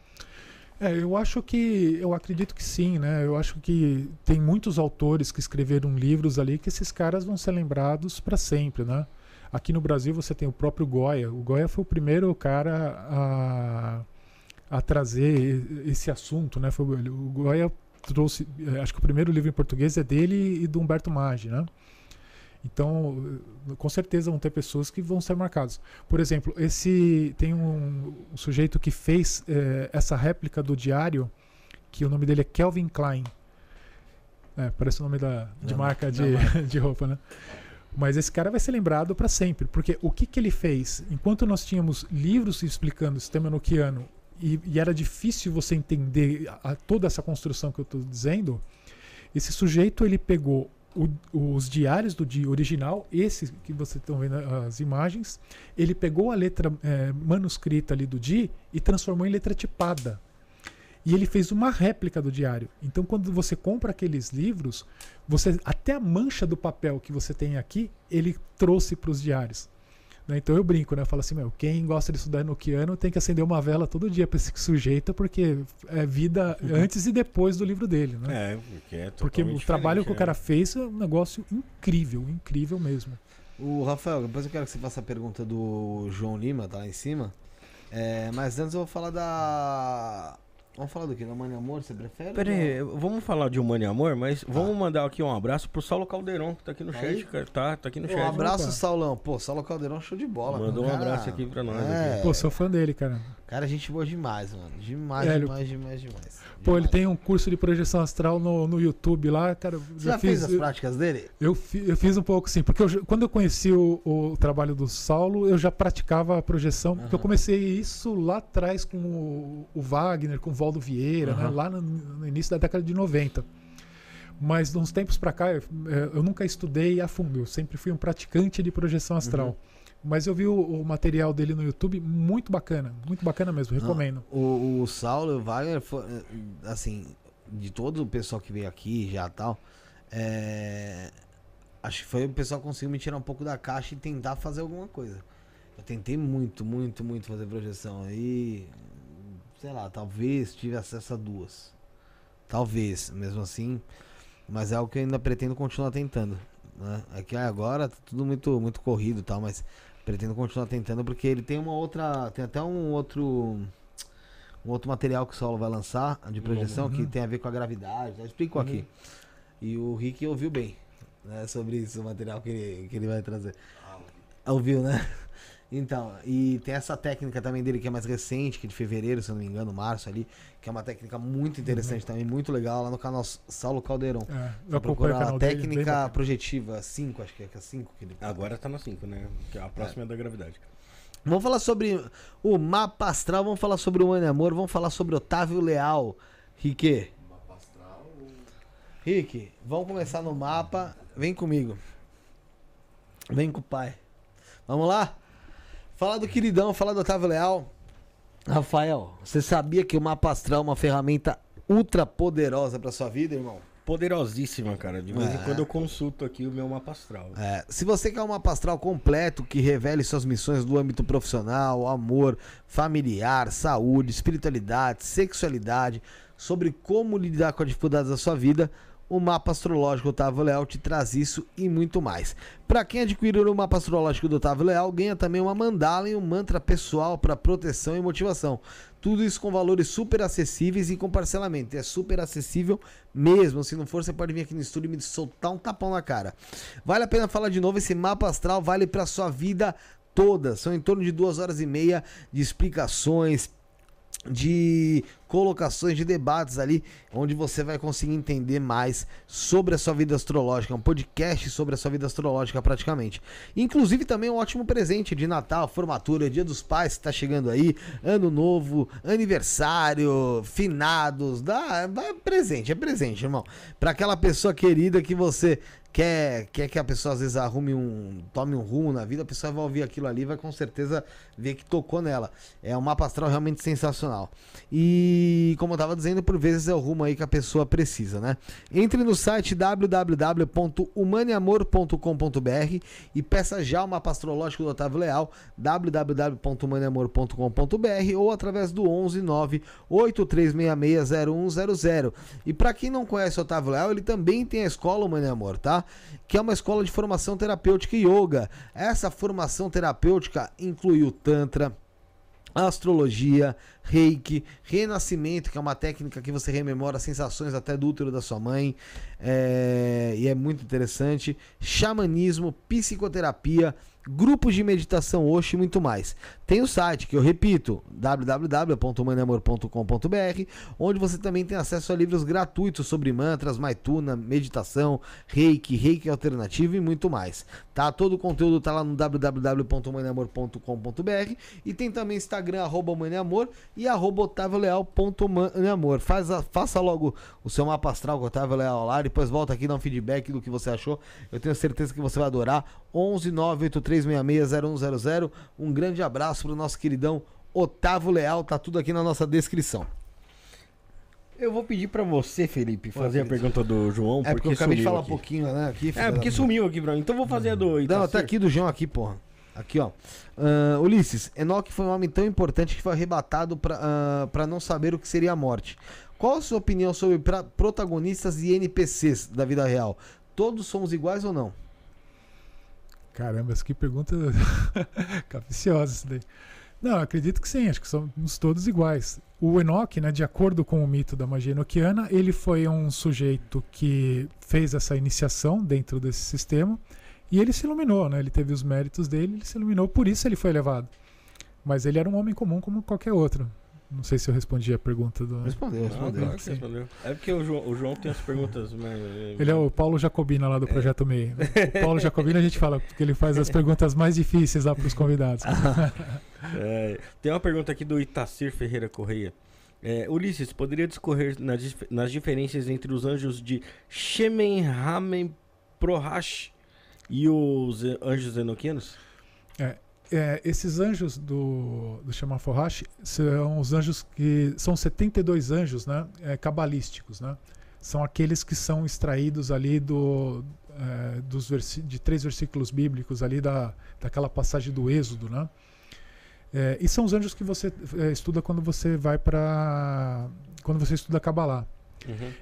É, eu acho que, eu acredito que sim, né? Eu acho que tem muitos autores que escreveram livros ali que esses caras vão ser lembrados para sempre, né? Aqui no Brasil você tem o próprio Goya. O Goya foi o primeiro cara a, a trazer esse assunto, né? Foi, o o Goya trouxe, eh, acho que o primeiro livro em português é dele e do Humberto Maggi, né? Então, eh, com certeza vão ter pessoas que vão ser marcadas. Por exemplo, esse tem um, um sujeito que fez eh, essa réplica do diário, que o nome dele é Kelvin Klein. É, parece o nome da, de Da marca de, marca. [laughs] de roupa, né? Mas esse cara vai ser lembrado para sempre, porque o que, que ele fez? Enquanto nós tínhamos livros explicando o sistema enoquiano e, e era difícil você entender a- a- toda essa construção que eu estou dizendo, esse sujeito ele pegou o- os diários do dia original, esse que vocês estão vendo as imagens, ele pegou a letra eh, manuscrita ali do Di e transformou em letra tipada. E ele fez uma réplica do diário. Então, quando você compra aqueles livros, você até a mancha do papel que você tem aqui, ele trouxe para os diários. Né? Então eu brinco, né? Eu falo assim, meu, quem gosta de estudar enoquiano tem que acender uma vela todo dia para esse sujeito, porque é vida antes e depois do livro dele, né? É, porque é Porque o trabalho que o diferente, cara fez é um negócio incrível, incrível mesmo. O Rafael, depois eu quero que você faça a pergunta do João Lima, tá lá em cima. É, mas antes eu vou falar da. Vamos falar do que? Da Mãe Amor, você prefere? Pera aí, vamos falar de Humano e Amor, mas vamos mandar aqui um abraço pro Saulo Caldeirão, que tá aqui no Tá chat, aí? cara. Tá, tá aqui no Pô, chat. um abraço. Saulão. Pô, Saulo Caldeirão, show de bola. Mandou mano. um abraço aqui pra nós É, Pô, sou fã dele, cara. Cara, gente boa demais, mano. Demais, É, ele- demais, demais, demais. Pô, ele Demais. tem um curso de projeção astral no, no YouTube lá, cara. Você já, fez as práticas dele? eu, fi- eu fiz um pouco sim, porque eu quando eu conheci o, o trabalho do Saulo, eu já praticava a projeção, porque eu comecei isso lá atrás com o, o Wagner, com o Valdo Vieira, né, Aham. lá no, no início da década de 90. Mas de uns tempos pra cá, eu, eu nunca estudei a fundo, eu sempre fui um praticante de projeção astral. Uhum. Mas eu vi o, o material dele no YouTube, muito bacana, muito bacana mesmo, recomendo. O, o Saulo o Wagner, foi, assim, de todo o pessoal que veio aqui já tal, é, acho que foi o pessoal que conseguiu me tirar um pouco da caixa e tentar fazer alguma coisa. Eu tentei muito, muito, muito fazer projeção. Aí, sei lá, talvez tive acesso a duas. Talvez, mesmo assim. Mas é algo que eu ainda pretendo continuar tentando. Né? É que agora tá tudo muito, muito corrido e tal, mas pretendo continuar tentando porque ele tem uma outra. Tem até um outro. Um outro material que o Saulo vai lançar de projeção que Uhum. tem a ver com a gravidade. Explico aqui. E o Rick ouviu bem né, sobre isso, o material que ele, que ele vai trazer. Ouviu, né? Então, e tem essa técnica também dele que é mais recente, que é de fevereiro, se não me engano, março ali, que é uma técnica muito interessante também, muito legal, lá no canal Saulo Caldeirão. É, eu procurar canal a dele, técnica bacana. projetiva 5, acho que é que é 5 que ele Agora tá na 5, né? Que a próxima é da gravidade. Vamos falar sobre o mapa astral, vamos falar sobre o Mano e Amor, vamos falar sobre Otávio Leal. Rick. Rick, vamos começar no mapa. Vem comigo. Vem com o pai. Vamos lá? Falar do queridão, falar do Otávio Leal. Rafael, você sabia que o mapa astral é uma ferramenta ultra poderosa para sua vida, irmão? Poderosíssima, cara. De vez É. em quando eu consulto aqui o meu mapa astral. É, se você quer um mapa astral completo que revele suas missões do âmbito profissional, amor, familiar, saúde, espiritualidade, sexualidade, sobre como lidar com as dificuldades da sua vida, o mapa astrológico Otávio Leal te traz isso e muito mais. Para quem adquirir o mapa astrológico do Otávio Leal, ganha também uma mandala e um mantra pessoal para proteção e motivação. Tudo isso com valores super acessíveis e com parcelamento. É super acessível mesmo. Se não for, você pode vir aqui no estúdio e me soltar um tapão na cara. Vale a pena falar de novo, esse mapa astral vale para sua vida toda. São em torno de duas horas e meia de explicações, de colocações de debates ali, onde você vai conseguir entender mais sobre a sua vida astrológica, um podcast sobre a sua vida astrológica praticamente. Inclusive também um ótimo presente de Natal, formatura, Dia dos Pais que tá chegando aí, Ano Novo, aniversário, finados, dá, vai presente, é presente, irmão. Para aquela pessoa querida que você quer, quer que a pessoa às vezes arrume um, tome um rumo na vida, a pessoa vai ouvir aquilo ali, vai com certeza ver que tocou nela. É um mapa astral realmente sensacional. E como eu tava dizendo, por vezes é o rumo aí que a pessoa precisa, né? Entre no site www.humaneamor.com.br e peça já o mapa astrológico do Otávio Leal, www.humaneamor.com.br ou através do 11 9 83660100. E para quem não conhece o Otávio Leal, ele também tem a escola Humano e Amor, tá? Que é uma escola de formação terapêutica e yoga. Essa formação terapêutica inclui o Tantra, astrologia, reiki, renascimento, que é uma técnica que você rememora sensações até do útero da sua mãe, é, e é muito interessante, xamanismo, psicoterapia, grupos de meditação Oxi e muito mais. Tem o site que eu repito, www.maneamor.com.br, onde você também tem acesso a livros gratuitos sobre mantras, maituna, meditação, reiki, reiki alternativo e muito mais. Tá? Todo o conteúdo tá lá no www.maneamor.com.br e tem também Instagram arroba maneamor e arroba a, faça logo o seu mapa astral com o Otávio Leal lá, depois volta aqui e dá um feedback do que você achou. Eu tenho certeza que você vai adorar. 11 98366 0100. Um grande abraço pro nosso queridão Otávio Leal, tá tudo aqui na nossa descrição. Eu vou pedir pra você, Felipe, fazer a pergunta do João, É porque eu acabei de falar aqui. um pouquinho, né? Aqui, É, porque sumiu aqui pra mim. Então vou fazer a do Não, tá aqui do João aqui, porra. Aqui, ó. Ah, Ulisses, Enoque foi um homem tão importante que foi arrebatado pra, ah, pra não saber o que seria a morte. Qual a sua opinião sobre protagonistas e NPCs da vida real? Todos somos iguais ou não? Caramba, que pergunta [laughs] capciosa isso daí. Não, acredito que sim, acho que somos todos iguais. O Enoch, né, de acordo com o mito da magia enoquiana, ele foi um sujeito que fez essa iniciação dentro desse sistema e ele se iluminou, né? Ele teve os méritos dele, ele se iluminou, por isso ele foi elevado. Mas ele era um homem comum como qualquer outro. Não sei se eu respondi a pergunta do. Respondeu, Não, respondeu. claro que respondeu. É porque o João, o João tem as perguntas. Mas... Ele é o Paulo Jacobina lá do Projeto MEI. O Paulo Jacobina a gente fala que ele faz as perguntas mais difíceis lá para os convidados. [laughs] É, tem uma pergunta aqui do Itacir Ferreira Correia. É, Ulisses, poderia discorrer nas, dif- nas diferenças entre os anjos de Shemenhamen Prohash e os anjos enoquianos? É, esses anjos do, do Shema Forrash são os anjos que são 72 anjos né, é, cabalísticos. Né? São aqueles que são extraídos ali do, é, dos de três versículos bíblicos ali da, daquela passagem do Êxodo. Né? É, e são os anjos que você é, estuda quando você vai para. quando você estuda Kabbalah.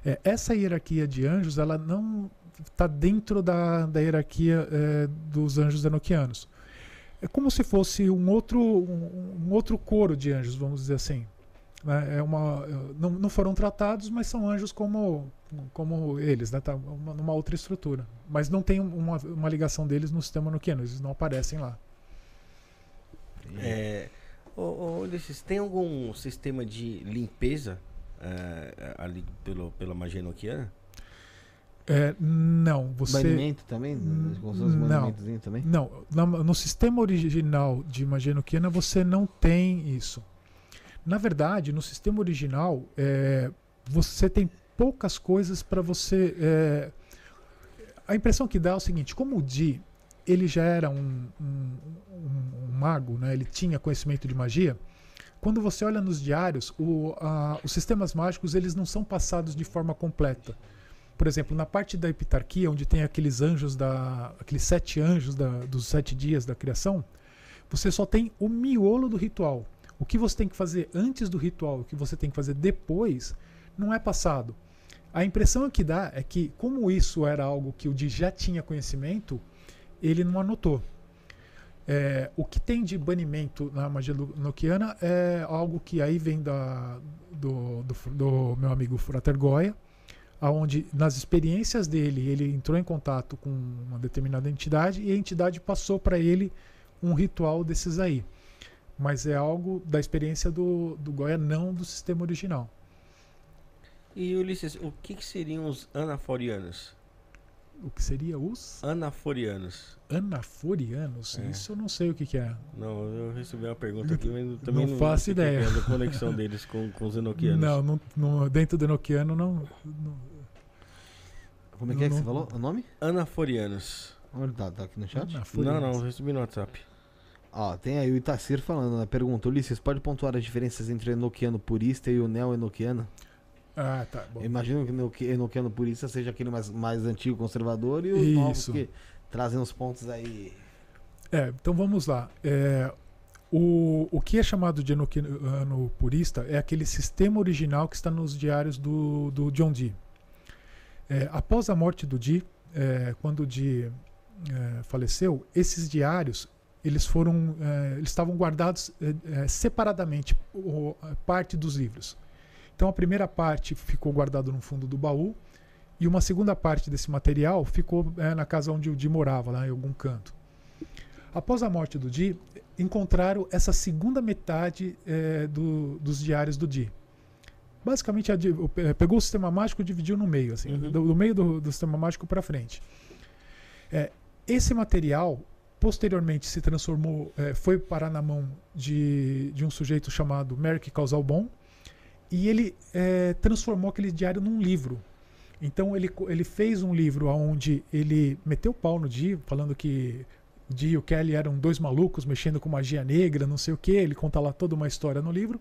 É, essa hierarquia de anjos, ela não está dentro da, da hierarquia é, dos anjos enoquianos. É como se fosse um outro, um, um outro coro de anjos, vamos dizer assim. né? É uma, não, não foram tratados, mas são anjos como, como eles, né? tá uma, numa outra estrutura. Mas não tem uma, uma ligação deles no sistema enoquiano, eles não aparecem lá. É, tem algum sistema de limpeza é, ali pelo, pela magia enoquiana? É, não, você. Banimento também? Não. também? Não, na- no sistema original de magia enoquiana você não tem isso. Na verdade, no sistema original, é, você tem poucas coisas para você. é, a impressão que dá é o seguinte: como o Di ele já era um, um- um- um mago, né? ele tinha conhecimento de magia. Quando você olha nos diários, o- a- os sistemas mágicos eles não são passados de forma completa. Por exemplo, na parte da epitarquia, onde tem aqueles anjos da, aqueles sete anjos da- dos sete dias da criação, você só tem o miolo do ritual. O que você tem que fazer antes do ritual, o que você tem que fazer depois, não é passado. A impressão que dá é que, como isso era algo que o Di já tinha conhecimento, ele não anotou. É, o que tem de banimento na magia noquiana é algo que aí vem da, do, do, do meu amigo Frater Goya, aonde nas experiências dele ele entrou em contato com uma determinada entidade e a entidade passou para ele um ritual desses aí. Mas é algo da experiência do, do Goya, não do sistema original. E Ulisses, o que, que seriam os anaforianos? O que seria os Anaforianos. anaforianos? É. Isso eu não sei o que, que é. Não, eu recebi uma pergunta aqui, mas também Não não, faço que ideia. é a conexão deles com, com os enoquianos. Não, não, não- dentro do Enoquiano não, não- Como é que é que você falou? O nome? Anaforianos. Onde tá? Tá aqui no chat? Não, não, recebi no WhatsApp. Ó, tem aí o Itacir falando na pergunta. Ulisses, pode pontuar as diferenças entre o Enoquiano purista e o neo-Enoquiano? Ah, tá. Bom. Eu imagino que o Enoqui- Enoquiano purista seja aquele mais, mais antigo, conservador, e os novos Isso. que trazem os pontos aí. É, então vamos lá. É, o, o que é chamado de enoquiano purista é aquele sistema original que está nos diários do, do John Dee. É, após a morte do Dee, é, quando o Dee é, faleceu, esses diários eles foram, é, eles estavam guardados é, separadamente, parte dos livros. Então a primeira parte ficou guardada no fundo do baú e uma segunda parte desse material ficou é, na casa onde o Dee morava, lá em algum canto. Após a morte do Di, encontraram essa segunda metade é, do, dos diários do Di. Basicamente, a, é, pegou o sistema mágico e dividiu no meio, assim, uhum. do, do, meio do, do, sistema mágico para frente. É, esse material posteriormente se transformou, é, foi parar na mão de, de um sujeito chamado Merrick Bom e ele é, transformou aquele diário num livro. Então ele, ele fez um livro onde ele meteu o pau no Di, falando que o Di e o Kelly eram dois malucos mexendo com magia negra, não sei o que. Ele conta lá toda uma história no livro.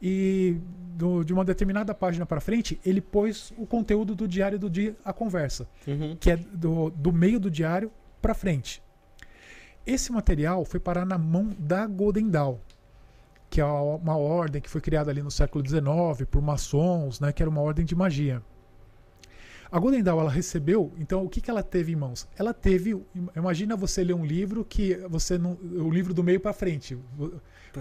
E do, de uma determinada página para frente, ele pôs o conteúdo do diário do dia a conversa, uhum. que é do, do meio do diário para frente. Esse material foi parar na mão da Golden Dawn, que é uma ordem que foi criada ali no século XIX por maçons, né, que era uma ordem de magia. A Golden Dawn ela recebeu, então o que, que ela teve em mãos? Ela teve, imagina você ler um livro que você não, o livro do meio para frente,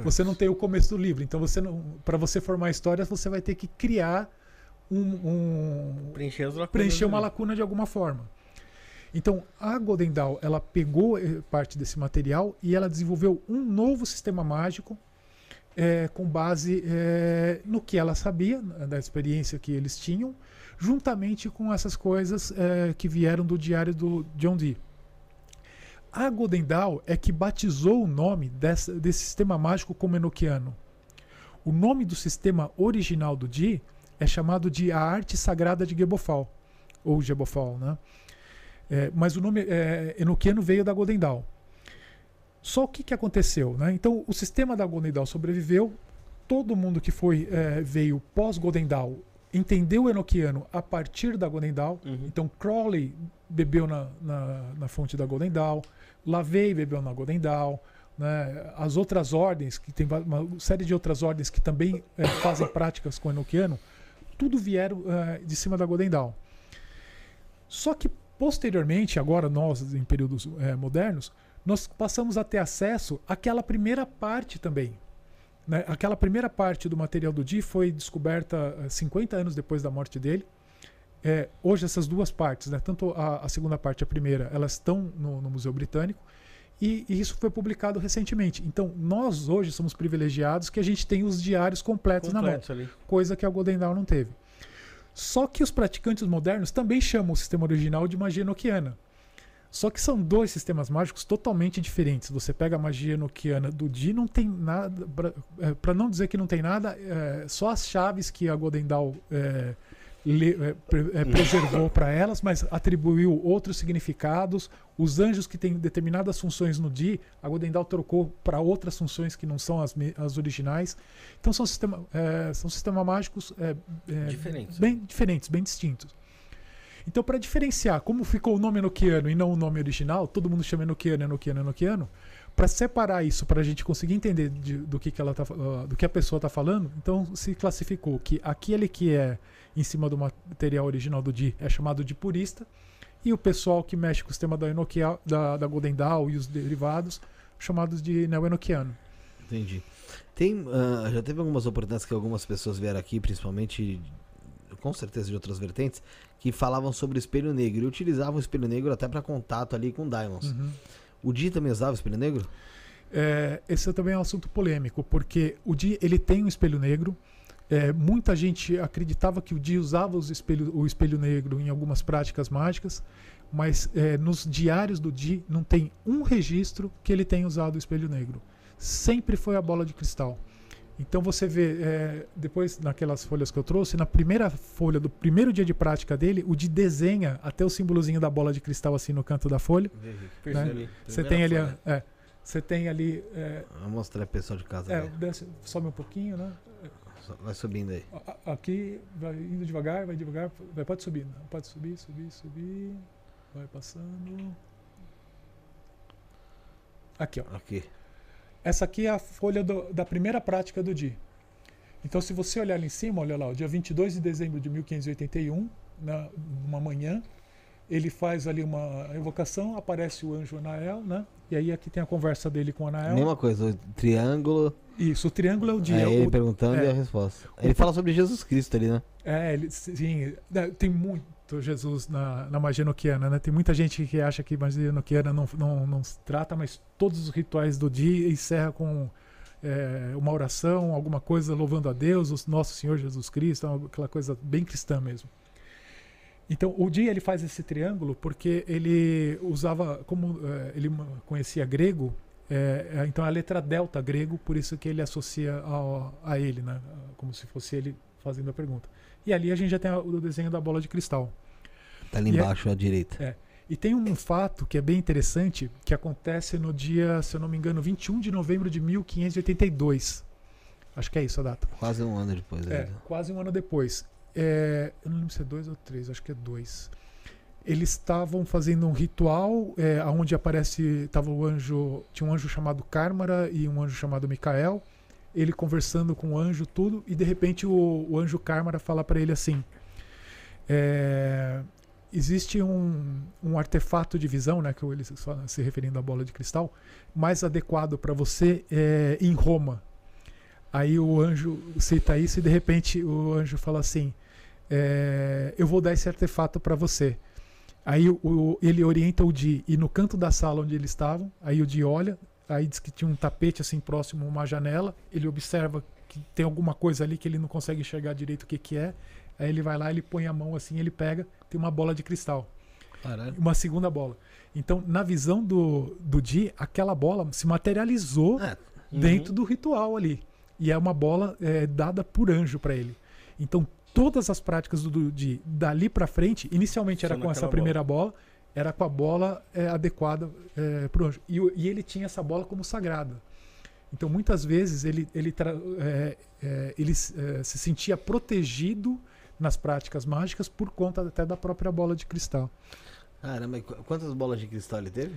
você não tem o começo do livro, então você para você formar histórias você vai ter que criar um, um preencher, preencher uma lacuna de alguma forma. Então a Golden Dawn ela pegou eh, parte desse material e ela desenvolveu um novo sistema mágico é, com base é, no que ela sabia da experiência que eles tinham juntamente com essas coisas é, que vieram do diário do John Dee. A Golden Dawn é que batizou o nome dessa, desse sistema mágico como Enochiano. O nome do sistema original do Dee é chamado de a Arte Sagrada de Gebofal, ou Gebofal, né? É, mas o nome é, Enochiano veio da Golden Dawn. Só o que, que aconteceu? Né? Então, o sistema da Golden Dawn sobreviveu. Todo mundo que foi é, veio pós Golden Dawn entendeu o Enochiano a partir da Golden Dawn. Uhum. Então Crowley bebeu na, na, na, fonte da Golden Dawn, Lavey bebeu na Golden Dawn, né? as outras ordens, que tem uma série de outras ordens que também é, fazem práticas com o Enochiano, tudo vieram é, de cima da Golden Dawn. Só que posteriormente, agora nós em períodos é, modernos, nós passamos a ter acesso àquela primeira parte também, né? Aquela primeira parte do material do Di foi descoberta 50 eh, anos depois da morte dele. É, hoje essas duas partes, né, tanto a, a, segunda parte e a primeira, elas estão no, no Museu Britânico e, e, isso foi publicado recentemente. Então nós hoje somos privilegiados que a gente tem os diários completos Completo na mão, ali. coisa que a Golden Dawn não teve. Só que os praticantes modernos também chamam o sistema original de magia enoquiana. Só que são dois sistemas mágicos totalmente diferentes. Você pega a magia noquiana do Di, não tem nada. Para é, não dizer que não tem nada, é, só as chaves que a Golden Dawn é, le, é, é preservou para elas, mas atribuiu outros significados. Os anjos que têm determinadas funções no Di, a Golden Dawn trocou para outras funções que não são as, as originais. Então são, sistema, é, são sistemas mágicos diferentes. bem diferentes, bem distintos. Então, para diferenciar como ficou o nome Enochiano e não o nome original, todo mundo chama Enochiano, Enochiano, Enochiano, para separar isso, para a gente conseguir entender de, do, que, que, ela tá, do que a pessoa está falando, então se classificou que aquele que é em cima do material original do Di é chamado de purista, e o pessoal que mexe com o sistema da, Enoquia, da, da Golden Dawn e os derivados, chamados de neo-enoquiano. Entendi. Tem, uh, já teve algumas oportunidades que algumas pessoas vieram aqui, principalmente com certeza de outras vertentes, que falavam sobre o espelho negro e utilizavam o espelho negro até para contato ali com Diamonds. Uhum. O Di também usava o espelho negro? É, esse também é um assunto polêmico, porque o Di ele tem um espelho negro. É, muita gente acreditava que o Di usava espelho, o espelho negro em algumas práticas mágicas, mas é, nos diários do Di não tem um registro que ele tenha usado o espelho negro. Sempre foi a bola de cristal. Então você vê, é, depois naquelas folhas que eu trouxe, na primeira folha do primeiro dia de prática dele, o de desenha até o símbolozinho da bola de cristal assim no canto da folha. Né? Você tem ali, é, você tem ali. É, Vou mostrar a pessoa de casa. É, desce, sobe um pouquinho, né? Vai subindo aí. Aqui, vai indo devagar, vai devagar, vai, pode subir, pode subir, subir, subir, vai passando. Aqui, ó. Aqui. Essa aqui é a folha do, da primeira prática do Di. Então, se você olhar ali em cima, olha lá, o dia 22 de dezembro de 1581, na, uma manhã, ele faz ali uma evocação, aparece o anjo Anael, né? E aí aqui tem a conversa dele com o Anael. Mesma coisa, o triângulo. Isso, o triângulo é o dia. É ele o, perguntando é, e a resposta. Ele o, fala sobre Jesus Cristo ali, né? É, ele, sim. Né, tem muito do Jesus na, na magia noquiana, né? Tem muita gente que acha que magia noquiana não, não, não se trata, mas todos os rituais do dia encerra com é, uma oração, alguma coisa louvando a Deus, o nosso Senhor Jesus Cristo, aquela coisa bem cristã mesmo. Então, o dia ele faz esse triângulo porque ele usava, como é, ele conhecia grego, é, então a letra delta grego, por isso que ele associa a, a ele, né? como se fosse ele fazendo a pergunta. E ali a gente já tem o desenho da bola de cristal. Tá ali embaixo à direita. É. E tem um fato que é bem interessante que acontece no dia, se eu não me engano, 21 de novembro de 1582. Acho que é isso a data. Quase um ano depois. É, ainda. quase um ano depois. É, eu não lembro se é dois ou três, acho que é dois. Eles estavam fazendo um ritual é, onde aparece, tava o anjo, tinha um anjo chamado Kármara e um anjo chamado Micael. Ele conversando com o anjo, tudo, e de repente o, o anjo Kármara fala para ele assim: é, existe um, um artefato de visão, né, que ele se referindo à bola de cristal, mais adequado para você é, em Roma. Aí o anjo cita isso e de repente o anjo fala assim: é, Eu vou dar esse artefato para você. Aí o, ele orienta o Di e no canto da sala onde eles estavam, aí o Di olha, aí diz que tinha um tapete assim próximo a uma janela, ele observa que tem alguma coisa ali que ele não consegue enxergar direito o que, que é. Aí ele vai lá, ele põe a mão assim, ele pega, tem uma bola de cristal. Caralho. Uma segunda bola. Então, na visão do, do Di, aquela bola se materializou é. uhum. dentro do ritual ali. E é uma bola é, dada por anjo para ele. Então, todas as práticas do Di, dali para frente, inicialmente era com essa primeira bola. Era com a bola é, adequada é, para o anjo. E, e, ele tinha essa bola como sagrada. Então, muitas vezes, ele, ele, é, ele se sentia protegido nas práticas mágicas por conta até da própria bola de cristal. Caramba, quantas bolas de cristal ele teve?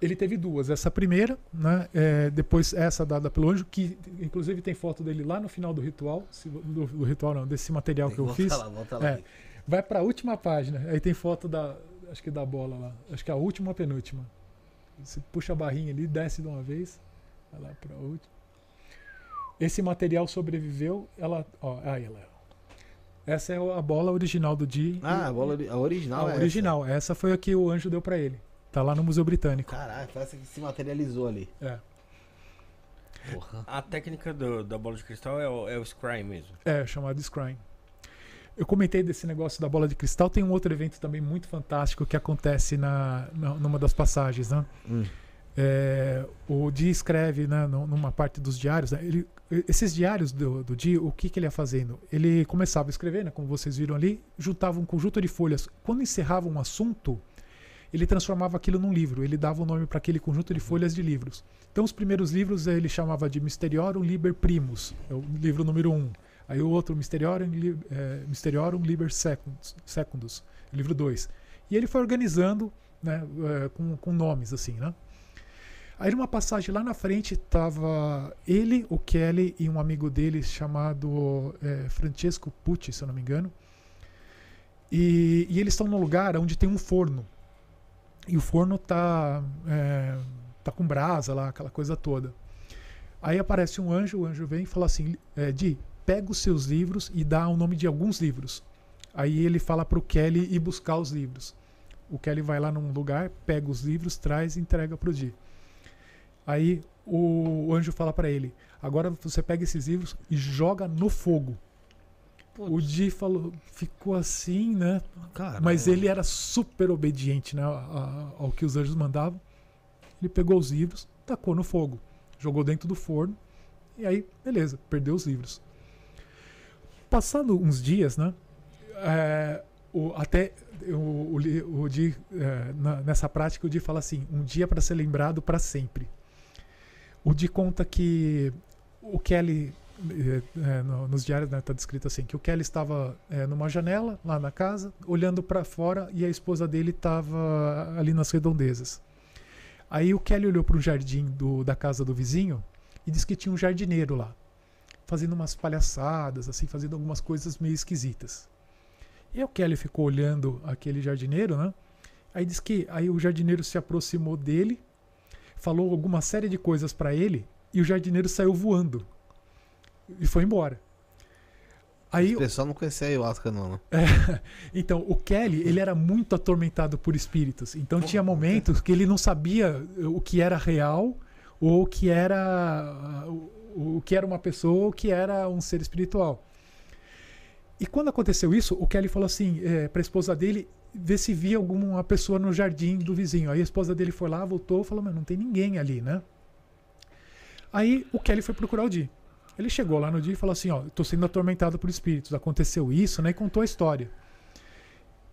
Ele teve duas. Essa primeira, né? É, depois essa dada pelo anjo, que inclusive tem foto dele lá no final do ritual. Se, do, do, ritual não, desse material tem que eu fiz. Lá, volta lá. É, vai para a última página. Aí tem foto da, acho que da bola lá. Acho que é a última ou penúltima. Você puxa a barrinha ali, desce de uma vez. Vai lá para a última. Esse material sobreviveu. Ela, ó, aí ela essa é a bola original do Di. Ah, a bola a original. A é original. Essa. essa. foi a que o anjo deu para ele. Tá lá no Museu Britânico. Caraca, essa que se materializou ali. É. Porra. A técnica do, da bola de cristal é o, é o scrying mesmo. É, chamado scrying. Eu comentei desse negócio da bola de cristal. Tem um outro evento também muito fantástico que acontece na, na numa das passagens, né? Hum. É, o Di escreve né, numa parte dos diários. Né, ele, esses diários do, do Di, o que, que ele ia fazendo? Ele começava a escrever, né, como vocês viram ali, juntava um conjunto de folhas. Quando encerrava um assunto, ele transformava aquilo num livro. Ele dava o nome para aquele conjunto de folhas de livros. Então, os primeiros livros ele chamava de Mysteriorum Liber Primus, é o livro número um. Aí o outro, Mysteriorum, é, Mysteriorum Liber Secundus, Secundus livro 2. E ele foi organizando né, é, com, com nomes, assim, né? Aí numa passagem lá na frente tava ele, o Kelly e um amigo dele chamado é, Francesco Pucci, se eu não me engano. E, e eles estão num lugar onde tem um forno. E o forno tá, é, tá com brasa lá, aquela coisa toda. Aí aparece um anjo, o anjo vem e fala assim: é, Di, pega os seus livros e dá o nome de alguns livros. Aí ele fala para o Kelly ir buscar os livros. O Kelly vai lá num lugar, pega os livros, traz e entrega para o Di. Aí o, anjo fala para ele: agora você pega esses livros e joga no fogo. Putz. O Di falou, ficou assim, né? Caramba. Mas ele era super obediente né, ao que os anjos mandavam. Ele pegou os livros, tacou no fogo, jogou dentro do forno e aí, beleza, perdeu os livros. Passando uns dias, né? É, o, até o, o, o Di, é, na, nessa prática, o Di fala assim: um dia para ser lembrado para sempre. O Di conta que o Kelly, é, no, nos diários está né, tá descrito assim, que o Kelly estava é, numa janela lá na casa, olhando para fora e a esposa dele estava ali nas redondezas. Aí o Kelly olhou para o jardim do, da casa do vizinho e disse que tinha um jardineiro lá, fazendo umas palhaçadas, assim, fazendo algumas coisas meio esquisitas. E o Kelly ficou olhando aquele jardineiro, né? Aí diz que aí o jardineiro se aproximou dele falou alguma série de coisas para ele e o jardineiro saiu voando e foi embora. Aí, O pessoal não conhecia a ayahuasca, não, né? [laughs] então, o Kelly, ele era muito atormentado por espíritos. Então tinha momentos que ele não sabia o que era real ou o que era o, que era uma pessoa o que era um ser espiritual. E quando aconteceu isso, o Kelly falou assim é, para a esposa dele ver se via alguma pessoa no jardim do vizinho. Aí a esposa dele foi lá, voltou, falou: "Mas não tem ninguém ali, né?" Aí o Kelly foi procurar o Di. Ele chegou lá no dia e falou assim: Ó, tô sendo atormentado por espíritos, aconteceu isso, né? E contou a história.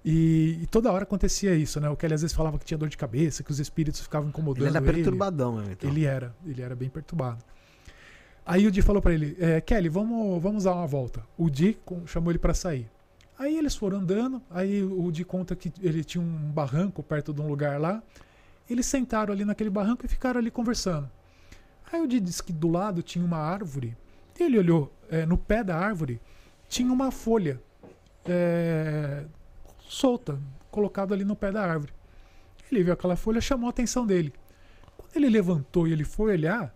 E, e toda hora acontecia isso, né? O Kelly às vezes falava que tinha dor de cabeça, que os espíritos ficavam incomodando Ele ele. era perturbadão mesmo, então. Ele era, ele era bem perturbado. Aí o Di falou pra ele: é, Kelly, vamos, vamos dar uma volta. O Di chamou ele pra sair. Aí eles foram andando, aí o Di conta que ele tinha um barranco perto de um lugar lá. Eles sentaram ali naquele barranco e ficaram ali conversando. Aí o Di disse que do lado tinha uma árvore. Ele olhou é, no pé da árvore, tinha uma folha é, solta, colocada ali no pé da árvore. Ele viu aquela folha, chamou a atenção dele. Quando ele levantou e ele foi olhar,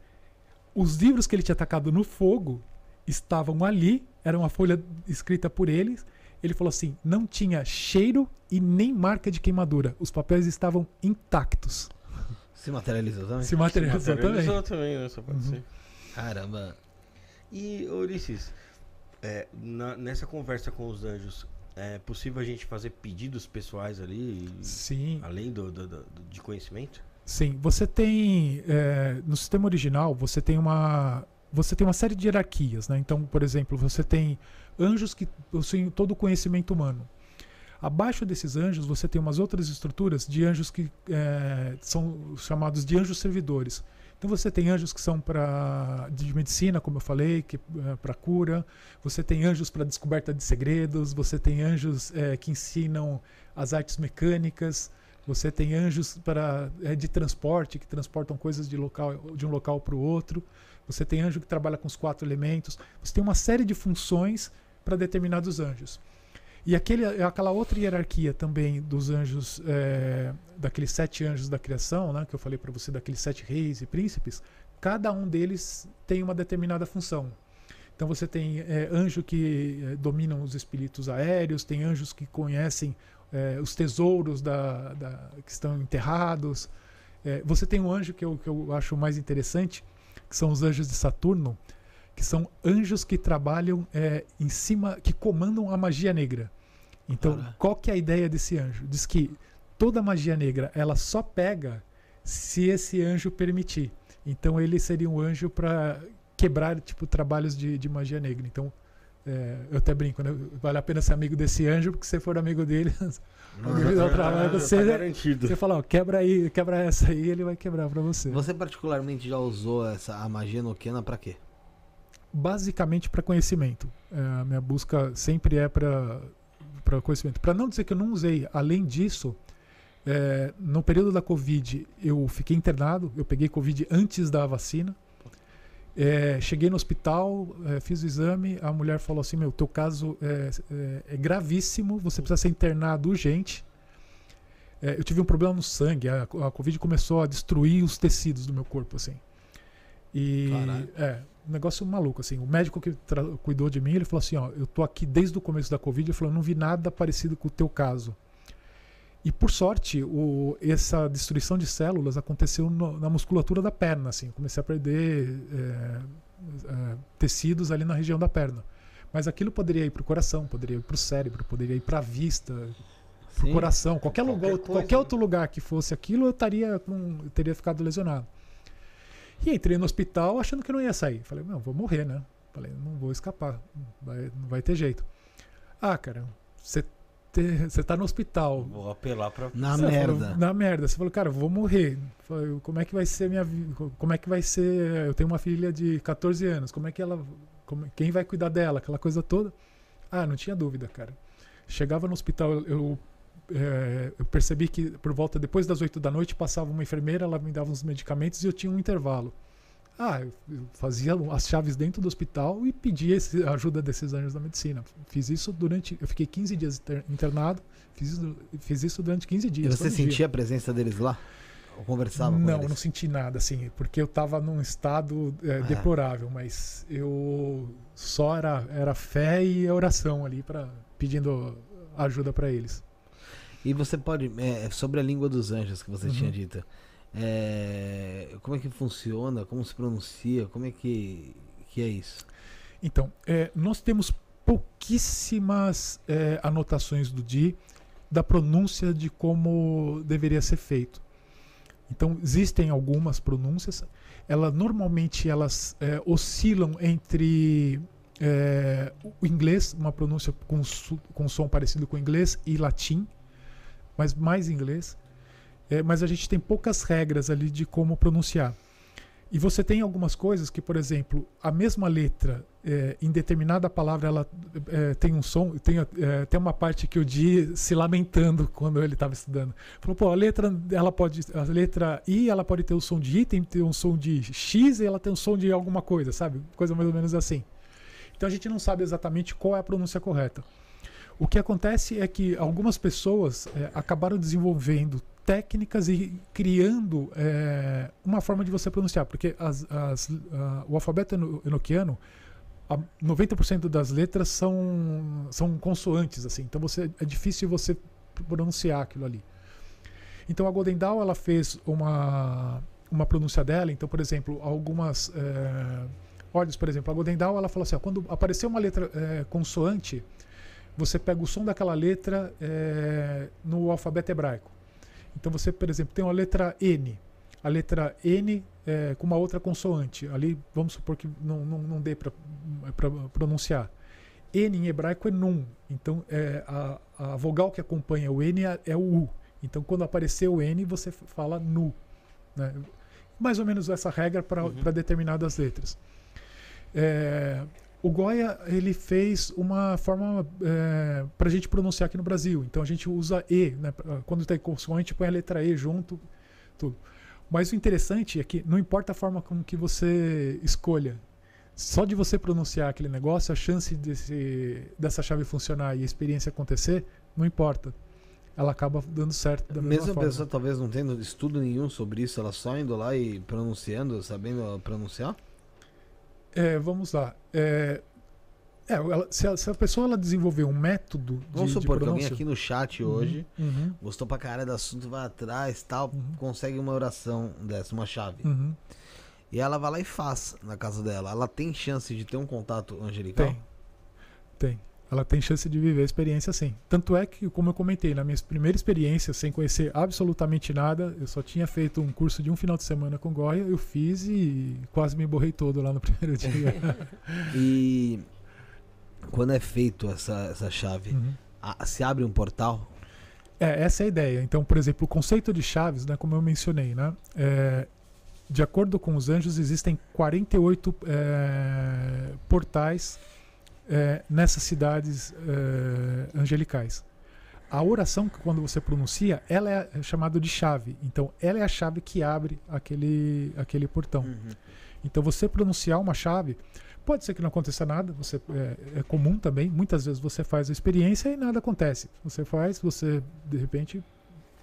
os livros que ele tinha tacado no fogo estavam ali, era uma folha escrita por eles. Ele falou assim: não tinha cheiro e nem marca de queimadura. Os papéis estavam intactos. [laughs] Se materializou também? Se materializou também. Materializou também, né? Só pode Uhum. ser. Caramba. E, Ulisses, é, na- nessa conversa com os anjos, é possível a gente fazer pedidos pessoais ali, Sim, além do, do- do- de conhecimento? Sim. Você tem é, no sistema original você tem uma você tem uma série de hierarquias, né? Então, por exemplo, você tem anjos que possuem todo o conhecimento humano. Abaixo desses anjos você tem umas outras estruturas de anjos que é, são chamados de anjos servidores. Então você tem anjos que são para de medicina, como eu falei, que é, para cura. Você tem anjos para descoberta de segredos. Você tem anjos é, que ensinam as artes mecânicas. Você tem anjos para é, de transporte que transportam coisas de local de um local para o outro. Você tem anjo que trabalha com os quatro elementos. Você tem uma série de funções para determinados anjos. E aquele, aquela outra hierarquia também dos anjos, é, daqueles sete anjos da criação, né, que eu falei para você, daqueles sete reis e príncipes, cada um deles tem uma determinada função. Então você tem é, anjo que é, dominam os espíritos aéreos, tem anjos que conhecem é, os tesouros da, da- que estão enterrados. É, você tem um anjo que eu, que eu acho mais interessante, que são os anjos de Saturno, que são anjos que trabalham é, em cima, que comandam a magia negra. Então, qual que é a ideia desse anjo? Diz que toda magia negra ela só pega se esse anjo permitir. Então, ele seria um anjo para quebrar tipo trabalhos de, de magia negra. Então, é, eu até brinco, né? Vale a pena ser amigo desse anjo, porque se você for amigo dele, alguém fizer o trabalho, tá você, garantido. você fala, ó, quebra aí, quebra essa aí, ele vai quebrar para você. Você particularmente já usou essa, a magia noquiana pra quê? basicamente para conhecimento. É, a minha busca sempre é para para conhecimento. Para não dizer que eu não usei, além disso, é, no período da Covid eu fiquei internado, eu peguei Covid antes da vacina. É, cheguei no hospital, é, fiz o exame, a mulher falou assim: Meu, teu caso é, é- é gravíssimo, você precisa ser internado urgente. É, eu tive um problema no sangue, a, a Covid começou a destruir os tecidos do meu corpo, assim. E Caralho. é, um negócio maluco, assim. O médico que cuidou de mim, ele falou assim: Ó, eu tô aqui desde o começo da Covid, ele falou: Eu não vi nada parecido com o teu caso. E por sorte, o, essa destruição de células aconteceu no- na musculatura da perna, assim. Eu comecei a perder é, é, tecidos ali na região da perna. Mas aquilo poderia ir para o coração, poderia ir para o cérebro, poderia ir para a vista, para o coração. Qualquer, lugar, Qualquer coisa, qualquer né? outro lugar que fosse aquilo, eu estaria com, eu teria ficado lesionado. E entrei no hospital achando que não ia sair. Falei, não, vou morrer, né? Falei, não vou escapar, vai- não vai ter jeito. Ah, cara, você te- você tá no hospital, Vou apelar pra. Na você merda. falou, na merda. Você falou, cara, eu vou morrer. Falei, como é que vai ser minha vida? Como é que vai ser? Eu tenho uma filha de 14 anos. Como é que ela. como- quem vai cuidar dela? Aquela coisa toda. Ah, não tinha dúvida, cara. Chegava no hospital, eu, é, eu percebi que por volta depois das 8 da noite passava uma enfermeira, ela me dava uns medicamentos e eu tinha um intervalo. Ah, eu, eu fazia as chaves dentro do hospital e pedia a ajuda desses anjos da medicina. Fiz isso durante. Eu fiquei 15 dias inter- internado. Fiz isso, fiz isso durante 15 E dias. você todo dia. sentia a presença deles lá? Ou conversava com não, eles? não senti nada, assim, porque eu tava num estado é, Ah. deplorável, mas eu só era, era fé e oração ali para pedindo ajuda para eles. E você pode. é, sobre a língua dos anjos que você Uhum. tinha dito. É, como é que funciona? Como se pronuncia? Como é que, que é isso? Então, é, nós temos pouquíssimas é, anotações do Di da pronúncia de como deveria ser feito. Então, existem algumas pronúncias. Ela, normalmente elas é, oscilam entre é, o inglês, uma pronúncia com, com som parecido com o inglês, e latim, mas mais inglês. É, mas a gente tem poucas regras ali de como pronunciar. E você tem algumas coisas que, por exemplo, a mesma letra é, em determinada palavra ela é, tem um som. Tem, é, tem uma parte que o Di se lamentando [laughs] quando ele estava estudando. Falou, pô, a letra ela pode, a letra I ela pode ter o som de I, tem ter um som de X e ela tem um som de alguma coisa, sabe? Coisa mais ou menos assim. Então a gente não sabe exatamente qual é a pronúncia correta. O que acontece é que algumas pessoas é, acabaram desenvolvendo técnicas e criando é, uma forma de você pronunciar, porque as- as- a- o alfabeto eno- enoquiano, a 90% das letras são, são consoantes, assim, então você, é difícil você pronunciar aquilo ali. Então a Golden Dawn ela fez uma, uma pronúncia dela, então, por exemplo, algumas é, ordens, por exemplo, a Golden Dawn ela falou assim, ó, quando aparecer uma letra é, consoante, você pega o som daquela letra é, no alfabeto hebraico. Então você, por exemplo, tem uma letra N. A letra N é, com uma outra consoante. Ali, vamos supor que não, não, não dê para pronunciar. N em hebraico é Nun. Então é, a, a vogal que acompanha o N é, é o U. Então quando aparecer o N, você fala Nu. né? Mais ou menos essa regra para Uhum. determinadas letras. É, o Goya ele fez uma forma é, para a gente pronunciar aqui no Brasil. Então a gente usa E, né? quando tem consoante põe a letra E junto, tudo. Mas o interessante é que não importa a forma como que você escolha, só de você pronunciar aquele negócio, a chance desse, dessa chave funcionar e a experiência acontecer, não importa. Ela acaba dando certo da mesma Mesmo a forma. pessoa talvez não tendo estudo nenhum sobre isso, ela só indo lá e pronunciando, sabendo pronunciar? É, vamos lá. É, é, ela- se, a, se a pessoa ela desenvolver um método de, Vamos de supor que alguém aqui no chat Uhum, hoje uhum, gostou pra caralho do assunto, vai atrás tal, Uhum. consegue uma oração dessa, uma chave. uhum. E ela vai lá e faz na casa dela. Ela tem chance de ter um contato angelical? Tem. Tem. Ela tem chance de viver a experiência sim. Tanto é que, como eu comentei, na minha primeira experiência, sem conhecer absolutamente nada, eu só tinha feito um curso de um final de semana com Goya, eu fiz e quase me borrei todo lá no [laughs] primeiro dia. [laughs] E quando é feito essa, essa chave, Uhum. a- se abre um portal? É, essa é a ideia. Então, por exemplo, o conceito de chaves, né, como eu mencionei, né, é, de acordo com os anjos, existem 48 é, portais é, nessas cidades é, angelicais. A oração, que quando você pronuncia, ela é chamada de chave. Então, ela é a chave que abre aquele, aquele portão. Então, você pronunciar uma chave, pode ser que não aconteça nada, você, é, é comum também. Muitas vezes você faz a experiência e nada acontece. Você faz, você de repente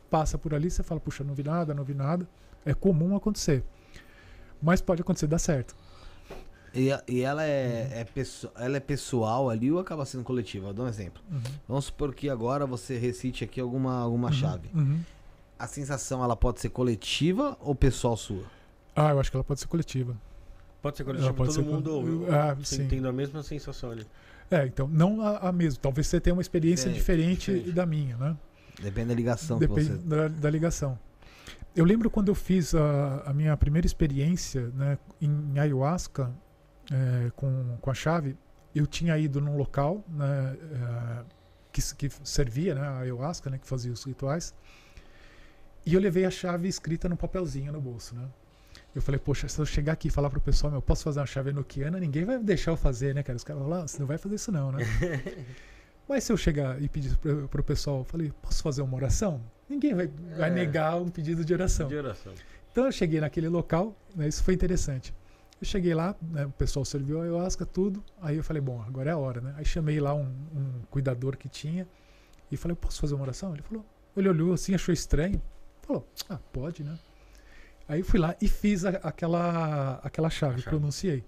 passa por ali, você fala, puxa, não vi nada, não vi nada. É comum acontecer. Mas pode acontecer, dá certo. E, e ela, é, é pesso- ela é pessoal ali ou acaba sendo coletiva? Vou dar um exemplo. Vamos supor que agora você recite aqui alguma, alguma chave. Uhum. A sensação ela pode ser coletiva ou pessoal sua? Ah, eu acho que ela pode ser coletiva. Pode ser Ela coletivo, pode todo ser mundo co- Ah, sim. tendo a mesma sensação ali. É, então, não a, a mesma. Talvez você tenha uma experiência É, diferente, diferente. da minha, né? Depende da ligação Depende que você. da, da ligação. Eu lembro quando eu fiz a, a minha primeira experiência né, em ayahuasca é, com, com a chave, eu tinha ido num local né, é, que, que servia né, a ayahuasca, né, que fazia os rituais, e eu levei a chave escrita num papelzinho no bolso. Né? Eu falei, poxa, se eu chegar aqui e falar pro pessoal, meu, posso fazer uma chave enoquiana, ninguém vai deixar eu fazer, né, cara? Os caras vão falar, "Ah, você não vai fazer isso não, né? [laughs] Mas se eu chegar e pedir pro, pro pessoal, falei, posso fazer uma oração? Ninguém vai, vai É. negar um pedido de oração. De oração. Então eu cheguei naquele local, né, isso foi interessante. Eu cheguei lá, né, o pessoal serviu a ayahuasca, tudo. Aí eu falei, bom, agora é a hora, né? Aí chamei lá um, um cuidador que tinha e falei, posso fazer uma oração? Ele falou, ele olhou assim, achou estranho. Falou, ah, pode, né? Aí fui lá e fiz a- aquela, aquela chave, pronunciei.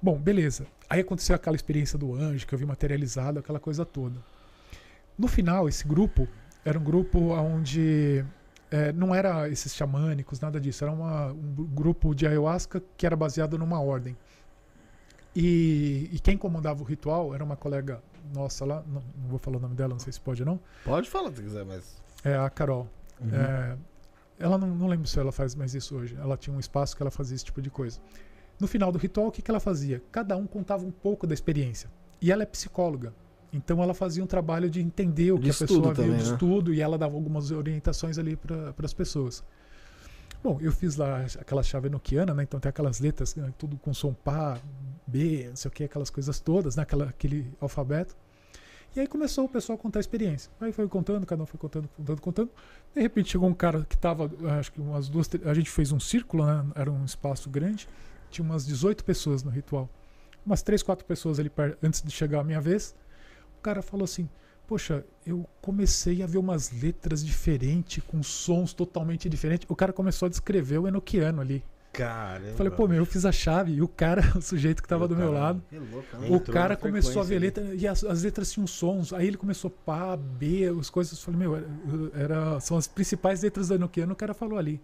Bom, beleza. Aí aconteceu aquela experiência do anjo, que eu vi materializado, aquela coisa toda. No final, esse grupo era um grupo onde é, não era esses xamânicos, nada disso. Era uma- um gru- grupo de ayahuasca que era baseado numa ordem. E, e quem comandava o ritual era uma colega nossa lá, não, não vou falar o nome dela, não sei se pode ou não, Pode falar se quiser, mas. é a Carol. É, ela não, não lembro se ela faz mais isso hoje. Ela tinha um espaço que ela fazia esse tipo de coisa. No final do ritual, o que, que ela fazia? Cada um contava um pouco da experiência. E ela é psicóloga. Então ela fazia um trabalho de entender o De que a pessoa também, de né? estudo e ela dava algumas orientações ali para as pessoas. Bom, eu fiz lá aquela chave enoquiana, né? Então tem aquelas letras, né? tudo com som pá, B, não sei o que, aquelas coisas todas, né? Aquela, aquele alfabeto. E aí começou o pessoal a contar a experiência. Aí foi contando, cada um foi contando, contando, contando. De repente chegou um cara que tava, acho que umas duas, a gente fez um círculo, né? Era um espaço grande. Tinha umas 18 pessoas no ritual. Umas 3, 4 pessoas ali antes de chegar a minha vez. O cara falou assim: Poxa, eu comecei a ver umas letras diferentes, com sons totalmente diferentes. O cara começou a descrever o enoquiano ali. Caramba. Eu falei, pô, meu, eu fiz a chave e o cara, [laughs] o sujeito que tava do meu lado, Que louco, o Entrou cara começou a ver frequência letra e as, as letras tinham sons. Aí ele começou pá, B, as coisas. Eu falei, meu, era, era- são as principais letras do enoquiano. O cara falou ali.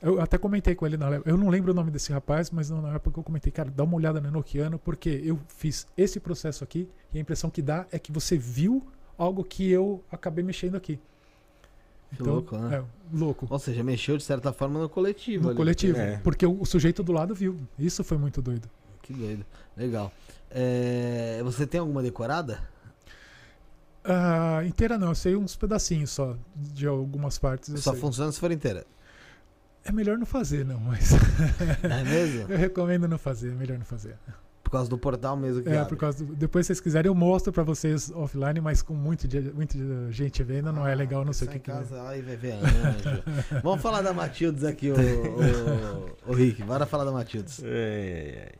Eu até comentei com ele na época. Eu não lembro o nome desse rapaz, mas na época eu comentei, cara, dá uma olhada no enoquiano, porque eu fiz esse processo aqui e a impressão que dá é que você viu algo que eu acabei mexendo aqui. Que louco, né? É, louco. Ou seja, mexeu de certa forma no coletivo. No ali. coletivo. É. Porque o, o sujeito do lado viu. Isso foi muito doido. Que doido. Legal. É, Você tem alguma decorada? Ah, inteira não, eu sei uns pedacinhos só de algumas partes. Só sei. funciona se for inteira. É melhor não fazer, não, mas [laughs] É mesmo? eu recomendo não fazer, é melhor não fazer. Por causa do portal mesmo que É, abre. por causa do- depois se vocês quiserem eu mostro pra vocês offline, mas com muito, muita gente vendo não é legal, não sei o que em que é. casa, ai, vai ver anjo. [laughs] Vamos falar da Matildes aqui, o, o, o Rick. Bora falar da Matildes. É, é,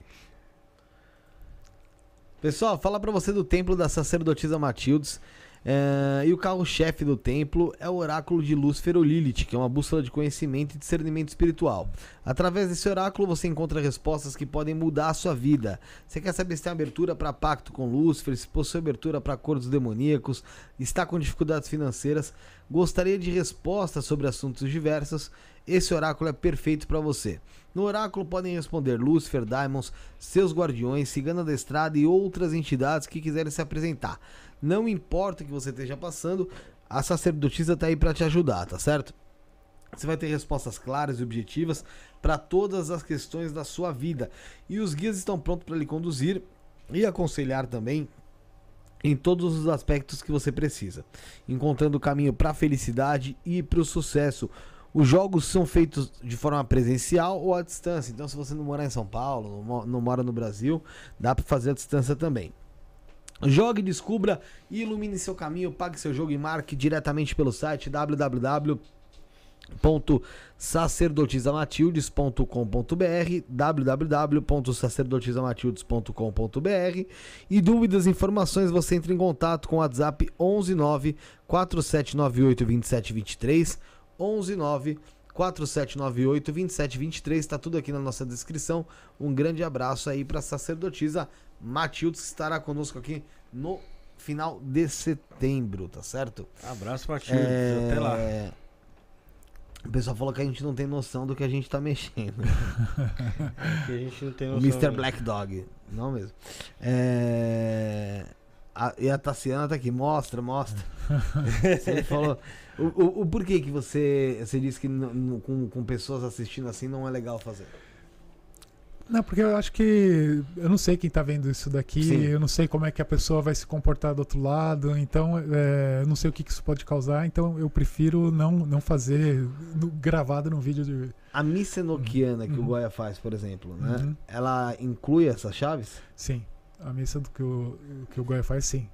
Pessoal, fala pra você do templo da sacerdotisa Matildes. É, e o carro-chefe do templo é o oráculo de Lúcifer ou Lilith, que é uma bússola de conhecimento e discernimento espiritual. Através desse oráculo você encontra respostas que podem mudar a sua vida. Você quer saber se tem abertura para pacto com Lúcifer, se possui abertura para acordos demoníacos, está com dificuldades financeiras, gostaria de respostas sobre assuntos diversos? Esse oráculo é perfeito para você. No oráculo podem responder Lúcifer, Daimons, seus guardiões, Cigana da Estrada e outras entidades que quiserem se apresentar. Não importa o que você esteja passando, a sacerdotisa está aí para te ajudar, tá certo? Você vai ter respostas claras e objetivas para todas as questões da sua vida. E os guias estão prontos para lhe conduzir e aconselhar também em todos os aspectos que você precisa, encontrando o caminho para a felicidade e para o sucesso. Os jogos são feitos de forma presencial ou à distância. Então, se você não morar em São Paulo, não mo- não mora no Brasil, dá para fazer à distância também. Jogue, descubra ilumine seu caminho. Pague seu jogo e marque diretamente pelo site www.sacerdotisamatildes.com.br www.sacerdotisamatildes.com.br E dúvidas e informações você entra em contato com o WhatsApp 119 4798 2723 119 4798 2723 está tudo aqui na nossa descrição. Um grande abraço aí para sacerdotisa Matildes que estará conosco aqui no final de setembro, tá certo? Abraço, Matilde. Até lá. É, O pessoal falou que a gente não tem noção do que a gente tá mexendo. [laughs] Que a gente não tem noção. Mr. Black Dog. Não mesmo. É, a- e a Tassiana tá aqui. Mostra, mostra. [laughs] Você falou. O, o, o porquê que você, você disse que com, com pessoas assistindo assim não é legal fazer? Não, porque eu acho que eu não sei quem tá vendo isso daqui, Sim. eu não sei como é que a pessoa vai se comportar do outro lado, então é, eu não sei o que, que isso pode causar, então eu prefiro não, não fazer no- gravado num vídeo de. A missa enoquiana que o Uhum. Goya faz, por exemplo, né? Uhum. Ela inclui essas chaves? Sim, a missa do que o, que o Goya faz, sim.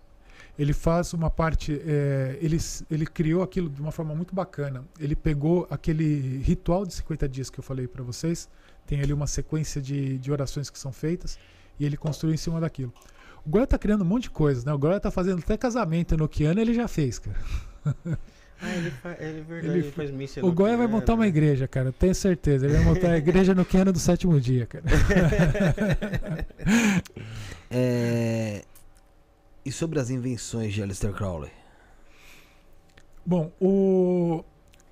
Ele faz uma parte, é, ele, ele criou aquilo de uma forma muito bacana. Ele pegou aquele ritual de 50 dias que eu falei para vocês, tem ali uma sequência de, de orações que são feitas, e ele construiu em cima daquilo. O Goya tá criando um monte de coisas, né? O Goya tá fazendo até casamento enoquiano, ele já fez, cara. Ah, ele, fa... é verdade, Ele ele, faz missa O Goya vai montar uma igreja, cara. eu Tenho certeza. Ele vai montar a igreja no Quiano do sétimo dia, cara. [laughs] É, E sobre as invenções de Aleister Crowley? Bom, o.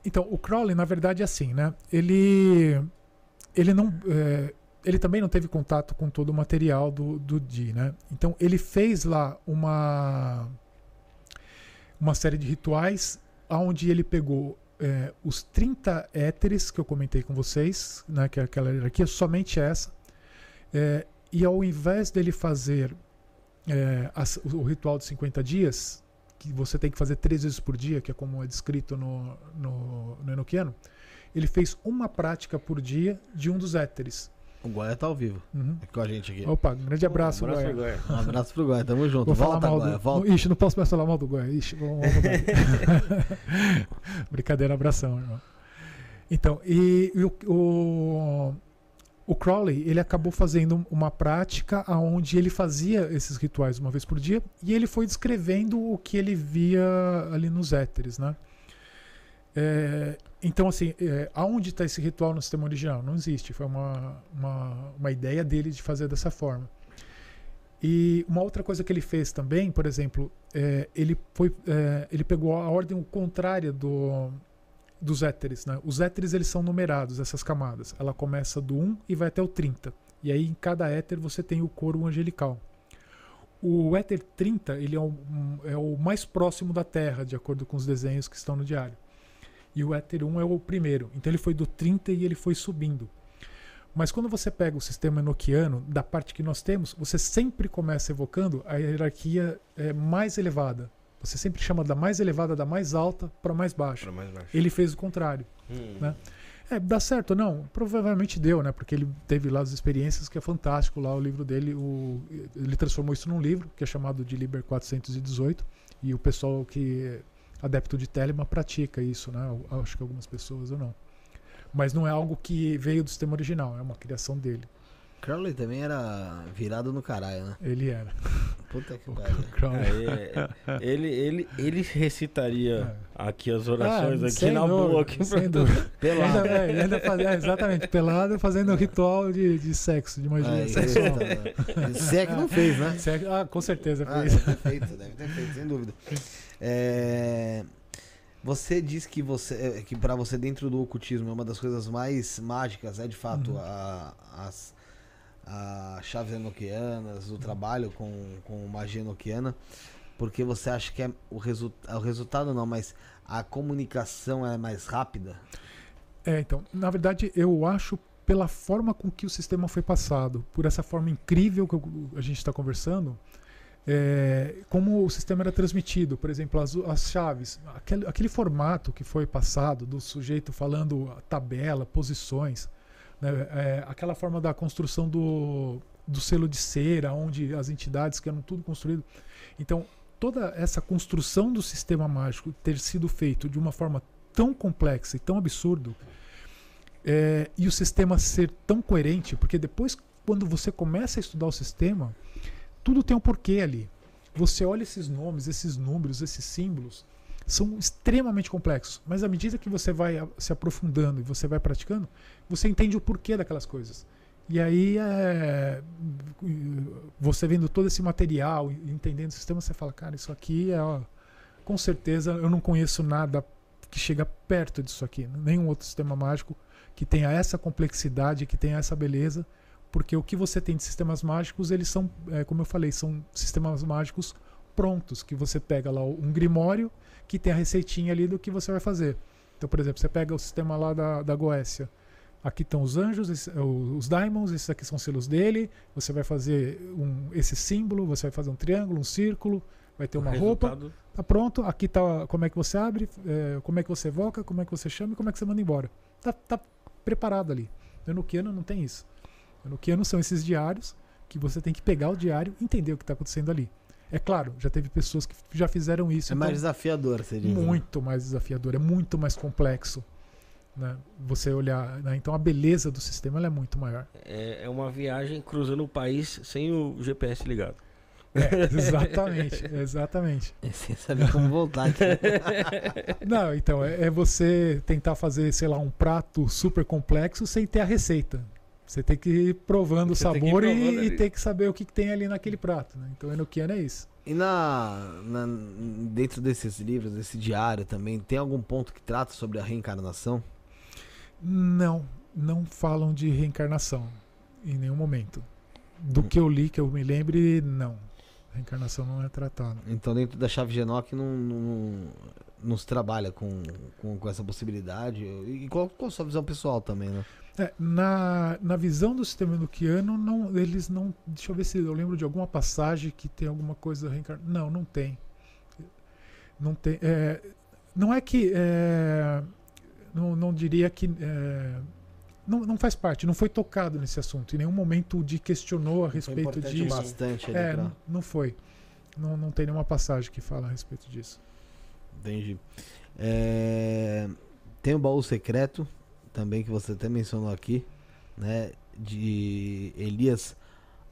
Então, o Crowley, na verdade, é assim, né? Ele. Ele não. é, Ele também não teve contato com todo o material do, do Dee, né? Então, ele fez lá uma. Uma série de rituais onde ele pegou é, os 30 éteres que eu comentei com vocês, né? Que é aquela hierarquia, somente essa. é, e ao invés dele fazer é, as- o, ritual de 50 dias, que você tem que fazer três vezes por dia, que é como é descrito no, no, no ele fez uma prática por dia de um dos éteres. O Goya tá ao vivo Uhum. aqui com a gente aqui. Opa, um grande abraço, abraço Goya. Goya. Um abraço pro Goya, tamo junto. Vou falar Volta, mal Goya, do. volta. Ixi, não posso mais falar mal do Goya. Ixi, vamos, [laughs] vamos. Brincadeira, abração, irmão. Então, e, e o, o, o Crowley, ele acabou fazendo uma prática onde ele fazia esses rituais uma vez por dia e ele foi descrevendo o que ele via ali nos éteres, né? É, então, assim, é, aonde está esse ritual no sistema original? Não existe. Foi uma, uma, uma ideia dele de fazer dessa forma. E uma outra coisa que ele fez também, por exemplo, é, ele, foi, é, ele pegou a ordem contrária do, dos éteres. Né? Os éteres eles são numerados, essas camadas. Ela começa do 1 e vai até o 30. E aí em cada éter você tem o coro angelical. O éter 30 ele é o, é o mais próximo da Terra, de acordo com os desenhos que estão no diário. E o éter 1 é o primeiro. Então ele foi do 30 e ele foi subindo. Mas quando você pega o sistema enoquiano, da parte que nós temos, você sempre começa evocando a hierarquia eh, mais elevada. Você sempre chama da mais elevada, da mais alta, para mais baixa. Mais baixo. Ele fez o contrário. Hum. né? É, dá certo ou não? Provavelmente deu, né? Porque ele teve lá as experiências que é fantástico lá o livro dele. O, ele transformou isso num livro que é chamado de Liber 418 e o pessoal que é adepto de Telemann pratica isso, né? Eu Acho que algumas pessoas ou não. Mas não é algo que veio do sistema original, é uma criação dele. Crowley também era virado no caralho, né? Ele era. Puta que [laughs] pariu. Crowley. Aí, é, ele, ele, ele recitaria aqui as orações Ah, aqui sem na dúvida, boa. Aqui sem pra- dúvida. Pelado. Ainda, é, ele ainda fazia, é, exatamente, pelado fazendo ritual de, de sexo, de magia Aí, sexual. é que não fez, né? Sexo- Ah, com certeza Ah, fez. deve ter feito, deve ter feito, sem dúvida. É, Você diz que você é, que para você dentro do ocultismo é uma das coisas mais mágicas, é de fato Uhum. a- as as chaves enoquianas, o trabalho com, com magia enoquiana, porque você acha que é o, resu o resultado não, mas a comunicação é mais rápida? É, então, na verdade, eu acho pela forma com que o sistema foi passado, por essa forma incrível que a gente está conversando, é, como o sistema era transmitido, por exemplo, as, as chaves, aquele, aquele formato que foi passado do sujeito falando tabela, posições, né, é, aquela forma da construção do, do selo de cera, onde as entidades que eram tudo construído. Então, toda essa construção do sistema mágico ter sido feito de uma forma tão complexa e tão absurdo, é, e o sistema ser tão coerente, porque depois, quando você começa a estudar o sistema, tudo tem um porquê ali. Você olha esses nomes, esses números, esses símbolos, são extremamente complexos, mas à medida que você vai se aprofundando e você vai praticando, você entende o porquê daquelas coisas. E aí, é, você vendo todo esse material, entendendo o sistema, você fala, cara, isso aqui é, ó, com certeza, eu não conheço nada que chega perto disso aqui, nenhum outro sistema mágico que tenha essa complexidade, que tenha essa beleza, porque o que você tem de sistemas mágicos, eles são, é, como eu falei, são sistemas mágicos prontos, que você pega lá um grimório que tem a receitinha ali do que você vai fazer. Então, por exemplo, você pega o sistema lá da, da Goécia. Aqui estão os anjos, esse- os diamonds, esses aqui são selos dele. Você vai fazer um, esse símbolo, você vai fazer um triângulo, um círculo, vai ter uma roupa. resultado- Tá pronto, aqui tá como é que você abre, é, como é que você evoca, como é que você chama e como é que você manda embora. Tá, tá preparado ali. No Enoquiano não tem isso. No Enoquiano são esses diários que você tem que pegar o diário e entender o que está acontecendo ali. É claro, já teve pessoas que já fizeram isso. É mais então desafiador, você diz. né? muito mais desafiador, é muito mais complexo. Né? Você olhar. né? Então a beleza do sistema ela é muito maior. É, é uma viagem cruzando o país sem o GPS ligado. É, [laughs] exatamente, exatamente. É sem saber como voltar. aqui. [laughs] Não, então, é, é você tentar fazer, sei lá, um prato super complexo sem ter a receita. Você tem que ir provando o Você ir sabor e, provando e ali. ter que saber o que, que tem ali naquele prato. Né? Então, Enochiano é isso. E na, na- dentro desses livros, desse diário também, tem algum ponto que trata sobre a reencarnação? Não, não falam de reencarnação em nenhum momento. Do Hum. que eu li, que eu me lembre, não. Reencarnação não é tratada. Então dentro da chave de Enoch não, não, não se trabalha com, com, com essa possibilidade. E qual, qual a sua visão pessoal também, né? É, na, na visão do sistema enoquiano, não, eles não. Deixa eu ver se eu lembro de alguma passagem que tem alguma coisa reencarnada. Não, não tem. Não tem. é, não é que. é, não, não diria que. é, não, não faz parte, não foi tocado nesse assunto. Em nenhum momento o Di questionou a respeito importante disso. Bastante ali É, pra- não, não foi. Não, não tem nenhuma passagem que fala a respeito disso. Entendi. É, tem o baú secreto, também que você até mencionou aqui, né? De Elias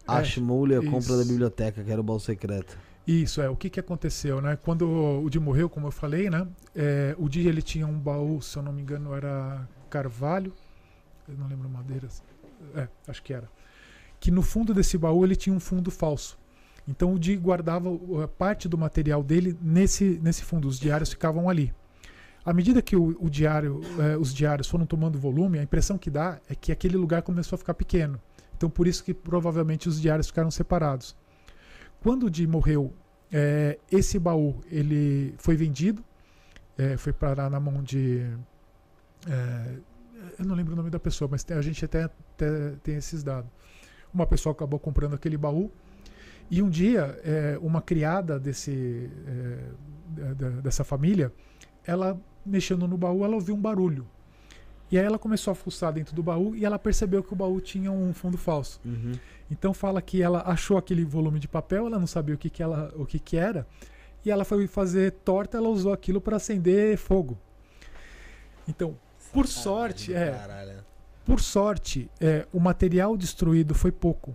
É, Ashmole, a compra da biblioteca, que era o baú secreto. Isso, é. O que, que aconteceu, né? Quando o Di morreu, como eu falei, né? é, o Di, ele tinha um baú, se eu não me engano, era carvalho. Eu não lembro madeiras. É, acho que era. Que no fundo desse baú ele tinha um fundo falso. Então o Di guardava parte do material dele nesse, nesse fundo. Os diários ficavam ali. À medida que o, o diário, eh, os diários foram tomando volume, a impressão que dá é que aquele lugar começou a ficar pequeno. Então por isso que provavelmente os diários ficaram separados. Quando o Di morreu, eh, esse baú ele foi vendido, eh, foi parar na mão de eu não lembro o nome da pessoa, mas a gente até, até tem esses dados. Uma pessoa acabou comprando aquele baú e um dia uma criada desse dessa família, ela mexendo no baú, ela ouviu um barulho. E aí ela começou a fuçar dentro do baú e ela percebeu que o baú tinha um fundo falso. Então fala que ela achou aquele volume de papel, ela não sabia o que, que, ela, o que, que era, e ela foi fazer torta, ela usou aquilo para acender fogo. Então, por sorte, é, Caralho. por sorte, é, o material destruído foi pouco.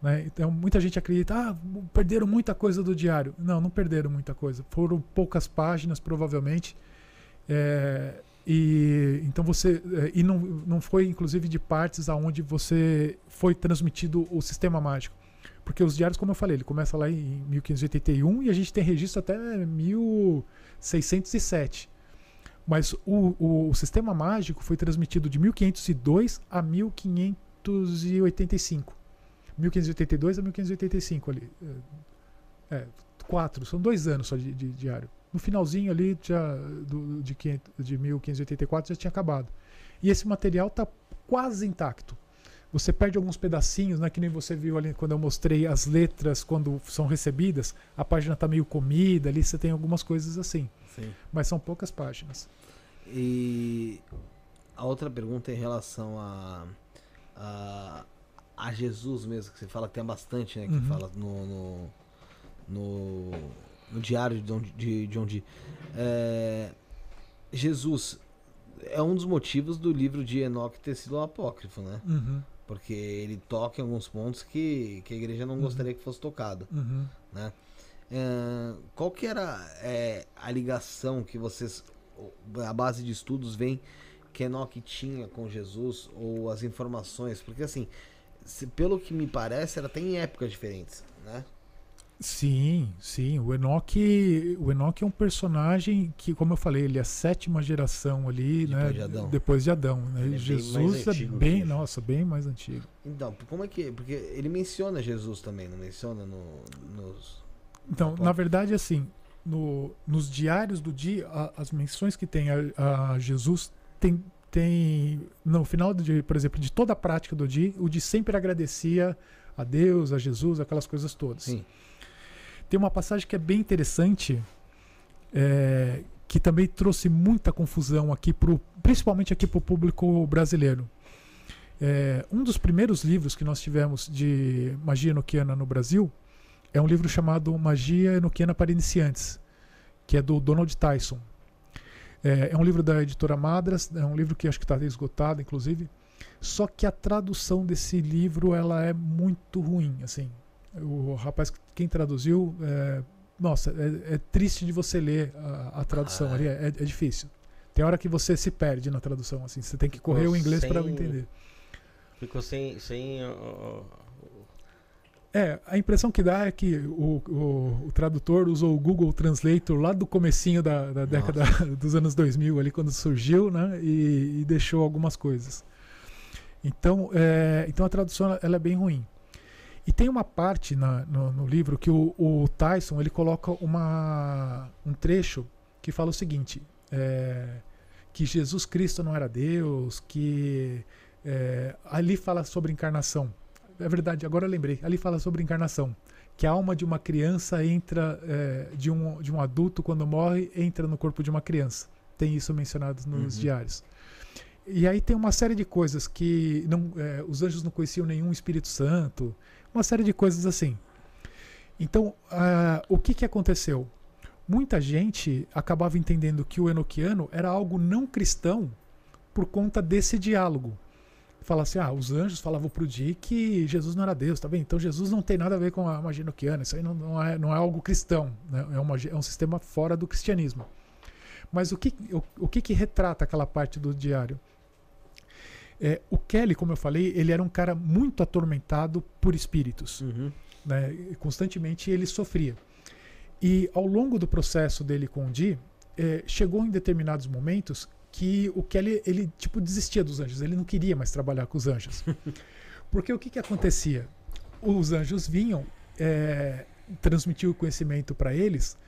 né? Então, muita gente acredita, ah, perderam muita coisa do diário. Não, não perderam muita coisa. Foram poucas páginas, provavelmente. É, e então você é, e não, não foi inclusive de partes aonde você foi transmitido o sistema mágico. Porque os diários como eu falei ele começa lá em 1581 e a gente tem registro até 1607 mas o, o, o sistema mágico foi transmitido de 1502 a 1585 1582 a 1585 ali. É, é, quatro são dois anos só de, de diário no finalzinho ali já do, de, 500 de 1584 já tinha acabado. E esse material está quase intacto. Você perde alguns pedacinhos, né, que nem você viu ali quando eu mostrei as letras quando são recebidas, a página está meio comida, ali você tem algumas coisas assim, Sim. mas são poucas páginas. E a outra pergunta é em relação a, a, a Jesus mesmo, que você fala que tem bastante, né? Que Uhum. fala no, no, no, no diário de John, de John Dee. É, Jesus é um dos motivos do livro de Enoch ter sido um apócrifo, né? Uhum, Porque ele toca em alguns pontos que, que a igreja não Uhum. gostaria que fosse tocado. uhum. É, qual que era é, a ligação que vocês, a base de estudos vem que Enoch tinha com Jesus ou as informações? Porque assim, se- pelo que me parece, era até em épocas diferentes, né? Sim, sim. O Enoch, o Enoch é um personagem que, como eu falei, ele é a sétima geração ali, Depois né? de Adão. Depois de Adão. né? É bem Jesus é antigo bem, que- nossa, bem mais antigo. Então, como é que. Porque ele menciona Jesus também, não menciona no, nos. Então, na verdade, assim, no- nos diários do dia, a- as menções que tem a, a Jesus tem, tem no final do dia, por exemplo, de toda a prática do dia, o de sempre agradecia a Deus, a Jesus, aquelas coisas todas. Sim. Tem uma passagem que é bem interessante, é, que também trouxe muita confusão aqui, pro, principalmente aqui para o público brasileiro. É, um dos primeiros livros que nós tivemos de magia enoquiana no Brasil é um livro chamado Magia Enoquiana para Iniciantes, que é do Donald Tyson. É, é um livro da editora Madras, é um livro que acho que está esgotado, inclusive. Só que a tradução desse livro ela é muito ruim, assim. O rapaz, quem traduziu, é, nossa, é, é, triste de você ler a, a tradução Ah. ali, é, é difícil. Tem hora que você se perde na tradução, assim, você tem que Ficou correr o inglês para entender. Ficou sem. sem É, a impressão que dá é que o, o- o tradutor usou o Google Translator lá do comecinho da, da década [laughs] dos anos 2000, ali quando surgiu, né? E, e deixou algumas coisas. Então, é, então a tradução ela é bem ruim. E tem uma parte na- no, no livro que o, o Tyson ele coloca uma, um trecho que fala o seguinte: é, que Jesus Cristo não era Deus, que é, ali fala sobre encarnação. É verdade, agora eu lembrei. Ali fala sobre encarnação. Que a alma de uma criança entra, é, de, um, de um adulto, quando morre, entra no corpo de uma criança. Tem isso mencionado nos Uhum. diários. E aí tem uma série de coisas que não, é, os anjos não conheciam nenhum Espírito Santo, uma série de coisas assim. Então, ah, o que, que aconteceu? Muita gente acabava entendendo que o enoquiano era algo não cristão por conta desse diálogo. Fala assim, ah, os anjos falavam pro Di que Jesus não era Deus, tá bem? Então Jesus não tem nada a ver com a magia enoquiana, isso aí não, não, é, não é algo cristão, né? é, uma, é um sistema fora do cristianismo. Mas o que, o, o que, que retrata aquela parte do diário? É, o Kelly, como eu falei, ele era um cara muito atormentado por espíritos Uhum. né? Constantemente ele sofria. E ao longo do processo dele com o Di, eh, chegou em determinados momentos que o Kelly ele tipo desistia dos anjos, ele não queria mais trabalhar com os anjos. [laughs] Porque o que, que acontecia? Os anjos vinham, eh, transmitiam o conhecimento para eles,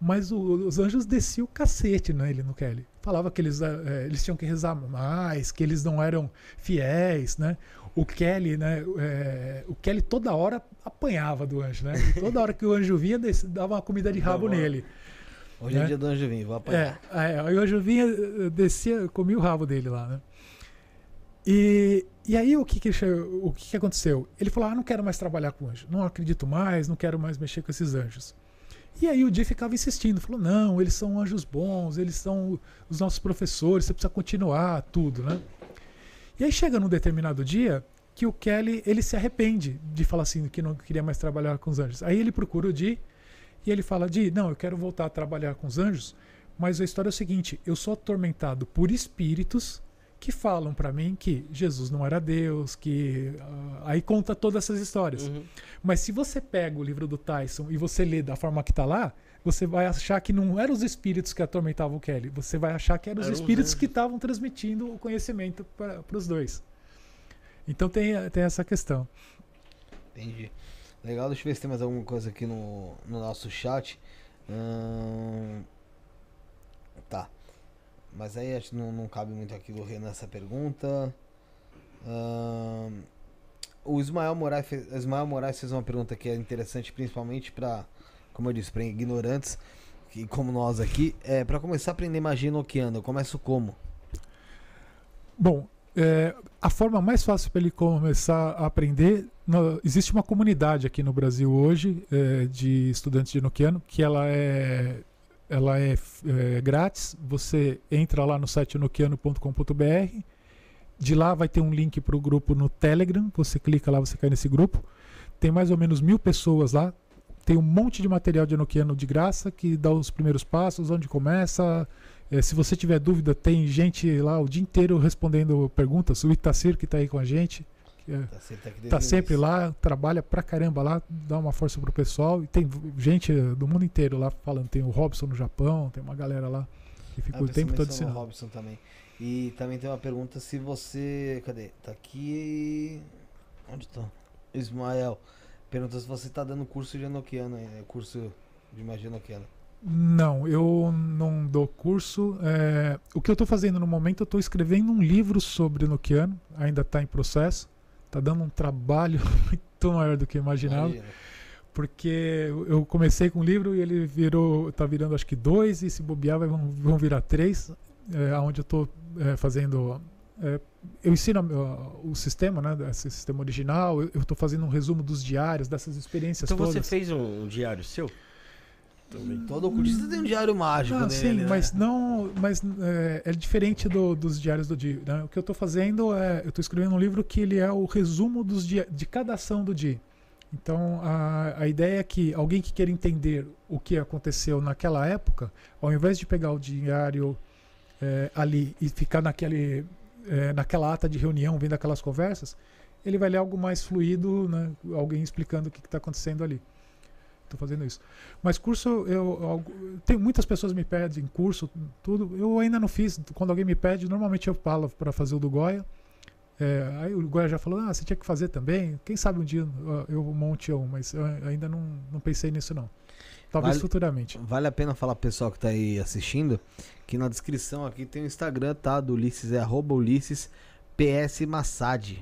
mas o- os anjos desciam o cacete nele, no Kelly. Falava que eles, eh, eles tinham que rezar mais, que eles não eram fiéis, né? O Kelly, né? eh, o Kelly toda hora apanhava do anjo, né? E toda hora que o anjo vinha, dava uma comida de rabo nele. Hoje é Né? dia do anjo vinho, vou É, apanhar. é, aí o anjo vinha, descia, comia o rabo dele lá, né? E, e aí o que que, o que que aconteceu? Ele falou, ah, não quero mais trabalhar com anjo, não acredito mais, não quero mais mexer com esses anjos. E aí o Di ficava insistindo, falou, não, eles são anjos bons, eles são os nossos professores, você precisa continuar, tudo, né? E aí chega num determinado dia que o Kelly, ele se arrepende de falar assim, que não queria mais trabalhar com os anjos. Aí ele procura o Di e ele fala, Di, não, eu quero voltar a trabalhar com os anjos, mas a história é o seguinte: eu sou atormentado por espíritos que falam pra mim que Jesus não era Deus, que. ah, aí conta todas essas histórias. Uhum. Mas se você pega o livro do Tyson e você lê da forma que tá lá, você vai achar que não eram os espíritos que atormentavam o Kelly. Você vai achar que eram os espíritos que estavam transmitindo o conhecimento para os dois. Então tem, tem essa questão. Entendi. Legal, deixa eu ver se tem mais alguma coisa aqui no, no nosso chat. Tá. Mas aí acho que não, não cabe muito aqui do Renan essa pergunta. Ahn, O Ismael Moraes, fez, Ismael Moraes fez uma pergunta que é interessante, principalmente para, como eu disse, para ignorantes, que, como nós aqui. É, para começar a aprender magia enoquiana, eu começo como? Bom, é, a forma mais fácil para ele começar a aprender, no- existe uma comunidade aqui no Brasil hoje é, de estudantes de Enoquiano que ela é, ela é, é grátis. Você entra lá no site enoquiano.com.br. De lá vai ter um link para o grupo no Telegram. Você clica lá, você cai nesse grupo. Tem mais ou menos mil pessoas lá. Tem um monte de material de Enoquiano de graça que dá os primeiros passos, onde começa, é, se você tiver dúvida, tem gente lá o dia inteiro respondendo perguntas. O Itacir, que está aí com a gente, Tá sempre, tá o sempre lá, trabalha pra caramba lá, dá uma força pro pessoal. E tem gente do mundo inteiro lá falando. Tem o Robson no Japão, tem uma galera lá que fica Ah, o tempo todo ensinando. o Robson também. E também tem uma pergunta se você. Cadê? Tá aqui. Onde tá? Ismael. Pergunta se você tá dando curso de Enoquiano, é, curso de magia Enoquiana. Não, eu não dou curso. é, o que eu tô fazendo no momento, eu tô escrevendo um livro sobre Nokiano, ainda tá em processo. Tá dando um trabalho [laughs] muito maior do que eu imaginava. Imagina. Porque eu comecei com um livro e ele virou, tá virando acho que dois, e se bobear vai- vão, vão virar três, é, onde eu tô é, fazendo. é, eu ensino ó, o sistema, né? Esse sistema original, eu, tô fazendo um resumo dos diários, dessas experiências Então todas. você fez um, um diário seu? Também. Todo ocultista tem um diário mágico Ah, dele, sim, né? mas não, mas é, é diferente do- dos diários do dia. né? O que eu estou fazendo é, eu estou escrevendo um livro que ele é o resumo dos dia, de cada ação do dia. Então, a, a ideia é que alguém que queira entender o que aconteceu naquela época, ao invés de pegar o diário é, ali e ficar naquele, é, naquela ata de reunião, vendo aquelas conversas, ele vai ler algo mais fluido, né? alguém explicando o que está acontecendo ali. Estou fazendo isso. Mas curso, eu, eu, tem muitas pessoas me pedem curso, tudo. Eu ainda não fiz. Quando alguém me pede, normalmente eu falo para fazer o do Goya. É, aí o Goya já falou, ah, você tinha que fazer também. Quem sabe um dia eu monte um, mas eu ainda não, não pensei nisso não. Talvez Vale- futuramente. Vale a pena falar pro pessoal que tá aí assistindo que na descrição aqui tem o Instagram, tá? Do Ulisses, é arroba Ulisses PS Massad.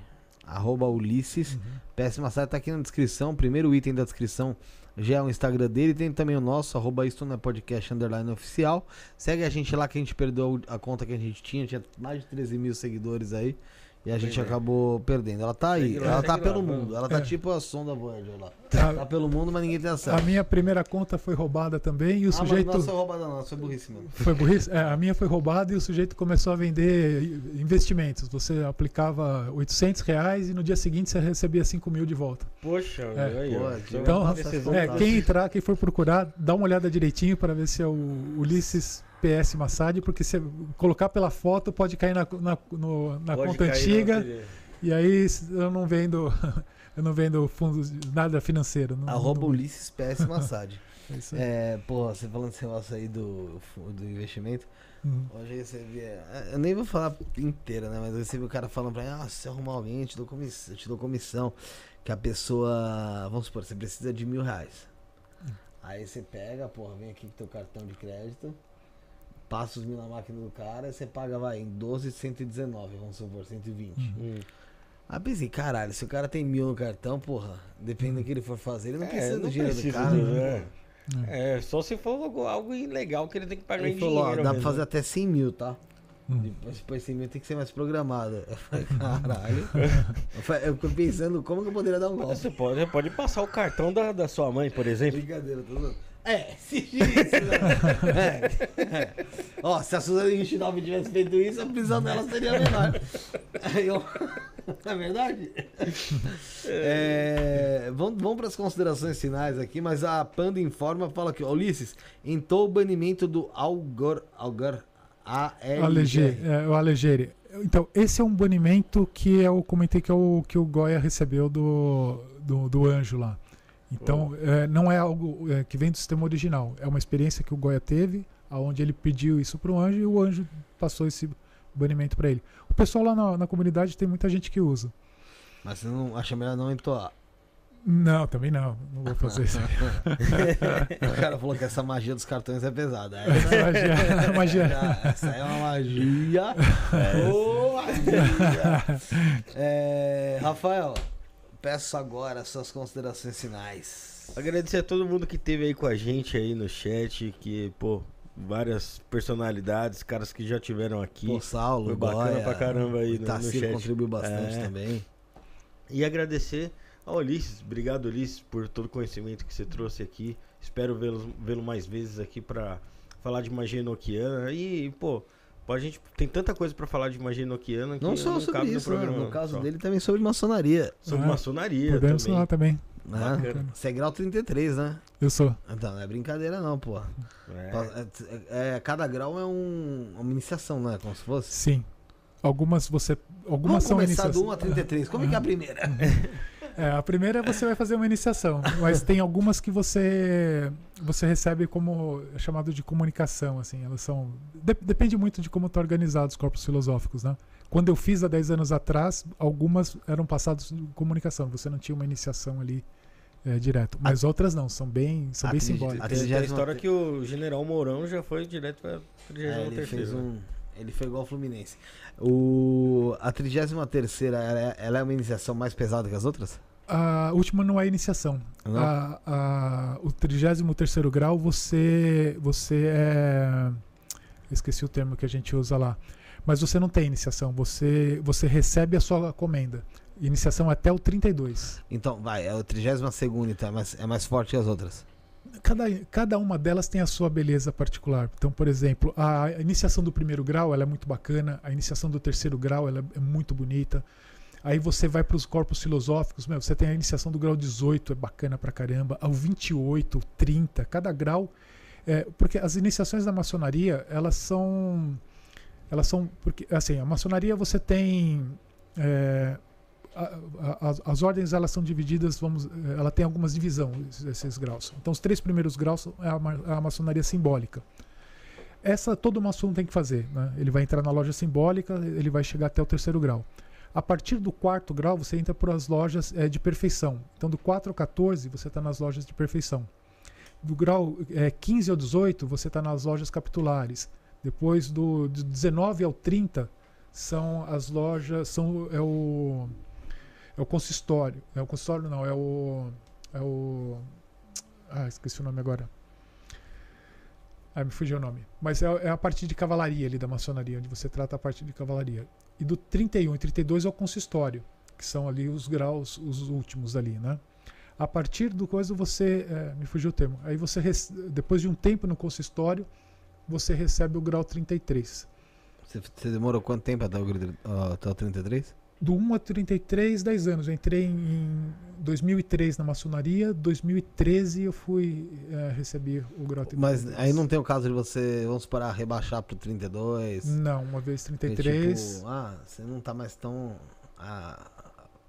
Arroba Ulisses Uhum. PS Massad tá aqui na descrição. Primeiro item da descrição já é o Instagram dele. Tem também o nosso, arroba isto não é podcast underline oficial. Segue a gente lá que a gente perdeu a conta que a gente tinha. Tinha mais de 13 mil seguidores aí. E a gente acabou perdendo. Ela tá aí, ela tá pelo mundo. Ela tá É. tipo a sonda Voyager lá. A, Tá pelo mundo, mas ninguém tem a acesso. minha primeira conta foi roubada também e o ah, sujeito. mas não foi roubada não, foi burrice mesmo. Foi burrice? É, a minha foi roubada e o sujeito começou a vender investimentos. Você aplicava 800 reais e no dia seguinte você recebia 5 mil de volta. Poxa, É, aí, pô, Então, Então, é quem entrar, quem for procurar, dá uma olhada direitinho para ver se é o Ulisses PS Massad, porque se colocar pela foto pode cair na, na, no- na pode conta cair antiga na- e aí eu não vendo [laughs] eu não vendo fundos nada financeiro. Não, Arroba não- Ulisses PS Massad. [laughs] é isso aí. É, porra, você falando esse negócio aí do, do investimento. Uhum. Hoje eu recebi. é, Eu nem vou falar inteira, né? Mas eu recebi o cara falando pra mim, ah, se você arrumar alguém, eu te dou comissão, eu te dou comissão. Que a pessoa. Vamos supor, você precisa de mil reais. Aí você pega, porra, vem aqui com teu cartão de crédito, passa os mil na máquina do cara, e você paga, vai, em 12, 119, vamos supor, 120. Hum. Aí pensei, caralho, se o cara tem mil no cartão, porra, dependendo do que ele for fazer, ele não É, precisa do não dinheiro precisa do cara. do- né? é. É, só se for algo, ilegal que ele tem que pagar Ele em falou, ó, dinheiro. dá pra mesmo. fazer até 100 mil, tá? Hum. Depois, depois 100 mil tem que ser mais programado. Eu falei, [laughs] caralho. eu fico pensando como que eu poderia dar um golpe. Você pode, você pode passar o cartão da, da sua mãe, por exemplo. Brincadeira, tô zoando. É, se isso, né? É, é. Ó, se a Suzane Richthofen tivesse feito isso, a prisão dela seria menor. Eu... Não é verdade? É, vamos vamos para as considerações finais aqui, mas a Panda informa, fala ó, Ulisses, entrou o banimento do Algor... Algor... A-L-G. é, o Alegere. Então, esse é um banimento que eu comentei que, é o, que o Goya recebeu do, do, do anjo lá. Então, é, não é algo é, que vem do sistema original. É uma experiência que o Goya teve, aonde ele pediu isso para o anjo e o anjo passou esse banimento para ele. O pessoal lá na, na comunidade tem muita gente que usa. Mas você não acha melhor não entoar. Não, também não. Não vou fazer isso. [laughs] o cara falou que essa magia dos cartões é pesada. [laughs] Essa, magia, magia. [laughs] essa é uma magia. É, Rafael, peço agora suas considerações finais. Agradecer a todo mundo que esteve aí com a gente aí no chat, que, pô, várias personalidades, caras que já tiveram aqui. Pô, Saulo, Foi bacana Goya, pra caramba aí no- no chat. contribuiu bastante É. também. E agradecer ao Ulisses. Obrigado, Ulisses, por todo o conhecimento que você trouxe aqui. Espero vê-lo vê-lo mais vezes aqui pra falar de magia enoquiana. E, pô, a gente tem tanta coisa pra falar de magia enoquiana que Não só sobre cabe isso, né? programa no caso só. dele também sobre maçonaria. Sobre Ah, maçonaria Podemos também. falar também. Né? Bacana. Você é grau 33, né? Eu sou. Então, não é brincadeira não, pô. É. É, é, cada grau é um, uma iniciação, né? Como se fosse. Sim. Algumas você. Algumas Vamos são começar iniciações. do 1 a 33. Como é que é a primeira? [laughs] É, a primeira você vai fazer uma iniciação, mas tem algumas que você você recebe como é chamado de comunicação, assim, elas são de- depende muito de como estão organizados os corpos filosóficos, né? Quando eu fiz há 10 anos atrás, algumas eram passados de comunicação, você não tinha uma iniciação ali é, direto, mas outras não, são bem são A bem simbólicas. a Tem, tem a trigésima- história que o general Mourão já foi direto pra É, 33 ele fez um. Ele foi igual ao Fluminense. O, a 33 ela, é- ela é uma iniciação mais pesada que as outras? A última não é iniciação. Não? A, a, o 33 grau você você é esqueci o termo que a gente usa lá. Mas você não tem iniciação, você você recebe a sua comenda. Iniciação até o 32. Então, vai, é o 32 então, é mais, é mais forte que as outras. Cada, cada uma delas tem a sua beleza particular. Então, por exemplo, a iniciação do primeiro grau ela é muito bacana, a iniciação do terceiro grau ela é muito bonita. Aí você vai para os corpos filosóficos, meu, você tem a iniciação do grau 18, é bacana pra caramba, ao 28, 30, cada grau. é, porque as iniciações da maçonaria, elas são. Elas são. Porque, assim, a maçonaria você tem. é, as, ordens elas são divididas, vamos, eh, ela tem algumas divisões, esses graus. Então, os três primeiros graus são a, ma- a maçonaria simbólica. Essa todo maçom tem que fazer. Né? Ele vai entrar na loja simbólica, ele vai chegar até o terceiro grau. A partir do quarto grau, você entra por as lojas eh, de perfeição. Então, do 4 ao 14, você está nas lojas de perfeição. Do grau eh, 15 ao 18, você está nas lojas capitulares. Depois, do, do 19 ao 30, são as lojas. São, é o. É o consistório. É o consistório, não, é o. É o. Ah, esqueci o nome agora. Ah, me fugiu o nome. Mas é, é a parte de cavalaria ali da maçonaria, onde você trata a parte de cavalaria. E do 31 e 32 é o consistório, que são ali os graus, os últimos ali, né? A partir do coisa você. é, me fugiu o termo. Aí você, depois de um tempo no consistório, você recebe o grau 33. Você, você demorou quanto tempo até o, até o 33? Do 1 a 33, 10 anos. Eu entrei em, em 2003 na maçonaria, 2013 eu fui é, receber o grau 33. Mas aí não tem o caso de você, vamos parar, rebaixar pro 32. Não, uma vez que 33. Tipo, ah, você não tá mais tão ah,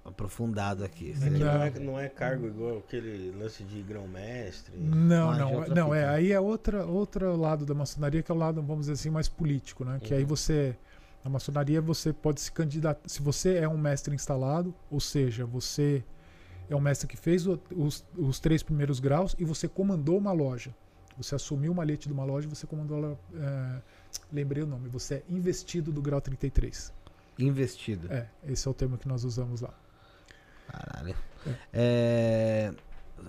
aprofundado aqui. É Você- que não, Não. é, não é cargo igual aquele lance de grão-mestre. Não, é não, não, fita. é, aí é outra, outro lado da maçonaria que é o lado, vamos dizer assim, mais político, né? Que aí Uhum. você, na maçonaria você pode se candidatar, se você é um mestre instalado, ou seja, você é um mestre que fez o- os, os três primeiros graus e você comandou uma loja. Você assumiu uma malete de uma loja e você comandou ela, é, lembrei o nome, você é investido do grau 33. Investido. É, esse é o termo que nós usamos lá. Caralho. É,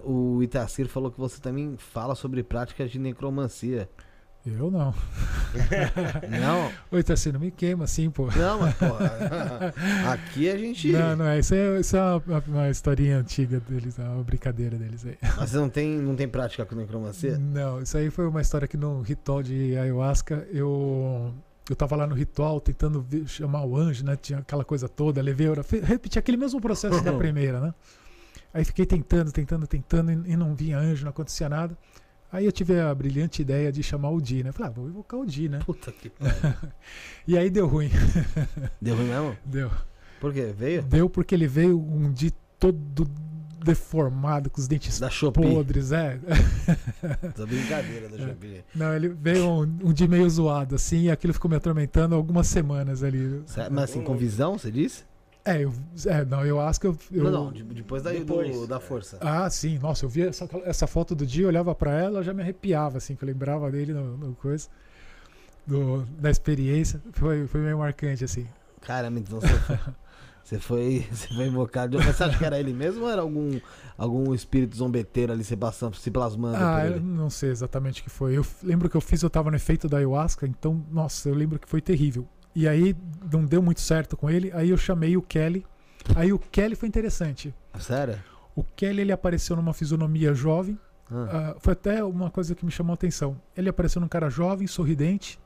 o Itacir falou que você também fala sobre práticas de necromancia. Eu não. [laughs] Não? Oi, Tarcísio, não me queima assim, pô. Não, mas porra. [laughs] Aqui a gente. Não, não é. Isso é, isso é uma, uma historinha antiga deles, é uma brincadeira deles aí. Mas você não tem, não tem prática com necromancia? Não, isso aí foi uma história que no ritual de ayahuasca eu. Eu tava lá no ritual tentando ver- chamar o anjo, né? Tinha aquela coisa toda, levei a hora, repeti aquele mesmo processo da [laughs] primeira, né? Aí fiquei tentando, tentando, tentando e, e não vinha anjo, não acontecia nada. Aí eu tive a brilhante ideia de chamar o Di, né? Falei, ah, vou invocar o Di, né? Puta que. [laughs] E aí deu ruim, [laughs] Deu ruim mesmo? deu. Por quê? Veio? Deu porque ele veio um Di todo deformado, com os dentes Da podres, é. [laughs] Da brincadeira da Shopee. Não, ele veio um, um dia meio zoado, assim, e aquilo ficou me atormentando algumas semanas ali. Mas assim, com visão, você disse? É, eu, é não, eu acho que eu. eu- Não, não, de- depois da, Depois, do- da força. Ah, sim, nossa, eu vi essa, essa foto do dia, eu olhava pra ela, já me arrepiava, assim, que eu lembrava dele no, no coisa. Do, da experiência. Foi, foi meio marcante, assim. Caramba, então [laughs] você foi, você foi, você foi invocado. Você acha que era ele mesmo ou era algum, algum espírito zombeteiro ali se, passando, se plasmando Ah, por eu não sei exatamente o que foi. Eu lembro que eu fiz, eu tava no efeito da ayahuasca, então, nossa, eu lembro que foi terrível. E aí não deu muito certo com ele, aí eu chamei o Kelly. Aí o Kelly foi interessante. Sério? O Kelly ele apareceu numa fisionomia jovem. Ah, Ah, foi até uma coisa que me chamou a atenção. Ele apareceu num cara jovem, sorridente.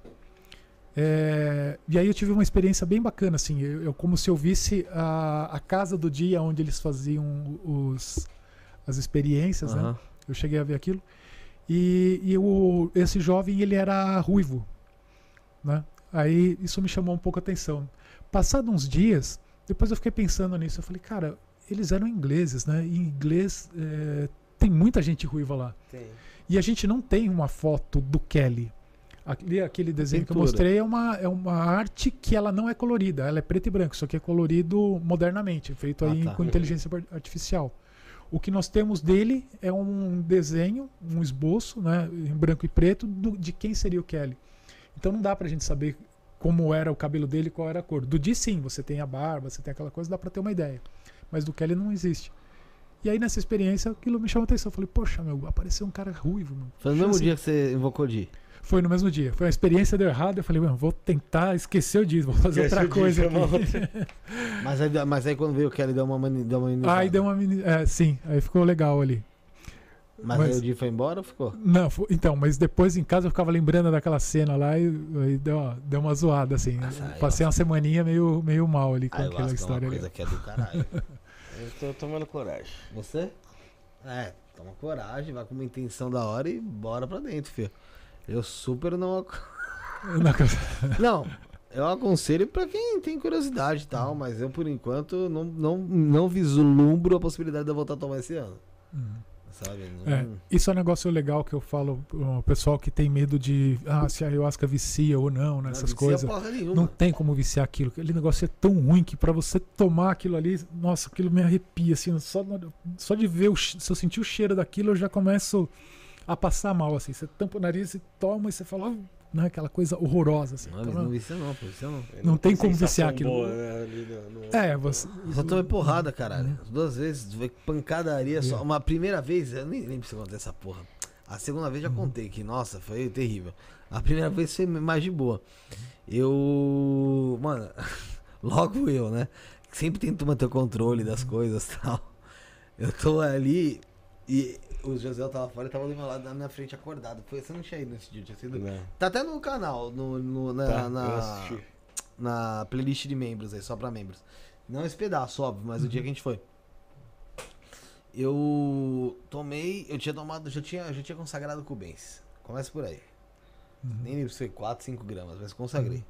É, e aí eu tive uma experiência bem bacana, assim. Eu, eu- como se eu visse a, a casa do dia onde eles faziam os, as experiências, né? aham. Eu cheguei a ver aquilo. E, e o, esse jovem, ele era ruivo, né? Aí isso me chamou um pouco a atenção. Passado uns dias, depois eu fiquei pensando nisso. Eu falei, cara, eles eram ingleses, né? E em inglês é, tem muita gente ruiva lá. Tem. E a gente não tem uma foto do Kelly. Ali, aquele desenho que eu Pintura. mostrei é uma, é uma arte que ela não é colorida, ela é preto e branco, só que é colorido modernamente, feito Ah, aí tá. com inteligência ar- artificial. O que nós temos dele é um desenho, um esboço, né, em branco e preto, do- de quem seria o Kelly. Então não dá pra gente saber como era o cabelo dele, qual era a cor. Do Di sim, você tem a barba, você tem aquela coisa, dá pra ter uma ideia. Mas do Kelly não existe. E aí nessa experiência aquilo me chamou a atenção. Eu falei, poxa, meu, apareceu um cara ruivo, mano. Foi no mesmo Assim, dia que você invocou o Di. Foi no mesmo dia. Foi uma experiência deu errado. Eu falei, mano, vou tentar esquecer o dia, vou fazer Esquece outra dia, coisa. [laughs] Mas aí, mas aí quando veio o Kelly deu uma mani, deu uma Aí deu uma mini... é, sim, aí ficou legal ali. Mas, Mas- aí o Di foi embora ou ficou? Não, então, mas depois em casa eu ficava lembrando daquela cena lá e, e deu, uma- deu uma zoada, assim. Nossa, Passei uma semaninha meio, meio mal ali com Aí eu aquela que é uma história ali. coisa que é do caralho. [laughs] Eu tô tomando coragem. Você? É, toma coragem, vai com uma intenção da hora e bora pra dentro, filho. Eu super não. ac- [laughs] Não, eu aconselho pra quem tem curiosidade e tal, mas eu por enquanto não, não, não vislumbro a possibilidade de eu voltar a tomar esse ano. Sabe? Não- É, isso é um negócio legal que eu falo pro pessoal que tem medo de ah, se a ayahuasca vicia ou não, nessas vicia coisas. Não tem como viciar aquilo. Aquele negócio é tão ruim que pra você tomar aquilo ali, nossa, aquilo me arrepia, assim, só, só de ver, o, se eu sentir o cheiro daquilo, eu já começo a passar mal, assim. Você tampa o nariz e toma e você fala, "Ah", né, aquela coisa horrorosa, assim. Não, Então, não vicia não, pô, vicia não. Não tem como viciar aquilo. boa, né, no- É, você. Eu só tomei porrada, caralho. Duas vezes, pancadaria só. É. Uma primeira vez, eu nem lembro se eu contei essa porra. A segunda vez já Uhum. contei que, nossa, foi terrível. A primeira vez foi mais de boa. Eu. Mano, [laughs] logo eu, né? Sempre tento manter o controle das coisas e tal. Eu tô ali e o José tava fora e tava do meu lado, na minha frente, acordado. Foi, você não tinha ido nesse dia, tinha sido. Não. Tá até no canal, no, no- na, Tá, eu na, na playlist de membros aí, só pra membros. Não esse pedaço, óbvio, mas o dia que a gente foi. Eu tomei, eu tinha tomado, já tinha, já tinha consagrado Cubense. Começa por aí. Nem lembro se foi 4, 5 gramas, mas consagrei.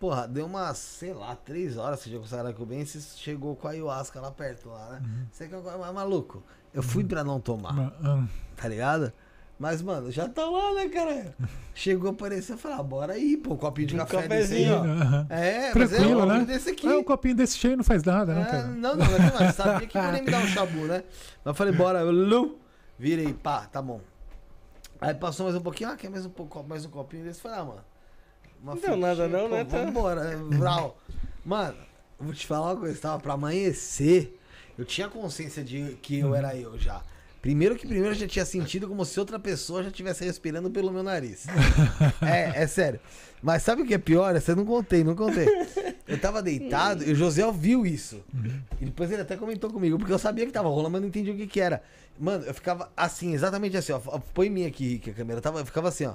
Porra, deu umas, sei lá, 3 horas que eu tinha consagrado Cubense, chegou com a ayahuasca lá perto, lá, né? Você que é mais maluco. Eu fui pra não tomar Uma- ah, tá ligado? Mas, mano, já tá lá, né, cara? Chegou, apareceu, eu falei, ah, bora aí, pô, um copinho de Um café desse aí, cafezinho. ó. aham. É, mas é Tranquilo, um né? copinho desse aqui. É, um copinho desse cheio não faz nada, né, É, cara? não, não, mas, mano, sabia que não ia me dar um [laughs] chabu, né? Mas eu falei, bora, eu lu, virei, pá, tá bom. Aí passou mais um pouquinho, ah, quer mais um, pouco, mais um copinho desse? Eu Falei, ah, mano. Uma Não deu nada não, pô, né, tá? Vambora, né? Vral. Mano, vou te falar uma coisa, tava pra amanhecer, eu tinha consciência de que eu era eu já. Primeiro que primeiro eu já tinha sentido como se outra pessoa já estivesse respirando pelo meu nariz. [laughs] é, é sério. Mas sabe o que é pior? Eu não contei, não contei. Eu tava deitado e o José viu isso. E depois ele até comentou comigo, porque eu sabia que tava rolando, mas não entendi o que que era. Mano, eu ficava assim, exatamente assim, ó. Põe em mim aqui, Rick, a câmera. Eu, tava, eu ficava assim, ó.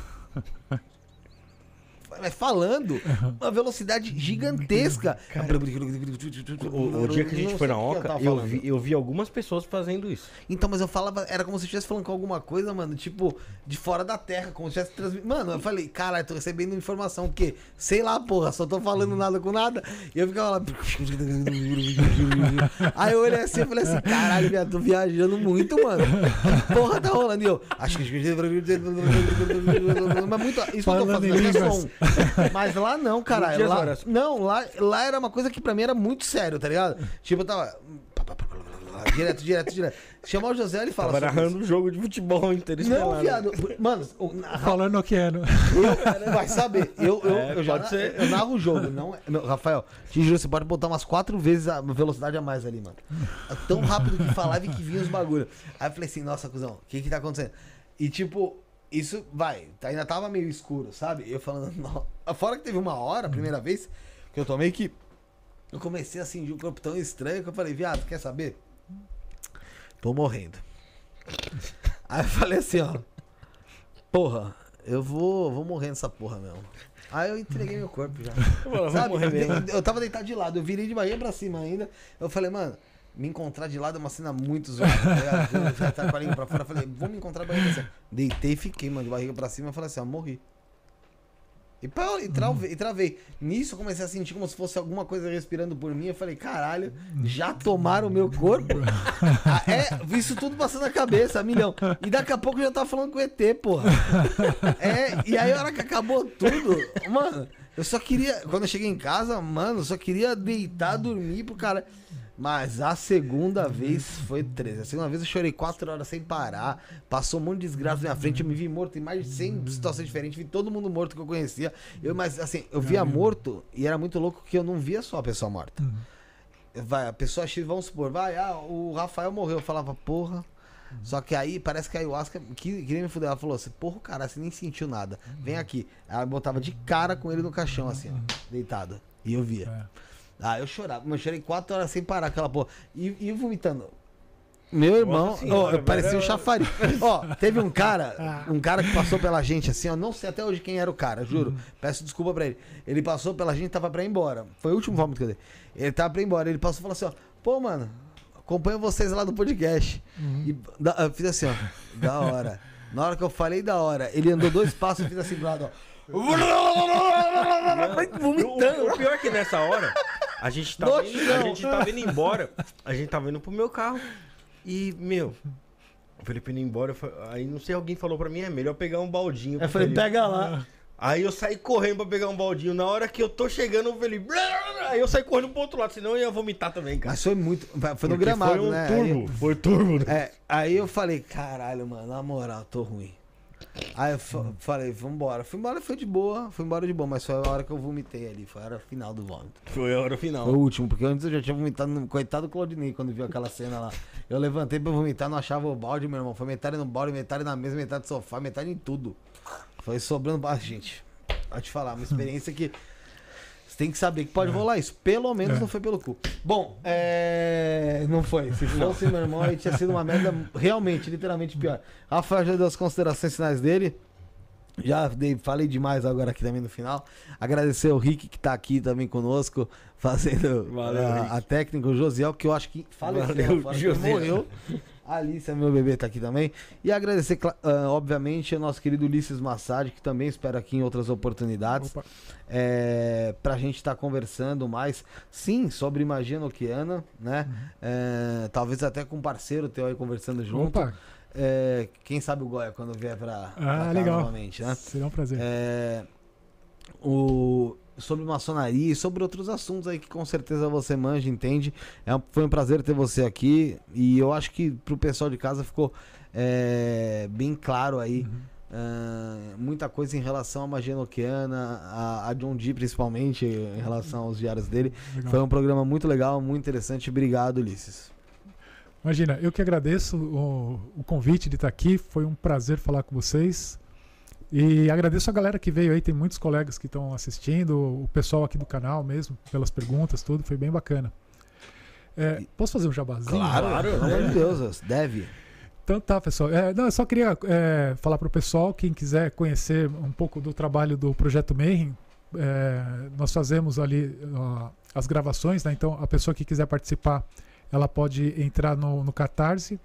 Falando, uma velocidade gigantesca. [laughs] O, o dia que a gente foi na o Oca, eu falando. vi, eu vi algumas pessoas fazendo isso. Então, mas eu falava, era como se eu estivesse falando com alguma coisa, mano, tipo, de fora da terra, como se estivesse transmitindo. Mano, eu falei, caralho, tô recebendo informação, porque, sei lá, porra, só tô falando nada com nada. E eu ficava lá. [laughs] Aí eu olhei assim e falei assim, caralho, viado, tô viajando muito, mano. Que porra tá rolando? E eu, acho que. [laughs] Mas muito. Isso que eu tô fazendo, línguas. som. [laughs] Mas lá não, caralho. Lá, horas. não, lá, lá era uma coisa que pra mim era muito sério, tá ligado? Tipo, eu tava. Direto, direto, direto. Chamar o José, ele fala. Tava narrando um jogo de futebol interestelar. não, né? viado. Mano, o- na- Falando que é. no- eu, vai saber. Eu, eu, É, eu já ser. eu narro o jogo. Não, é- não, Rafael, te juro, você pode botar umas quatro vezes a velocidade a mais ali, mano. É tão rápido que falava e que vinha os bagulho. Aí eu falei assim, nossa, cuzão, o que que tá acontecendo? E tipo, isso, vai, tá- ainda tava meio escuro, sabe? Eu falando, [laughs] não. Fora que teve uma hora, a primeira vez, que eu tomei que eu comecei a sentir o corpo tão estranho que eu falei, viado, quer saber? Tô morrendo. [laughs] Aí eu falei assim, ó. Porra, eu vou, vou morrer nessa porra mesmo. Aí eu entreguei meu corpo já. Vou Sabe? Eu, eu tava deitado de lado, eu virei de barriga pra cima ainda. Eu falei, mano, me encontrar de lado é uma cena muito zoada. tá? Eu já tava com a língua pra fora, falei, vou me encontrar de barriga pra cima. Deitei e fiquei, mano, de barriga pra cima. Falei assim, ó, morri. E, pá, e, travei, e travei. Nisso eu comecei a sentir como se fosse alguma coisa respirando por mim. Eu falei, caralho, já tomaram o meu corpo? [laughs] Ah, é, isso tudo passando na cabeça, milhão. E daqui a pouco eu já tava falando com o ET, porra. É, e aí a hora que acabou tudo, mano, eu só queria. Quando eu cheguei em casa, mano, eu só queria deitar, dormir pro cara. Mas a segunda vez foi 13. A segunda vez eu chorei quatro horas sem parar. Passou um monte de desgraça na minha frente. Eu me vi morto em mais de 100 situações diferentes. Vi todo mundo morto que eu conhecia. Eu, mas assim, eu via morto e era muito louco que eu não via só a pessoa morta. Vai, a pessoa X, vamos supor, vai, ah, o Rafael morreu. Eu falava, porra. Só que aí parece que a ayahuasca que, queria me fuder. Ela falou assim, porra, cara, você nem sentiu nada. Vem aqui. Ela botava de cara com ele no caixão, assim, ó, deitado. E eu via. É. Ah, eu chorava. Mas eu chorei quatro horas sem parar aquela porra. E, e vomitando. Meu irmão, senhora, ó, eu parecia um velho. chafariz. [laughs] ó, teve um cara, um cara que passou pela gente assim, ó, não sei até hoje quem era o cara, juro. Peço desculpa pra ele. Ele passou pela gente, tava pra ir embora. Foi o último vômito que eu dei. Ele tava pra ir embora, ele passou e falou assim, ó, pô, mano, acompanho vocês lá do podcast. E da- eu fiz assim, ó, da hora. Na hora que eu falei da hora, ele andou dois passos e fiz assim pro lado, ó. [laughs] Vomitando. O, o pior é que nessa hora, a gente tava, No indo, chão. a gente tava indo embora. A gente tava indo pro meu carro. E, meu, o Felipe indo embora. Aí não sei, alguém falou pra mim, é melhor pegar um baldinho. Eu pro falei, Felipe. pega lá. Aí eu saí correndo pra pegar um baldinho. Na hora que eu tô chegando, o Felipe. Aí eu saí correndo pro outro lado, senão eu ia vomitar também, cara. Mas foi muito. Foi no Porque gramado, foi um né? turbo. Foi turbo, né? É, aí eu falei, caralho, mano, na moral, tô ruim. Aí eu fa- falei, vambora. Fui embora, foi de boa, fui embora de boa, mas foi a hora que eu vomitei ali, foi a hora final do vômito. Foi a hora final. Foi o último, porque antes eu já tinha vomitado, no... coitado do Claudinei, quando viu aquela cena lá. Eu levantei pra vomitar, não achava o balde, meu irmão. Foi metade no balde, metade na mesa, metade no sofá, metade em tudo. Foi sobrando. Ah, gente, pode te falar, uma experiência que. Tem que saber que pode rolar isso. Pelo menos É. não foi pelo cu. Bom, é. Não foi. Se fosse, meu irmão, aí tinha sido uma merda realmente, literalmente pior. Rafael já deu as considerações finais dele. Já dei, falei demais agora aqui também no final. Agradecer ao Rick que tá aqui também conosco, fazendo Valeu, a, a técnica, o Josiel, que eu acho que faleceu, Valeu, Josiel. morreu. A Alicia, meu bebê, tá aqui também. E agradecer, ah, obviamente, ao nosso querido Ulisses Massad, que também espero aqui em outras oportunidades. Opa. É, pra gente estar conversando mais, sim, sobre magia noquiana, né? Uhum. É, talvez até com um parceiro teu aí conversando junto. Opa, É, quem sabe o Goya quando vier pra, pra cá ah, legal. novamente, né? Será um prazer. É, o, sobre maçonaria e sobre outros assuntos aí que com certeza você manja, entende. É foi um prazer ter você aqui e eu acho que pro pessoal de casa ficou é, bem claro aí. Uhum. ah, muita coisa em relação à magia noquiana, a, a John Dee principalmente, em relação aos diários dele. Legal. Foi um programa muito legal, muito interessante. Obrigado, Ulisses. Imagina, eu que agradeço o, o convite de estar aqui. Foi um prazer falar com vocês. E agradeço a galera que veio aí. Tem muitos colegas que estão assistindo, o pessoal aqui do canal mesmo, pelas perguntas, tudo. Foi bem bacana. É, posso fazer um jabazinho? Claro, pelo amor de Deus, deve. Então tá, pessoal. É, não, eu só queria é, falar para o pessoal, quem quiser conhecer um pouco do trabalho do Projeto Mayhem, é, nós fazemos ali ó, as gravações, né? Então a pessoa que quiser participar, ela pode entrar no, no Catarse,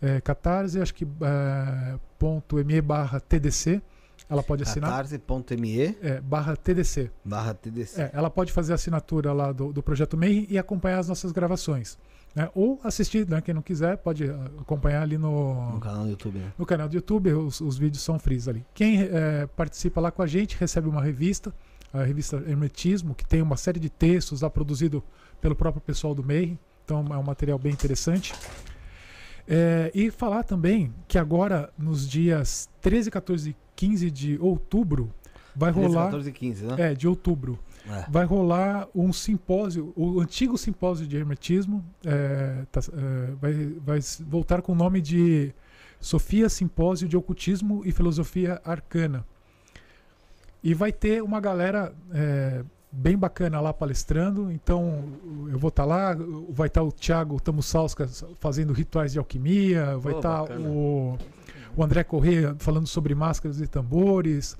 é, Catarse, acho que é, ponto .me barra TDC, ela pode assinar. catarse.me É, barra TDC. barra TDC. É, ela pode fazer a assinatura lá do, do Projeto Mayhem e acompanhar as nossas gravações. né? Ou assistir, né? quem não quiser, pode ah, acompanhar ali No canal do YouTube, né? no canal do YouTube, os, os vídeos são frios ali. Quem eh, participa lá com a gente recebe uma revista, a revista Hermetismo, que tem uma série de textos lá produzido pelo próprio pessoal do MEI. Então é um material bem interessante. Eh, e falar também que agora, nos dias 13, 14 e 15 de outubro, vai 13, rolar. 14 e 15, né? É, de outubro É. vai rolar um simpósio, o antigo simpósio de hermetismo, é, tá- é, vai, vai voltar com o nome de Sofia Simpósio de Ocultismo e Filosofia Arcana. E vai ter uma galera é, bem bacana lá palestrando, então eu vou estar lá, vai estar o Thiago Tamussauskas fazendo rituais de alquimia, vai estar bacana. o, o André Corrêa falando sobre máscaras e tambores,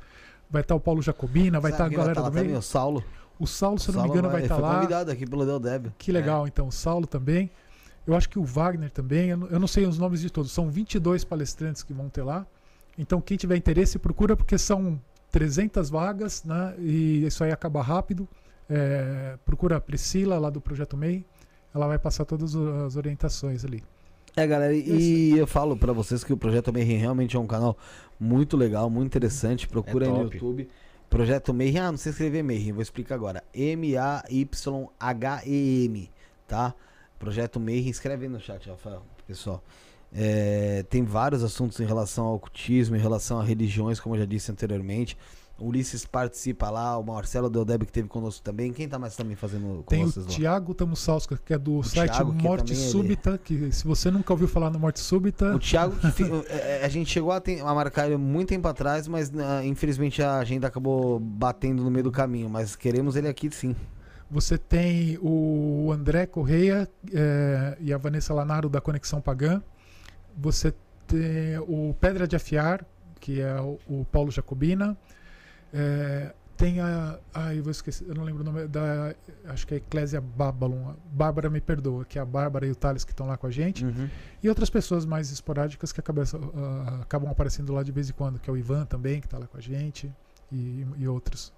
vai estar o Paulo Jacobina, vai estar a Sabe quem galera tá do meio. também? O Saulo. O Saulo, se eu não me engano, vai estar foi lá. convidado aqui pelo Del Deb. Que legal, então. O Saulo também. Eu acho que o Wagner também. Eu não, eu não sei os nomes de todos. São 22 palestrantes que vão ter lá. Então, quem tiver interesse, procura, porque são 300 vagas, né? E isso aí acaba rápido. É, procura a Priscila, lá do Projeto MEI. Ela vai passar todas as orientações ali. É, galera, e eu falo pra vocês que o Projeto Mayhem realmente é um canal muito legal, muito interessante. Procura É aí no. YouTube. Projeto Mayhem, ah, não sei escrever Mayhem, vou explicar agora. M-A-Y-H-E-M, tá? Projeto Mayhem, escreve aí no chat, Rafael, pessoal. É, tem vários assuntos em relação ao ocultismo, em relação a religiões, como eu já disse anteriormente. O Ulisses participa lá, o Marcelo Deldeb que teve conosco também. Quem tá mais também fazendo com Tem o lá? Tiago Tamussauskas, que é do site Thiago, que Morte também ele- Súbita, que se você nunca ouviu falar no Morte Súbita, O Thiago, que [laughs] é, é, a gente chegou a, a marcar ele muito tempo atrás, mas ah, infelizmente a agenda acabou batendo no meio do caminho. Mas queremos ele aqui sim. Você tem o André Correia é, e a Vanessa Lanaro da Conexão Pagã. Você tem o Pedra de Afiar, que é o, o Paulo Jacobina. É, tem a. Ai, eu vou esquecer, eu não lembro o nome da. Acho que é Eclésia Babylon. Bárbara me perdoa, que é a Bárbara e o Thales que estão lá com a gente. Uhum. E outras pessoas mais esporádicas que acabam, uh, acabam aparecendo lá de vez em quando, que é o Ivan também, que está lá com a gente, e, e outros.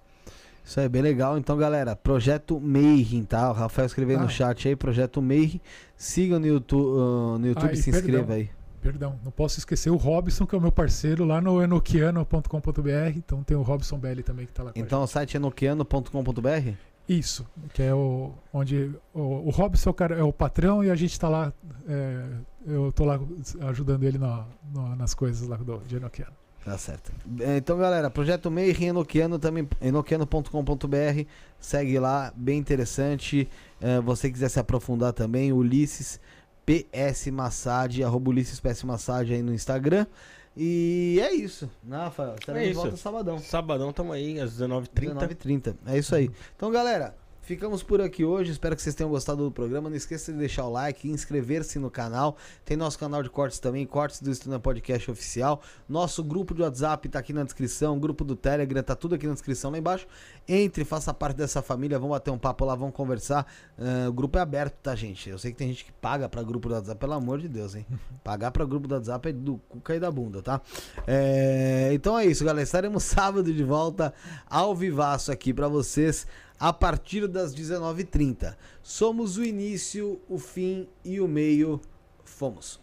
Isso aí, bem legal. Então, galera, Projeto Mayhem, tá? O Rafael escreveu Ah. no chat aí, Projeto Mayhem. Siga no YouTube, uh, no YouTube se perdão. inscreva aí. Perdão, não posso esquecer o Robson, que é o meu parceiro lá no enoquiano.com.br. Então tem o Robson Belli também que está lá Então, o site é nokiano.com.br. Isso, que é o onde o, o Robson é o, cara, é o patrão e a gente está lá, é, eu tô lá ajudando ele na- na- nas coisas lá do de Enoquiano. Tá certo. É, Então, galera, Projeto Mayhem Enoquiano também, enoquiano.com.br. Segue lá, bem interessante. É, você quiser se aprofundar também, Ulisses PS Massage, arroba Ulisses PS Massage aí no Instagram. E é isso, né, Rafael? Estaremos É de isso. volta sabadão. Sabadão tamo aí, às 19h30. 19h30. É isso aí. Então, galera, ficamos por aqui hoje. Espero que vocês tenham gostado do programa. Não esqueça de deixar o like, inscrever-se no canal. Tem nosso canal de cortes também, Cortes do Estúdio Podcast Oficial. Nosso grupo de WhatsApp tá aqui na descrição. Grupo do Telegram, tá tudo aqui na descrição lá embaixo. Entre, faça parte dessa família. Vamos bater um papo lá, vamos conversar. Ah, o grupo é aberto, tá, gente? Eu sei que tem gente que paga pra grupo do WhatsApp, pelo amor de Deus, hein? [laughs] Pagar pra grupo do WhatsApp é do cu cair da bunda, tá? É, Então é isso, galera. Estaremos [laughs] sábado de volta ao vivaço aqui pra vocês a partir das 19h30. Somos o início, o fim e o meio. Fomos.